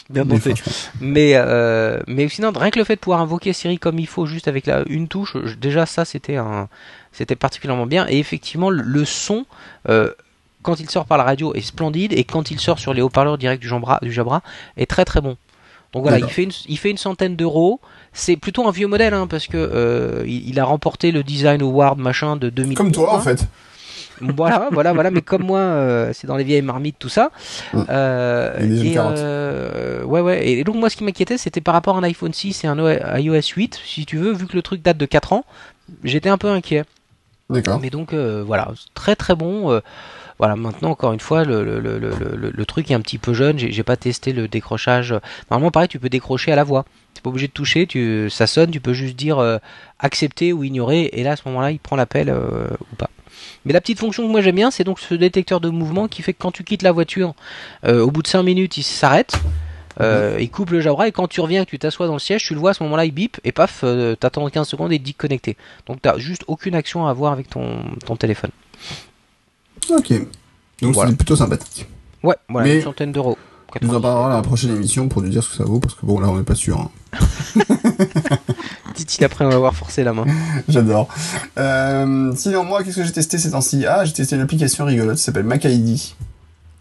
S2: Bien. Mais, euh, mais sinon, rien que le fait de pouvoir invoquer Siri comme il faut, juste avec la, une touche, déjà ça c'était un, c'était particulièrement bien. Et effectivement, le, son, quand il sort par la radio, est splendide, et quand il sort sur les haut-parleurs directs du Jabra, du Jabra, est très très bon. Donc voilà, il fait, une, il fait une centaine d'euros. C'est plutôt un vieux modèle, hein, parce que euh, il, a remporté le Design Award machin de 2000.
S1: Comme toi, en fait.
S2: Voilà, voilà, voilà. Mais comme moi, euh, c'est dans les vieilles marmites, tout ça.
S1: Euh, et,
S2: euh, ouais, ouais. Et donc moi, ce qui m'inquiétait, c'était par rapport à un iPhone 6 et un iOS 8. Si tu veux, vu que le truc date de 4 ans, j'étais un peu inquiet.
S1: D'accord.
S2: Mais donc voilà, très très bon. Voilà, maintenant encore une fois, le, le, le, le, truc est un petit peu jeune. J'ai pas testé le décrochage. Normalement, pareil, tu peux décrocher à la voix. T'es pas obligé de toucher, tu, ça sonne, tu peux juste dire euh, accepter ou ignorer, et là à ce moment-là, il prend l'appel euh, ou pas. Mais la petite fonction que moi j'aime bien, c'est donc ce détecteur de mouvement qui fait que quand tu quittes la voiture, euh, au bout de 5 minutes, il s'arrête. Mhm. il coupe le Jabra et quand tu reviens et que tu t'assois dans le siège, tu le vois à ce moment-là, il bip et paf, t'attends 15 secondes et il dit connecté. Donc t'as juste aucune action à avoir avec ton, ton téléphone.
S1: Ok. Donc c'est plutôt sympathique.
S2: Ouais, voilà, une centaine d'euros.
S1: Nous en parlera à la prochaine émission pour nous dire ce que ça vaut, parce que bon, là, on n'est pas sûr. Hein. <laughs>
S2: Titi après on va avoir forcé la main. <laughs>
S1: J'adore. Euh, sinon, moi, qu'est-ce que j'ai testé ces temps-ci? Ah, j'ai testé une application rigolote qui s'appelle MacID.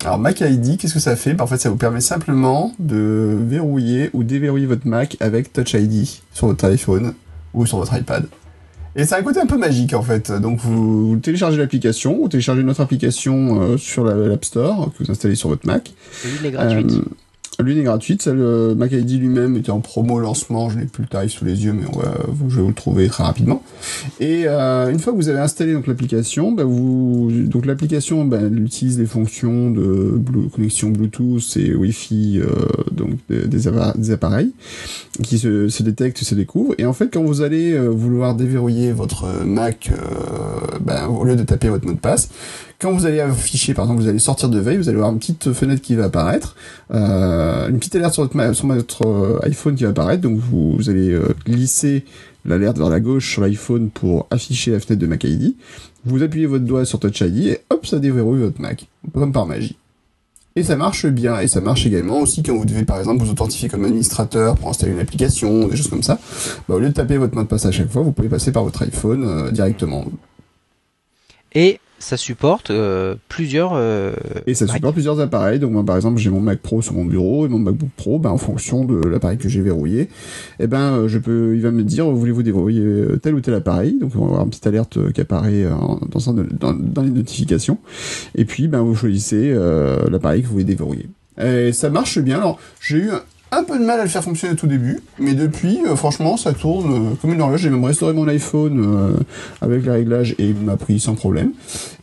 S1: Alors, MacID, qu'est-ce que ça fait? Bah, En fait, ça vous permet simplement de verrouiller ou déverrouiller votre Mac avec Touch ID sur votre iPhone ou sur votre iPad. Et c'est un côté un peu magique en fait. Donc vous téléchargez l'application, vous téléchargez notre application euh, sur l'App Store que vous installez sur votre Mac.
S2: est gratuite. Euh,
S1: L'une est gratuite, celle euh, MacID lui-même était en promo lancement, je n'ai plus le tarif sous les yeux, mais je vais vous le trouver très rapidement. Et euh, une fois que vous avez installé donc l'application, bah, donc l'application bah, utilise les fonctions de connexion Bluetooth et Wi-Fi euh, donc des, appareils qui se, détectent, se découvrent. Et en fait, quand vous allez euh, vouloir déverrouiller votre Mac, bah, au lieu de taper votre mot de passe, quand vous allez afficher, par exemple, vous allez sortir de veille, vous allez voir une petite fenêtre qui va apparaître, euh, une petite alerte sur votre, euh, iPhone qui va apparaître. Donc vous, allez euh, glisser l'alerte vers la gauche sur l'iPhone pour afficher la fenêtre de Mac ID. Vous appuyez votre doigt sur Touch ID et hop, ça déverrouille votre Mac, comme par magie. Et ça marche bien, et ça marche également aussi quand vous devez par exemple vous authentifier comme administrateur pour installer une application, des choses comme ça. Bah, au lieu de taper votre mot de passe à chaque fois, vous pouvez passer par votre iPhone directement.
S2: Et ça supporte euh, plusieurs euh,
S1: et ça supporte plusieurs appareils. Donc moi par exemple j'ai mon Mac Pro sur mon bureau et mon MacBook Pro ben en fonction de l'appareil que j'ai verrouillé. Et eh ben euh, je peux il va me dire voulez-vous déverrouiller tel ou tel appareil? Donc on va avoir une petite alerte qui apparaît dans, dans, dans, les notifications. Et puis ben vous choisissez l'appareil que vous voulez déverrouiller. Et ça marche bien. Alors j'ai eu un peu de mal à le faire fonctionner au tout début, mais depuis, euh, franchement, ça tourne euh, comme une horloge. J'ai même restauré mon iPhone euh, avec les réglages et il m'a pris sans problème.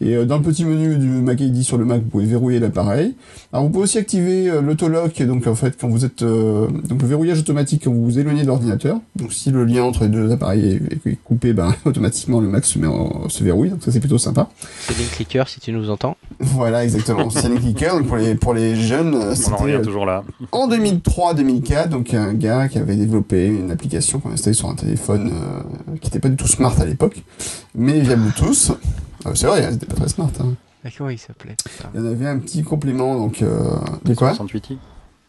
S1: Et dans le petit menu du Mac ID sur le Mac, vous pouvez verrouiller l'appareil. Alors vous pouvez aussi activer l'autolock, donc en fait quand vous êtes donc le verrouillage automatique quand vous vous éloignez de l'ordinateur. Donc si le lien entre les deux appareils est, coupé, ben <laughs> automatiquement le Mac se met en, se verrouille. Donc ça c'est plutôt sympa.
S2: C'est Link Clicker si tu nous entends.
S1: Voilà exactement. c'est Link Clicker. Donc pour les pour les jeunes,
S3: c'était toujours là.
S1: En 2003 2004, donc un gars qui avait développé une application qu'on installait sur un téléphone euh, qui n'était pas du tout smart à l'époque, mais via Bluetooth. Euh, c'est vrai, c'était pas très smart. Hein.
S2: Comment il s'appelait
S1: Il y en avait un petit complément, donc euh, de quoi
S3: 68i.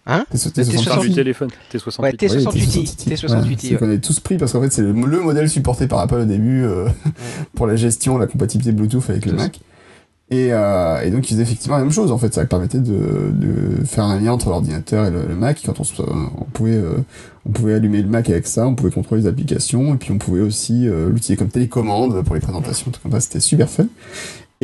S2: Hein
S3: T68 téléphone,
S2: T68. Ouais, T68i. T68i.
S1: qu'on est tous pris parce qu'en fait c'est le, modèle supporté par Apple au début <laughs> pour la gestion, la compatibilité Bluetooth avec le Mac. Et, euh, et, donc ils faisaient effectivement la même chose en fait, ça permettait de, de faire un lien entre l'ordinateur et le, Mac. Quand on, on pouvait euh, on pouvait allumer le Mac avec ça, on pouvait contrôler les applications et puis on pouvait aussi euh, l'utiliser comme télécommande pour les présentations, tout comme ça. C'était super fun.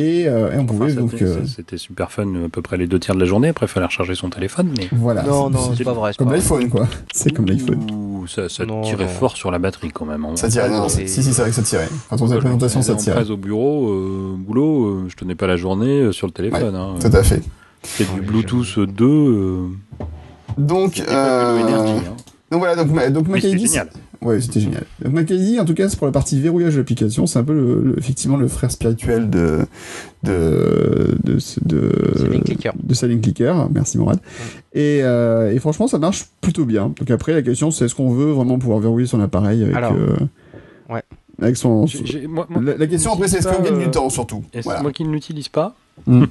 S1: Et, euh, et, on pouvait donc.
S3: Euh, c'était super fun à peu près les deux tiers de la journée. Après, il fallait recharger son téléphone. Mais...
S1: Voilà.
S2: Non, non, c'est pas vrai.
S1: Comme l'iPhone, quoi. C'est comme l'iPhone.
S3: Ça, ça tirait fort sur la batterie quand même. Hein.
S1: Ça tirait, non, si, si, c'est vrai que ça tirait. Quand on faisait la présentation, ça tirait.
S3: au bureau, euh, boulot, je tenais pas la journée sur le téléphone.
S1: Ouais, hein. Tout à fait.
S3: C'était du Bluetooth 2.
S1: Donc, euh... Énergie, hein. donc voilà, donc, donc
S3: C'était génial.
S1: Ouais, c'était génial. Donc Macadie, en tout cas, c'est pour la partie verrouillage de l'application. C'est un peu le, effectivement le frère spirituel de de de de,
S2: Clicker.
S1: de Saline Clicker. Merci Morad. Et, euh, et franchement, ça marche plutôt bien. Donc après, la question, c'est est-ce qu'on veut vraiment pouvoir verrouiller son appareil avec
S2: Alors,
S1: euh,
S2: ouais.
S1: avec son.
S3: Moi- moi,
S1: la, la question après, c'est est-ce qu'on gagne
S3: euh,
S1: du temps surtout? Voilà.
S3: Moi qui ne l'utilise pas,
S1: Mm.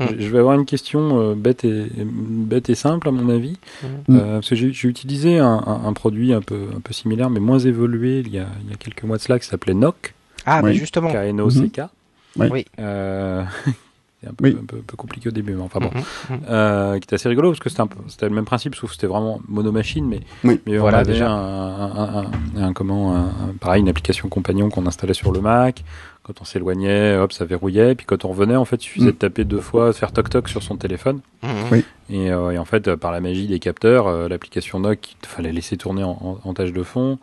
S1: <laughs>
S3: je vais avoir une question euh, bête, et, bête et simple à mon avis.
S1: Mm.
S3: Euh, parce que j'ai utilisé un, un- un produit un peu, un peu similaire mais moins évolué il y a, il y a quelques mois de cela qui s'appelait NOC,
S2: Ah,
S1: Oui.
S2: mais justement.
S3: K-N-O-C-K.
S1: Ouais.
S2: Oui.
S3: Euh, <laughs> c'est un peu,
S1: Oui.
S3: un, peu, un peu compliqué au début, mais enfin bon.
S2: Mhm, mhm.
S3: Euh, qui était assez rigolo parce que c'était c'était le même principe sauf que c'était vraiment monomachine mais,
S1: Oui.
S3: mais
S2: Voilà,
S3: on avait
S2: déjà.
S3: Un, un, un- un- comment un- un- pareil une application compagnon qu'on installait sur le Mac quand on s'éloignait hop ça verrouillait puis quand on revenait en fait il suffisait
S1: Mm.
S3: de taper deux fois de faire toc toc sur son téléphone
S2: Mhm.
S1: Oui.
S3: et, euh, et en fait euh, par la magie des capteurs euh, l'application NOC il fallait laisser tourner en, en, en tâche de fond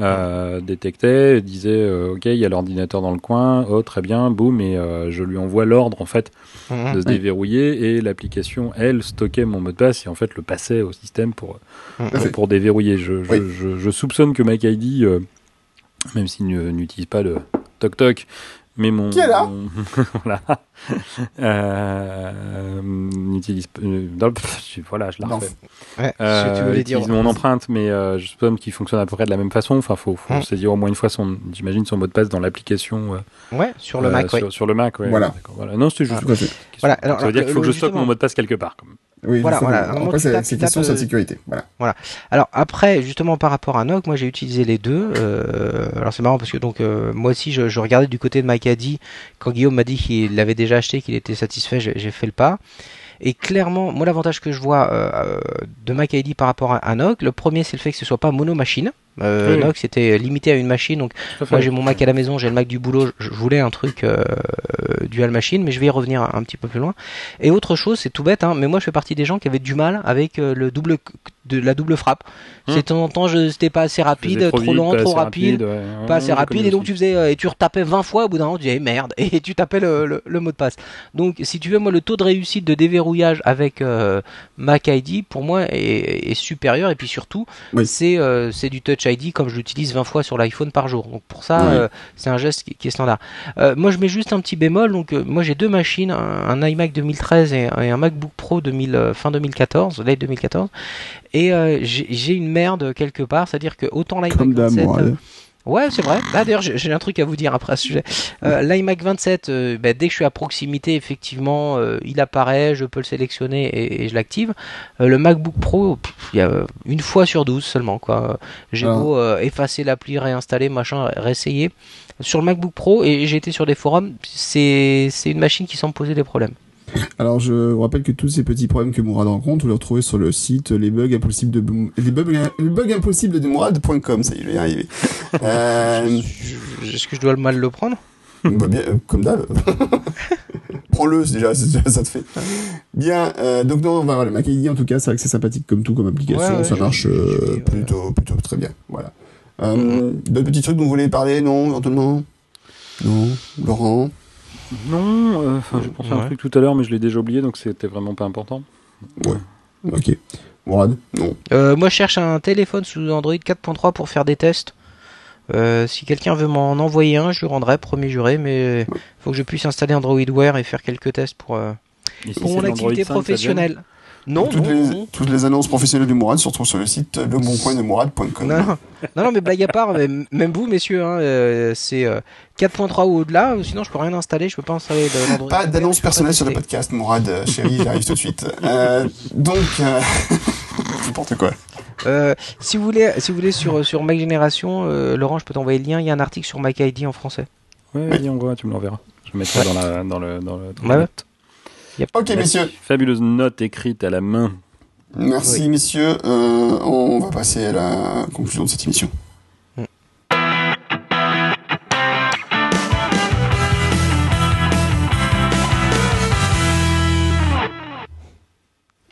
S3: euh, détectait, disait euh, ok il y a l'ordinateur dans le coin, oh très bien, boum et euh, je lui envoie l'ordre en fait
S2: Mhm.
S3: de se
S1: Oui.
S3: déverrouiller et l'application elle stockait mon mot de passe et en fait le passait au système pour
S2: Mhm.
S3: pour, pour déverrouiller. Je, je,
S1: Oui.
S3: je, je soupçonne que MacID, euh, même s'il ne- n'utilise pas le toc toc, mais mon
S1: Qui est là
S3: mon- <laughs> voilà euh, n'utilise pas- euh, <laughs> je- voilà je la refais.
S2: Ouais,
S3: Euh,
S2: tu voulais dire.
S3: mon empreinte, mais euh, je soupçonne qu'il fonctionne à peu près de la même façon. Enfin, faut, faut
S2: Mm.
S3: saisir au moins une fois son, j'imagine, son mot de passe dans l'application euh,
S2: Ouais, sur le
S3: euh,
S2: Mac, ouais.
S3: sur, le Mac. Ouais,
S1: Voilà.
S3: Voilà. Non, c'était juste.
S2: Voilà, alors,
S3: ça veut dire qu'il faut que je stocke mon mot de passe quelque part. quand même.
S1: Oui,
S2: Voilà, voilà. Moment,
S1: Après, c'est question de
S2: euh,
S1: sécurité. Voilà.
S2: Alors après, justement par rapport à Noc, moi j'ai utilisé les deux. Euh, alors c'est marrant parce que donc euh, moi aussi je, je regardais du côté de Macadi quand Guillaume m'a dit qu'il l'avait déjà acheté, qu'il était satisfait, j'ai fait le pas. Et clairement, moi l'avantage que je vois euh, de Mac ID par rapport à, à Noc, le premier c'est le fait que ce soit pas mono machine. Euh,
S3: Oui.
S2: Noc c'était limité à une machine, donc moi j'ai mon Mac à la maison, j'ai le Mac du boulot, je, voulais un truc euh, dual machine, mais je vais y revenir un, un petit peu plus loin. Et autre chose, c'est tout bête, hein, mais moi je fais partie des gens qui avaient du mal avec euh, le double de la double frappe.
S3: Hum.
S2: C'est de temps en temps, je- c'était pas assez rapide, trop,
S3: vite,
S2: lent, trop rapide.
S3: ouais.
S2: Pas assez rapide et donc tu faisais euh, et tu retapais 20 fois au bout d'un moment tu disais merde <laughs> et tu tapais le, le, le mot de passe. Donc si tu veux moi le taux de réussite de déverrouillage avec euh, Mac ID pour moi est, est supérieur et puis surtout
S1: Oui.
S2: c'est euh, c'est du Touch ID comme je l'utilise 20 fois sur l'iPhone par jour. Donc pour ça
S1: Oui.
S2: euh, c'est un geste qui, qui est standard. Euh, moi je mets juste un petit bémol donc euh, moi j'ai deux machines un, un iMac 2013 et, et un MacBook Pro 2000 fin 2014 late 2014 et j'ai une merde quelque part c'est-à-dire que autant l'iMac
S1: Comme d'hab,
S2: 27
S1: Morad.
S2: Ouais, c'est vrai. Ah, D'ailleurs, j'ai un truc à vous dire après à ce sujet. Euh, L'iMac 27, euh, bah, dès que je suis à proximité, effectivement, euh, il apparaît, je peux le sélectionner et, et je l'active. Le MacBook Pro, il y a une fois sur 12 seulement. quoi. J'ai
S1: Alors.
S2: beau effacer l'appli, réinstaller, machin, ré- réessayer. Sur le MacBook Pro, et j'ai été sur des forums, c'est une machine qui semble poser des problèmes.
S1: Alors, je vous rappelle que tous ces petits problèmes que Mourad rencontre, vous les retrouvez sur le site les bugs impossibles de les bugs, les bugs impossibles de Mourad.com. Ça y est, je vais y arriver. <laughs> Euh,
S2: Est-ce que je dois mal le prendre?
S1: Bah bien, euh, comme d'hab. <laughs> Prends-le, déjà, ça te fait. Bien, euh, donc non, voilà, MacID en tout cas, c'est vrai que c'est sympathique comme tout, comme application,
S2: Ouais, ouais,
S1: ça marche euh, plutôt, plutôt très bien. Voilà.
S2: Mhm.
S1: D'autres petits trucs dont vous voulez parler, non, éventuellement? Non, Laurent?
S3: Non, euh, enfin, j'ai pensé à un
S2: Ouais.
S3: truc tout à l'heure, mais je l'ai déjà oublié, donc c'était vraiment pas important.
S1: Ok. Mourad, non.
S2: Euh, moi, je cherche un téléphone sous Android 4.3 pour faire des tests. Euh, si quelqu'un veut m'en envoyer un, je lui rendrai, premier juré, mais faut que je puisse installer Android Wear et faire quelques tests pour, euh,
S3: si
S2: pour mon activité
S3: 5, ça te gêne
S2: professionnelle. Non,
S1: toutes,
S2: non,
S1: les,
S2: non.
S1: toutes les annonces professionnelles du Mourad se retrouvent sur le site leboncoin de Mourad.com.
S2: Non, non, non, non, mais blague à part, même vous, messieurs, hein, euh, c'est euh, 4.3 ou au-delà, sinon je peux rien installer, je peux pas installer de l'Android.
S1: Pas d'annonce personnelle sur le podcast, Mourad, euh, chérie, j'arrive tout de suite. Euh, donc, euh, <laughs> n'importe quoi.
S2: Euh, si vous voulez, si vous voulez sur sur Mac Génération, euh, Laurent, je peux t'envoyer le lien. Il y a un article sur Mac ID en français.
S3: Ouais, vas-y, on voit, tu me l'enverras. Je mettrai dans, la, dans le dans le.
S2: Ouais.
S1: Ok, messieurs.
S3: Fabuleuse note écrite à la main.
S1: Merci, messieurs. Euh, on va passer à la conclusion de cette émission.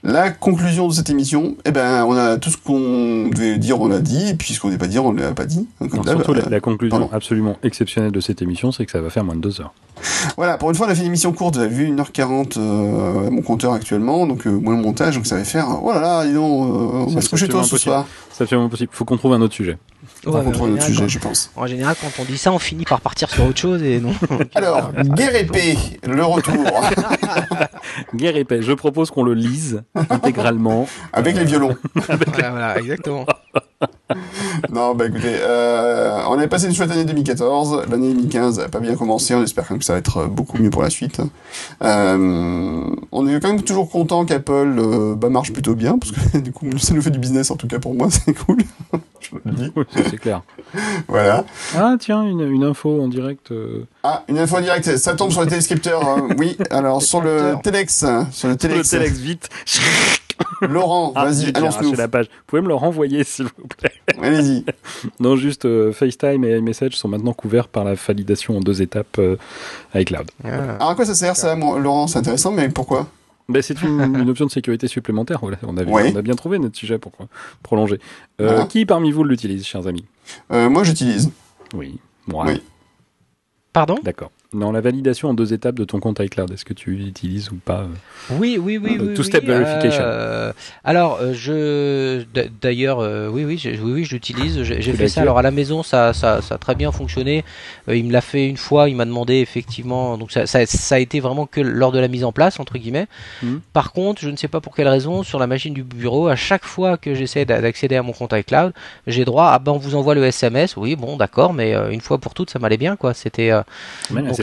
S1: La conclusion de cette émission, eh ben, on a tout ce qu'on devait dire, on l'a dit, et puis ce qu'on devait pas dire, on l'a pas dit. Comme
S3: Non,
S1: d'hab.
S3: surtout, la, la conclusion
S1: pardon.
S3: absolument exceptionnelle de cette émission, c'est que ça va faire moins de deux heures.
S1: Voilà, pour une fois, on a fait une émission courte, vous avez vu 1h40 euh, à mon compteur actuellement, donc euh, moins le montage, donc ça va faire, oh là là, dis donc, euh, on va se coucher tôt ce soir.
S3: C'est absolument possible. Faut qu'on trouve un autre sujet.
S1: On va
S2: Ouais, mais
S1: retrouver
S2: en
S1: notre
S2: général,
S1: sujet, je pense.
S2: quand- En général, quand on dit ça, on finit par partir sur autre chose et non. <laughs>
S1: Alors, guerre épée, le retour, <laughs>
S3: Guerre paix. Je propose qu'on le lise intégralement. <laughs>
S1: avec les violons.
S2: voilà, voilà, exactement.
S1: Non, bah écoutez, euh, on avait passé une chouette année 2014, l'année 2015 a pas bien commencé, on espère quand même que ça va être beaucoup mieux pour la suite. Euh, on est quand même toujours content qu'Apple euh, bah, marche plutôt bien, parce que du coup, ça nous fait du business, en tout cas pour moi, c'est cool. Je le dis.
S3: C'est clair. <laughs>
S1: Voilà.
S3: Ah tiens, une, une info en direct. euh,
S1: Ah, une info directe, ça tombe sur les téléscripteurs. hein. <laughs> Oui, alors sur le Telex, hein, sur le
S3: Sur le
S1: Telex,
S3: Telex vite. <laughs>
S1: Laurent,
S3: Ah,
S1: vas-y, annonce-nous.
S3: la page. Vous pouvez me le renvoyer s'il vous plaît.
S1: Allez-y.
S3: Non, juste euh, FaceTime et iMessage sont maintenant couverts par la validation en deux étapes euh, iCloud.
S2: Voilà.
S1: Alors à quoi ça sert ça, moi, Laurent? C'est intéressant, mais pourquoi?
S3: Ben, c'est une, <laughs> une option de sécurité supplémentaire. Voilà, on, avait,
S1: Ouais.
S3: on a bien trouvé notre sujet pour prolonger. Euh. Qui parmi vous l'utilise, chers amis?
S1: Euh, Moi, j'utilise.
S3: Oui, moi.
S1: Oui.
S2: Pardon?
S3: D'accord. Non, la validation en deux étapes de ton compte iCloud, est-ce que tu l'utilises ou pas euh
S2: Oui, oui, oui,
S3: Ah,
S2: oui.
S3: two-step
S2: oui,
S3: verification.
S2: euh, alors, euh, je d'ailleurs, euh, oui, oui, j'ai- oui, oui, je l'utilise. J'ai fait ça. Alors à la maison, ça, ça, ça a très bien fonctionné. Euh, il me l'a fait une fois. Il m'a demandé effectivement. Donc ça, ça, ça a été vraiment que lors de la mise en place entre guillemets.
S3: Mhm.
S2: Par contre, je ne sais pas pour quelle raison, sur la machine du bureau, à chaque fois que j'essaie d'a- d'accéder à mon compte iCloud, j'ai droit à ben on vous envoie le SMS. Oui, bon, d'accord, mais euh, une fois pour toutes, ça m'allait bien, quoi. C'était euh,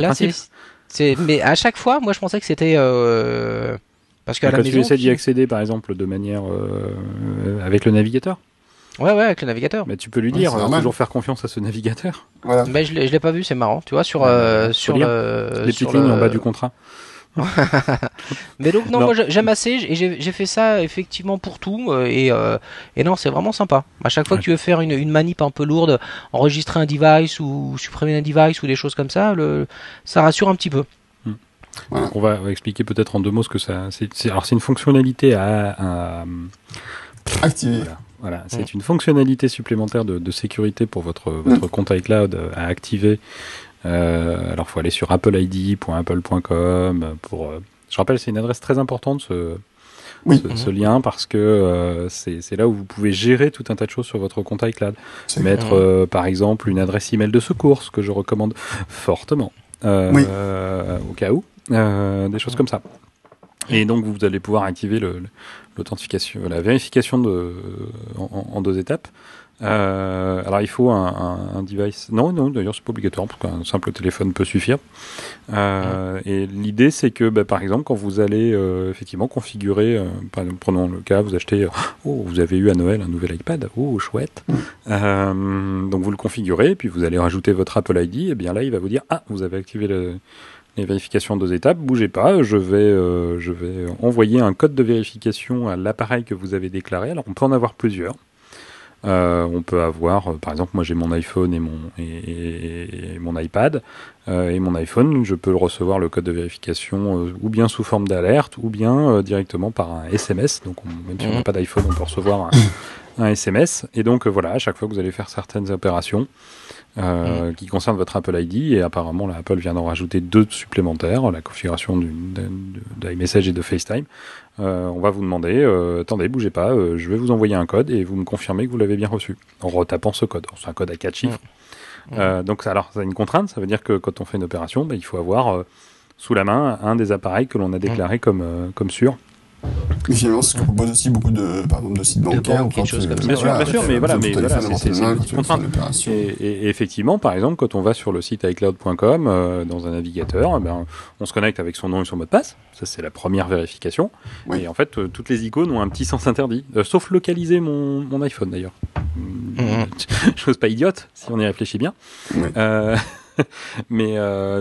S2: donc
S3: c'est
S2: là, mais à chaque fois, moi, je pensais que c'était euh, parce qu'à la
S3: Quand
S2: maison.
S3: tu essaies d'y accéder, par exemple, de manière euh, avec le navigateur,
S2: Ouais, ouais, avec le navigateur.
S3: mais tu peux lui
S1: Ouais,
S3: dire euh, toujours faire confiance à ce navigateur.
S1: Voilà.
S2: Mais je l'ai, je l'ai pas vu, c'est marrant, tu vois, sur euh, sur le.
S3: Les
S2: sur
S3: petites lignes
S2: le-
S3: en bas du contrat. <laughs>
S2: Mais donc non,
S3: Non.
S2: moi j'aime assez et j'ai, fait ça effectivement pour tout euh, et euh, et non, c'est vraiment sympa. À chaque fois
S3: Ouais.
S2: que tu veux faire une, une manip un peu lourde, enregistrer un device ou supprimer un device ou des choses comme ça, le ça rassure un petit peu.
S1: Voilà.
S3: On va expliquer peut-être en deux mots ce que ça. C'est, alors c'est une fonctionnalité à, à-
S1: Activé.
S3: Voilà, voilà. c'est une fonctionnalité supplémentaire de, de sécurité pour votre, votre compte iCloud euh, à activer. Euh, alors, faut aller sur appleid.apple.com pour. euh, je rappelle, c'est une adresse très importante ce,
S1: Oui.
S3: ce, ce lien parce que euh, c'est là où vous pouvez gérer tout un tas de choses sur votre compte iCloud. Mettre,
S2: Mhm.
S3: euh, par exemple, une adresse email de secours, ce que je recommande fortement,
S1: Oui.
S3: au cas où, des choses comme ça. Et donc, vous allez pouvoir activer l'authentification, la vérification de, en, en deux étapes. Euh, alors, il faut un, un- un device. Non, non, d'ailleurs, c'est pas obligatoire parce qu'un simple téléphone peut suffire. Euh, Et l'idée, c'est que, bah, par exemple, quand vous allez euh, effectivement configurer, par exemple, prenons le cas, vous achetez, oh, vous avez eu à Noël un nouvel iPad, oh, chouette. Euh, donc, vous le configurez, puis vous allez rajouter votre Apple ID, et bien là, il va vous dire, ah, vous avez activé le, les vérifications en deux étapes, bougez pas, je vais, je vais envoyer un code de vérification à l'appareil que vous avez déclaré. Alors on peut en avoir plusieurs. Euh, on peut avoir, euh, par exemple, moi j'ai mon iPhone et mon, et, et- et mon iPad, euh, et mon iPhone, je peux le recevoir le code de vérification euh, ou bien sous forme d'alerte, ou bien directement par un SMS. Donc on- même si on n'a
S2: Mhm.
S3: pas d'iPhone, on peut recevoir un, un SMS. Et donc voilà, à chaque fois que vous allez faire certaines opérations, euh, qui concernent votre Apple ID, et apparemment la Apple vient d'en rajouter deux supplémentaires, la configuration d'iMessage et de FaceTime. Euh, on va vous demander, euh, attendez, bougez pas, je vais vous envoyer un code et vous me confirmez que vous l'avez bien reçu en retapant ce code. C'est un code à quatre chiffres. Euh, donc alors ça a une contrainte, ça veut dire que quand on fait une opération, ben, il faut avoir sous la main un des appareils que l'on a déclaré comme, euh, comme sûr.
S1: Et finalement, ce que propose aussi beaucoup de, par exemple, de sites bancaires.
S2: choses
S1: tu-
S2: comme ça.
S3: Bien sûr,
S1: voilà,
S3: bien sûr, mais voilà, mais voilà, c'est- c'est- c'est une contrainte. Et, et- effectivement, par exemple, quand on va sur le site iCloud.com euh, dans un navigateur, eh ben, on se connecte avec son nom et son mot de passe. Ça, c'est la première vérification.
S1: Oui.
S3: Et en fait, euh, toutes les icônes ont un petit sens interdit, Euh, sauf localiser mon, mon iPhone d'ailleurs.
S2: Mhm. <laughs>
S3: Chose pas idiote si on y réfléchit bien.
S1: Oui.
S3: Euh, <laughs> mais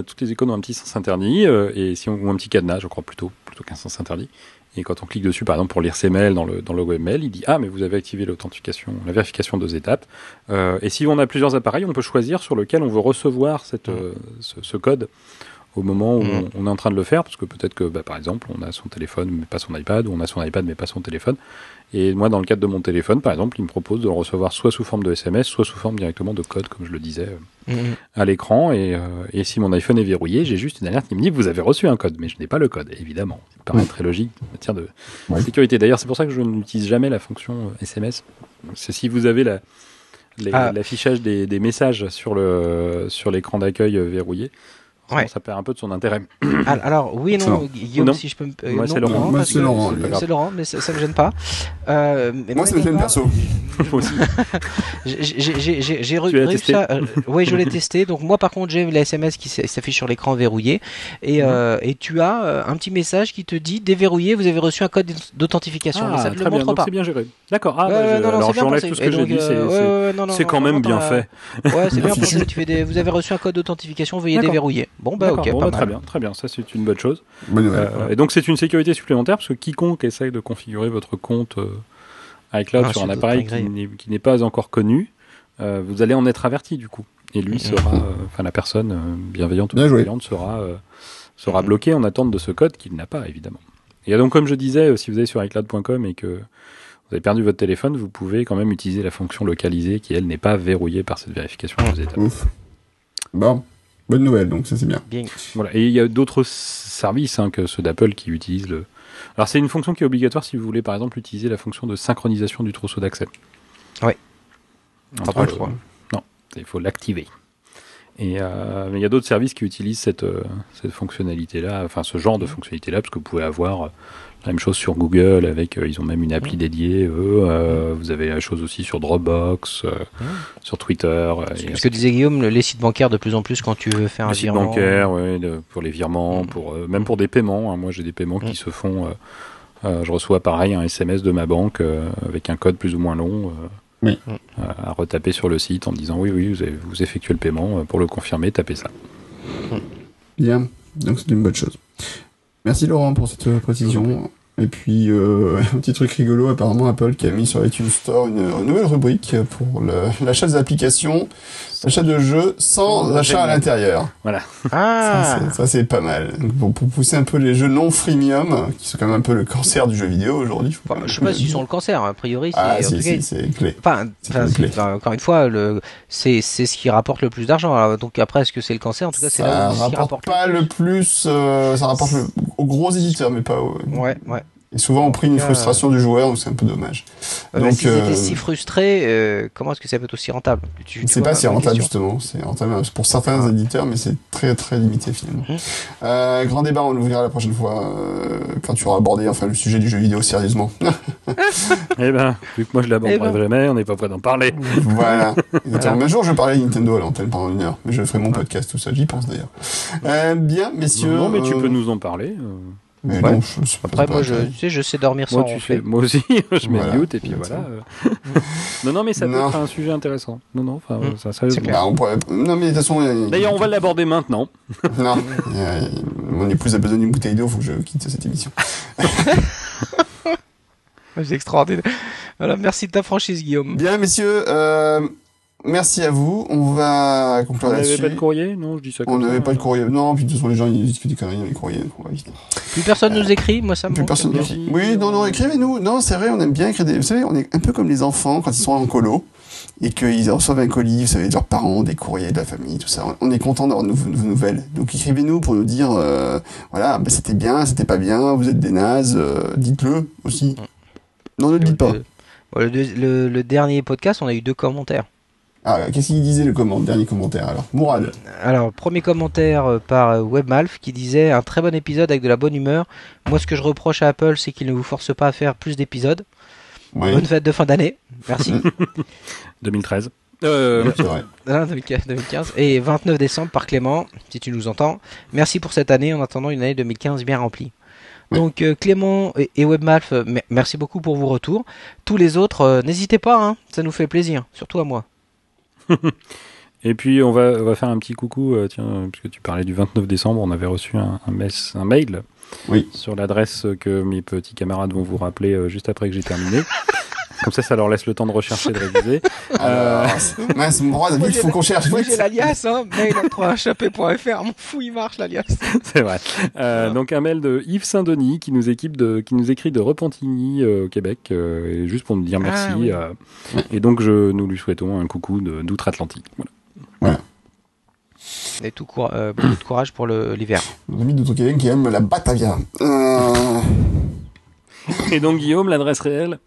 S3: toutes les icônes ont un petit sens interdit et si on ou un petit cadenas, je crois plutôt plutôt qu'un sens interdit. Et quand on clique dessus, par exemple, pour lire ses mails dans le, dans le webmail, il dit Ah, mais vous avez activé l'authentification, la vérification deux étapes. Euh, et si on a plusieurs appareils, on peut choisir sur lequel on veut recevoir cette, mmh. euh, ce, ce, code au moment où mmh. on, est en train de le faire, parce que peut-être que, bah, par exemple, on a son téléphone mais pas son iPad, ou on a son iPad mais pas son téléphone. Et moi, dans le cadre de mon téléphone, par exemple, il me propose de le recevoir soit sous forme de SMS, soit sous forme directement de code, comme je le disais, euh, mmh. à l'écran. Et, euh, et, si mon iPhone est verrouillé, j'ai juste une alerte qui me dit vous avez reçu un code, mais je n'ai pas le code, évidemment. Ça paraît très logique en matière de sécurité. D'ailleurs, c'est pour ça que je n'utilise jamais la fonction SMS. C'est si vous avez ah. l'affichage des, des, messages sur le sur l'écran d'accueil euh, verrouillé ça perd un peu de son intérêt. <coughs>
S2: Alors, oui et non, Guillaume, si je peux me.
S3: Euh, Moi, c'est Laurent.
S1: Moi, c'est Laurent.
S2: C'est Laurent, mais ça, ne me gêne pas.
S1: Euh, Moi, ça me gêne perso. <laughs>
S2: J'ai revu ça. Euh, oui, je l'ai testé. Donc, moi, par contre, j'ai la SMS qui s'affiche sur l'écran verrouillé. Et, mhm. euh, et tu as euh, un petit message qui te dit déverrouillé, vous avez reçu un code d'authentification.
S3: Ah, très bien, donc c'est bien géré. D'accord. Ah, non, alors j'enlève tout ce que j'ai dit. C'est quand même bien fait.
S2: Ouais, c'est bien <laughs> pensé. Tu fais Vous avez reçu un code d'authentification, veuillez déverrouiller. Bon, bah ok,
S3: bah, très bien, très bien. Ça, c'est une bonne chose. Euh, et donc, c'est une sécurité supplémentaire parce que quiconque essaye de configurer votre compte euh, iCloud ah, sur un appareil qui n'est pas encore connu, euh, vous allez en être averti du coup. Et lui sera, enfin la personne bienveillante ou bienveillante sera sera bloqué en attente de ce code qu'il n'a pas évidemment. Et donc, comme je disais, si vous allez sur iCloud.com et que vous avez perdu votre téléphone, vous pouvez quand même utiliser la fonction localisée qui, elle, n'est pas verrouillée par cette vérification.
S1: Bon. Bonne nouvelle, donc ça c'est bien. bien.
S3: Voilà. Et il y a d'autres services hein, que ceux d'Apple qui utilisent le. Alors c'est une fonction qui est obligatoire si vous voulez par exemple utiliser la fonction de synchronisation du trousseau d'accès.
S2: Oui.
S3: Pas le, non, il faut l'activer. Et euh, mais il y a d'autres services qui utilisent cette, euh, cette fonctionnalité-là, enfin ce genre de fonctionnalité-là, parce que vous pouvez avoir la même chose sur Google, avec euh, ils ont même une appli dédiée. Eux, euh, vous avez la chose aussi sur Dropbox, euh, sur Twitter.
S2: Ce que disait Guillaume, les sites bancaires de plus en plus quand tu veux faire un virement.
S3: Les sites bancaires, oui, pour les virements, mm. pour même pour des paiements. Hein. Moi, j'ai des paiements qui mm. se font. je reçois pareil un SMS de ma banque avec un code plus ou moins long. à retaper sur le site en disant oui, oui, vous, avez, vous effectuez le paiement. Pour le confirmer, tapez ça.
S1: Bien, donc c'est une bonne chose. Merci Laurent pour cette précision. Et puis, euh, <laughs> un petit truc rigolo, apparemment Apple qui a mis sur iTunes Store une, nouvelle rubrique pour l'achat des applications, l'achat de jeux sans achat à l'intérieur.
S3: Voilà.
S2: Ah.
S1: Ça, c'est pas mal. pour, pousser un peu les jeux non freemium, qui sont quand même un peu le cancer du jeu vidéo aujourd'hui.
S2: Enfin, je sais pas s'ils sont le cancer, a priori.
S1: Ah, si, si, c'est clé.
S2: Enfin, encore une fois, c'est ce qui rapporte le plus d'argent. Donc après, est-ce que c'est le cancer? En tout cas, c'est là
S1: où rapporte, rapporte pas le plus. Euh, ça rapporte aux gros éditeurs, mais pas aux.
S2: Ouais, ouais.
S1: Et souvent, on prie une frustration du joueur, donc c'est un peu dommage.
S2: donc, si euh... si frustré, euh, comment est-ce que ça peut être aussi rentable
S1: C'est pas si rentable justement. C'est rentable pour certains ah. éditeurs, mais c'est très très limité finalement. Euh, grand débat, on l'ouvrira la prochaine fois euh, quand tu auras abordé enfin le sujet du jeu vidéo sérieusement. <laughs>
S3: eh ben, vu que moi je l'aborderai eh ben. jamais, on n'est pas prêt d'en parler.
S1: voilà. <laughs> Un jour, je vais parler de Nintendo à l'antenne pendant une heure, mais je ferai mon podcast tout ça. J'y pense d'ailleurs. Euh, bien, messieurs.
S3: Non, mais tu peux nous en parler.
S1: Mais non,
S2: Après, moi, je, tu sais, je sais dormir sans
S3: moi, tu moi aussi, <laughs> je mets mute et puis voilà. <laughs> non, non, mais ça peut être un sujet intéressant. Non, non, enfin, mm. ça,
S1: bah, on pourrait... Non, mais de toute façon.
S3: D'ailleurs, on va l'aborder maintenant. <laughs>
S1: non, mon épouse a besoin d'une bouteille d'eau, faut que je quitte cette émission.
S2: C'est extraordinaire. Voilà, merci de ta franchise, Guillaume.
S1: Bien, messieurs. Euh, Merci à vous. On va conclure là-dessus.
S3: On n'avait pas de courrier? Non, je dis ça.
S1: On n'avait pas de courrier. Non, puis de toute façon, les gens, ils disent que des conneries dans les courriers.
S2: Plus personne nous écrit, moi ça me
S1: Plus personne nous Oui, non, non, écrivez-nous. Non, c'est vrai, on aime bien écrire des. Vous savez, on est un peu comme les enfants quand ils sont en colo et qu'ils reçoivent un colis, vous savez, de leurs parents, des courriers de la famille, tout ça. On est content d'avoir de vos nouvelles. Donc écrivez-nous pour nous dire, euh, voilà, bah, c'était bien, c'était pas bien, vous êtes des nazes, euh, dites-le aussi. Non, ne le dites pas.
S2: le, dernier podcast, on a eu deux commentaires.
S1: Ah, qu'est-ce qu'il disait le comment, dernier commentaire alors? Mourad.
S2: Alors, premier commentaire euh, par euh, Webmalf qui disait un très bon épisode avec de la bonne humeur. Moi, ce que je reproche à Apple, c'est qu'il ne vous force pas à faire plus d'épisodes. Bonne fête de fin d'année. Merci. <laughs> <laughs>
S3: 2013.
S2: Euh... 2015. <laughs> Et 29 décembre par Clément, si tu nous entends. Merci pour cette année en attendant une année 2015 bien remplie. Donc euh, Clément et, Webmalf, merci beaucoup pour vos retours. Tous les autres, n'hésitez pas, hein, ça nous fait plaisir, surtout à moi. <laughs>
S3: Et puis, on va, on va faire un petit coucou, euh, tiens, puisque tu parlais du 29 décembre, on avait reçu un, un, un mail
S1: oui.
S3: sur l'adresse que mes petits camarades vont vous rappeler euh, juste après que j'ai terminé. <laughs> Comme ça, ça leur laisse le temps de rechercher, de réviser.
S1: Euh... Mince, moi, il faut qu'on cherche.
S2: Moi, j'ai l'alias, hein, mail mon fou, il marche, l'alias.
S3: C'est vrai. Euh, donc, un mail de Yves Saint-Denis qui nous équipe de, qui nous écrit de Repentigny, euh, au Québec, euh, juste pour nous dire merci.
S2: Ah, oui.
S3: euh, et donc, je, nous lui souhaitons un coucou d'outre-Atlantique. Voilà.
S1: Voilà.
S2: Et tout cour- euh, beaucoup de courage pour l'hiver.
S1: Nos amis de Tokyo qui aiment la Batavia. Euh,
S3: Et donc, Guillaume, l'adresse réelle?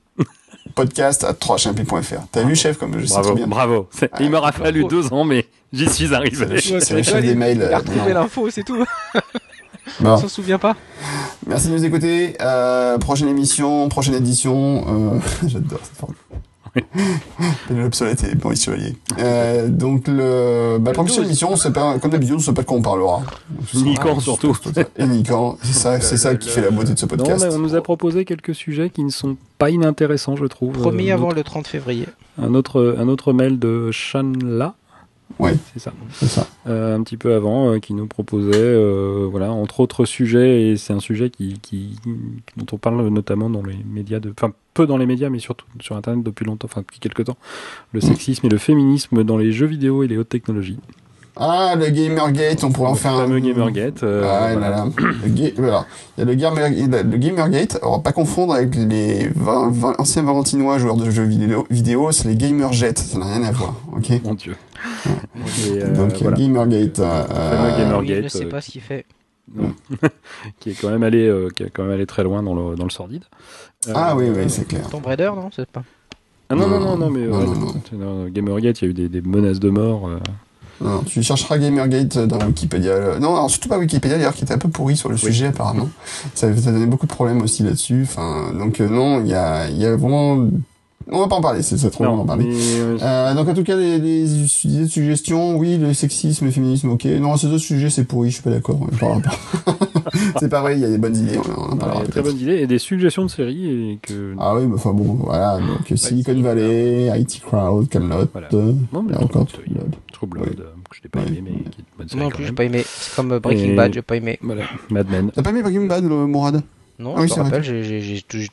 S1: Podcast à 3champions.fr. T'as vu, chef, comme je sais très bien.
S3: bravo. Il m'aura fallu
S2: Bravo.
S3: deux ans, mais j'y suis arrivé.
S1: C'est le chef des mails.
S2: Il a
S1: euh,
S2: retrouvé l'info, c'est tout. <laughs>
S1: Bon.
S2: On s'en souvient pas.
S1: Merci de nous écouter. Euh, prochaine émission, prochaine édition. Euh, <laughs> J'adore cette forme. Pénélope Solette et Maurice Chevalier. Euh, donc, le, bah,
S2: douze.
S1: émission, c'est pas, comme d'habitude, on sait pas de quoi on parlera.
S3: Ni quand, surtout.
S1: Et. C'est ça, c'est ça qui fait la beauté de ce
S3: Non,
S1: podcast.
S3: mais on nous a proposé quelques sujets qui ne sont pas inintéressants, je trouve.
S2: Promis
S3: Euh,
S2: avant
S3: notre-
S2: le 30 février.
S3: un autre, un autre mail de Shanla.
S1: Ouais.
S3: C'est ça. Euh, un petit peu avant, euh, qui nous proposait, euh, voilà, entre autres sujets, et c'est un sujet qui, qui, dont on parle notamment dans les médias, de, enfin peu dans les médias, mais surtout sur Internet depuis longtemps, enfin depuis quelques temps, le sexisme et le féminisme dans les jeux vidéo et les hautes technologies.
S1: Ah, le Gamergate, on pourrait en faire
S3: le
S1: un.
S3: fameux Gamergate. euh,
S1: Ah,
S3: voilà.
S1: là, là. Le, ga- voilà. Il y a le, Gamer, le Gamergate, alors pas confondre avec les anciens Valentinois joueurs de jeux vidéo, vidéo c'est les Gamerjet, ça n'a rien à voir, ok?
S3: Mon Dieu. Et, euh,
S1: Donc
S3: voilà.
S1: Gamergate, euh,
S3: fameux
S1: euh,
S3: Gamer-
S2: Oui, je sais
S3: euh,
S2: pas ce qu'il fait.
S3: Non. <laughs> qui est quand même allé, euh, qui a quand même allé très loin dans le, dans le sordide. Euh,
S1: ah oui, oui, c'est clair.
S2: Tomb Raider, non C'est pas.
S3: Ah non, non, non, non, mais Gamergate, il y a eu des, des menaces de mort.
S1: Non, tu chercheras Gamergate dans Wikipédia. Non, alors surtout pas Wikipédia d'ailleurs, qui était un peu pourri sur le sujet apparemment. Ça, ça donnait beaucoup de problèmes aussi là-dessus. Enfin, donc euh, non, il y a, il y a vraiment. On va pas en parler, c'est trop long d'en parler.
S3: mais, euh,
S1: Euh, donc en tout cas, les, les idées de suggestions, oui, le sexisme, le féminisme, ok. Non, ces deux sujets, c'est pourri, je suis pas d'accord. on en parlera pas. <laughs> c'est pas vrai, il y a des bonnes idées, on, en parlera
S3: très
S1: peut-être.
S3: bonne idée et des suggestions de séries et que.
S1: Ah oui, bah, enfin bon, voilà. Donc Silicon
S3: Silicon
S1: Valley, IT Crowd, Camelot,
S3: Voilà.
S1: euh,
S3: Non, mais
S1: encore
S3: Blood,
S1: True Blood.
S3: True Blood,
S1: Oui.
S3: euh, que je n'ai pas
S1: Ouais.
S3: aimé, mais qui est une bonne série
S2: Non plus, j'ai pas aimé. C'est comme Breaking
S3: Et-
S2: Bad, j'ai pas aimé.
S3: Voilà, Mad Men.
S1: T'as pas aimé Breaking Bad, le Mourad?
S2: Non,
S1: Ah oui,
S2: je
S1: c'est
S2: me rappelle, j'ai- tout j'ai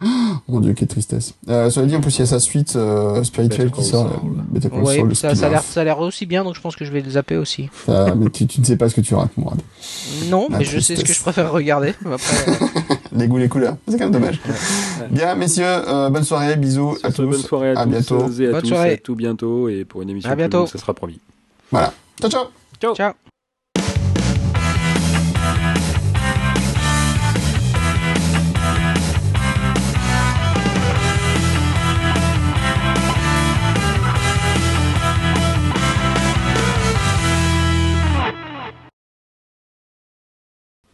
S2: effacé.
S1: Mon dieu, quelle tristesse. Euh, cela dit, en plus, il y a sa suite euh, spirituelle qui sort.
S3: Saul.
S1: euh, Better Call
S2: Ouais,
S1: Saul, le
S2: ça, ça a l'air
S1: spin-off.
S2: ça a l'air aussi bien, donc je pense que je vais le zapper aussi.
S1: Ça, mais tu, tu ne sais pas ce que tu rates, Mourad.
S2: Non,
S1: La
S2: mais je sais ce que
S1: tristesse.
S2: je préfère regarder. Après, euh, <laughs>
S1: Les goûts, les couleurs. C'est quand même dommage. Bien, messieurs, euh, bonne soirée, bisous à tous.
S3: bonne soirée à,
S1: À
S3: tous
S1: bientôt.
S3: et à
S2: Bonne
S3: tous,
S2: soirée.
S3: à tout bientôt et pour une émission
S2: À
S3: plus
S2: bientôt.
S3: longue, ça sera promis.
S1: Voilà. Ciao, ciao.
S2: ciao.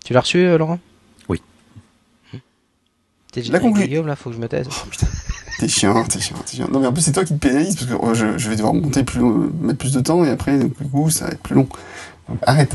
S2: Tu l'as reçu, euh, Laurent?
S3: Oui.
S2: T'es
S1: La conclu-
S2: Guillaume, là, faut que je me taise.
S1: T'es chiant, t'es chiant, t'es chiant. Non, mais en plus, c'est toi qui te pénalise parce que oh, je, je vais devoir monter plus, long- mettre plus de temps et après, du coup, ça va être plus long. Donc, arrête.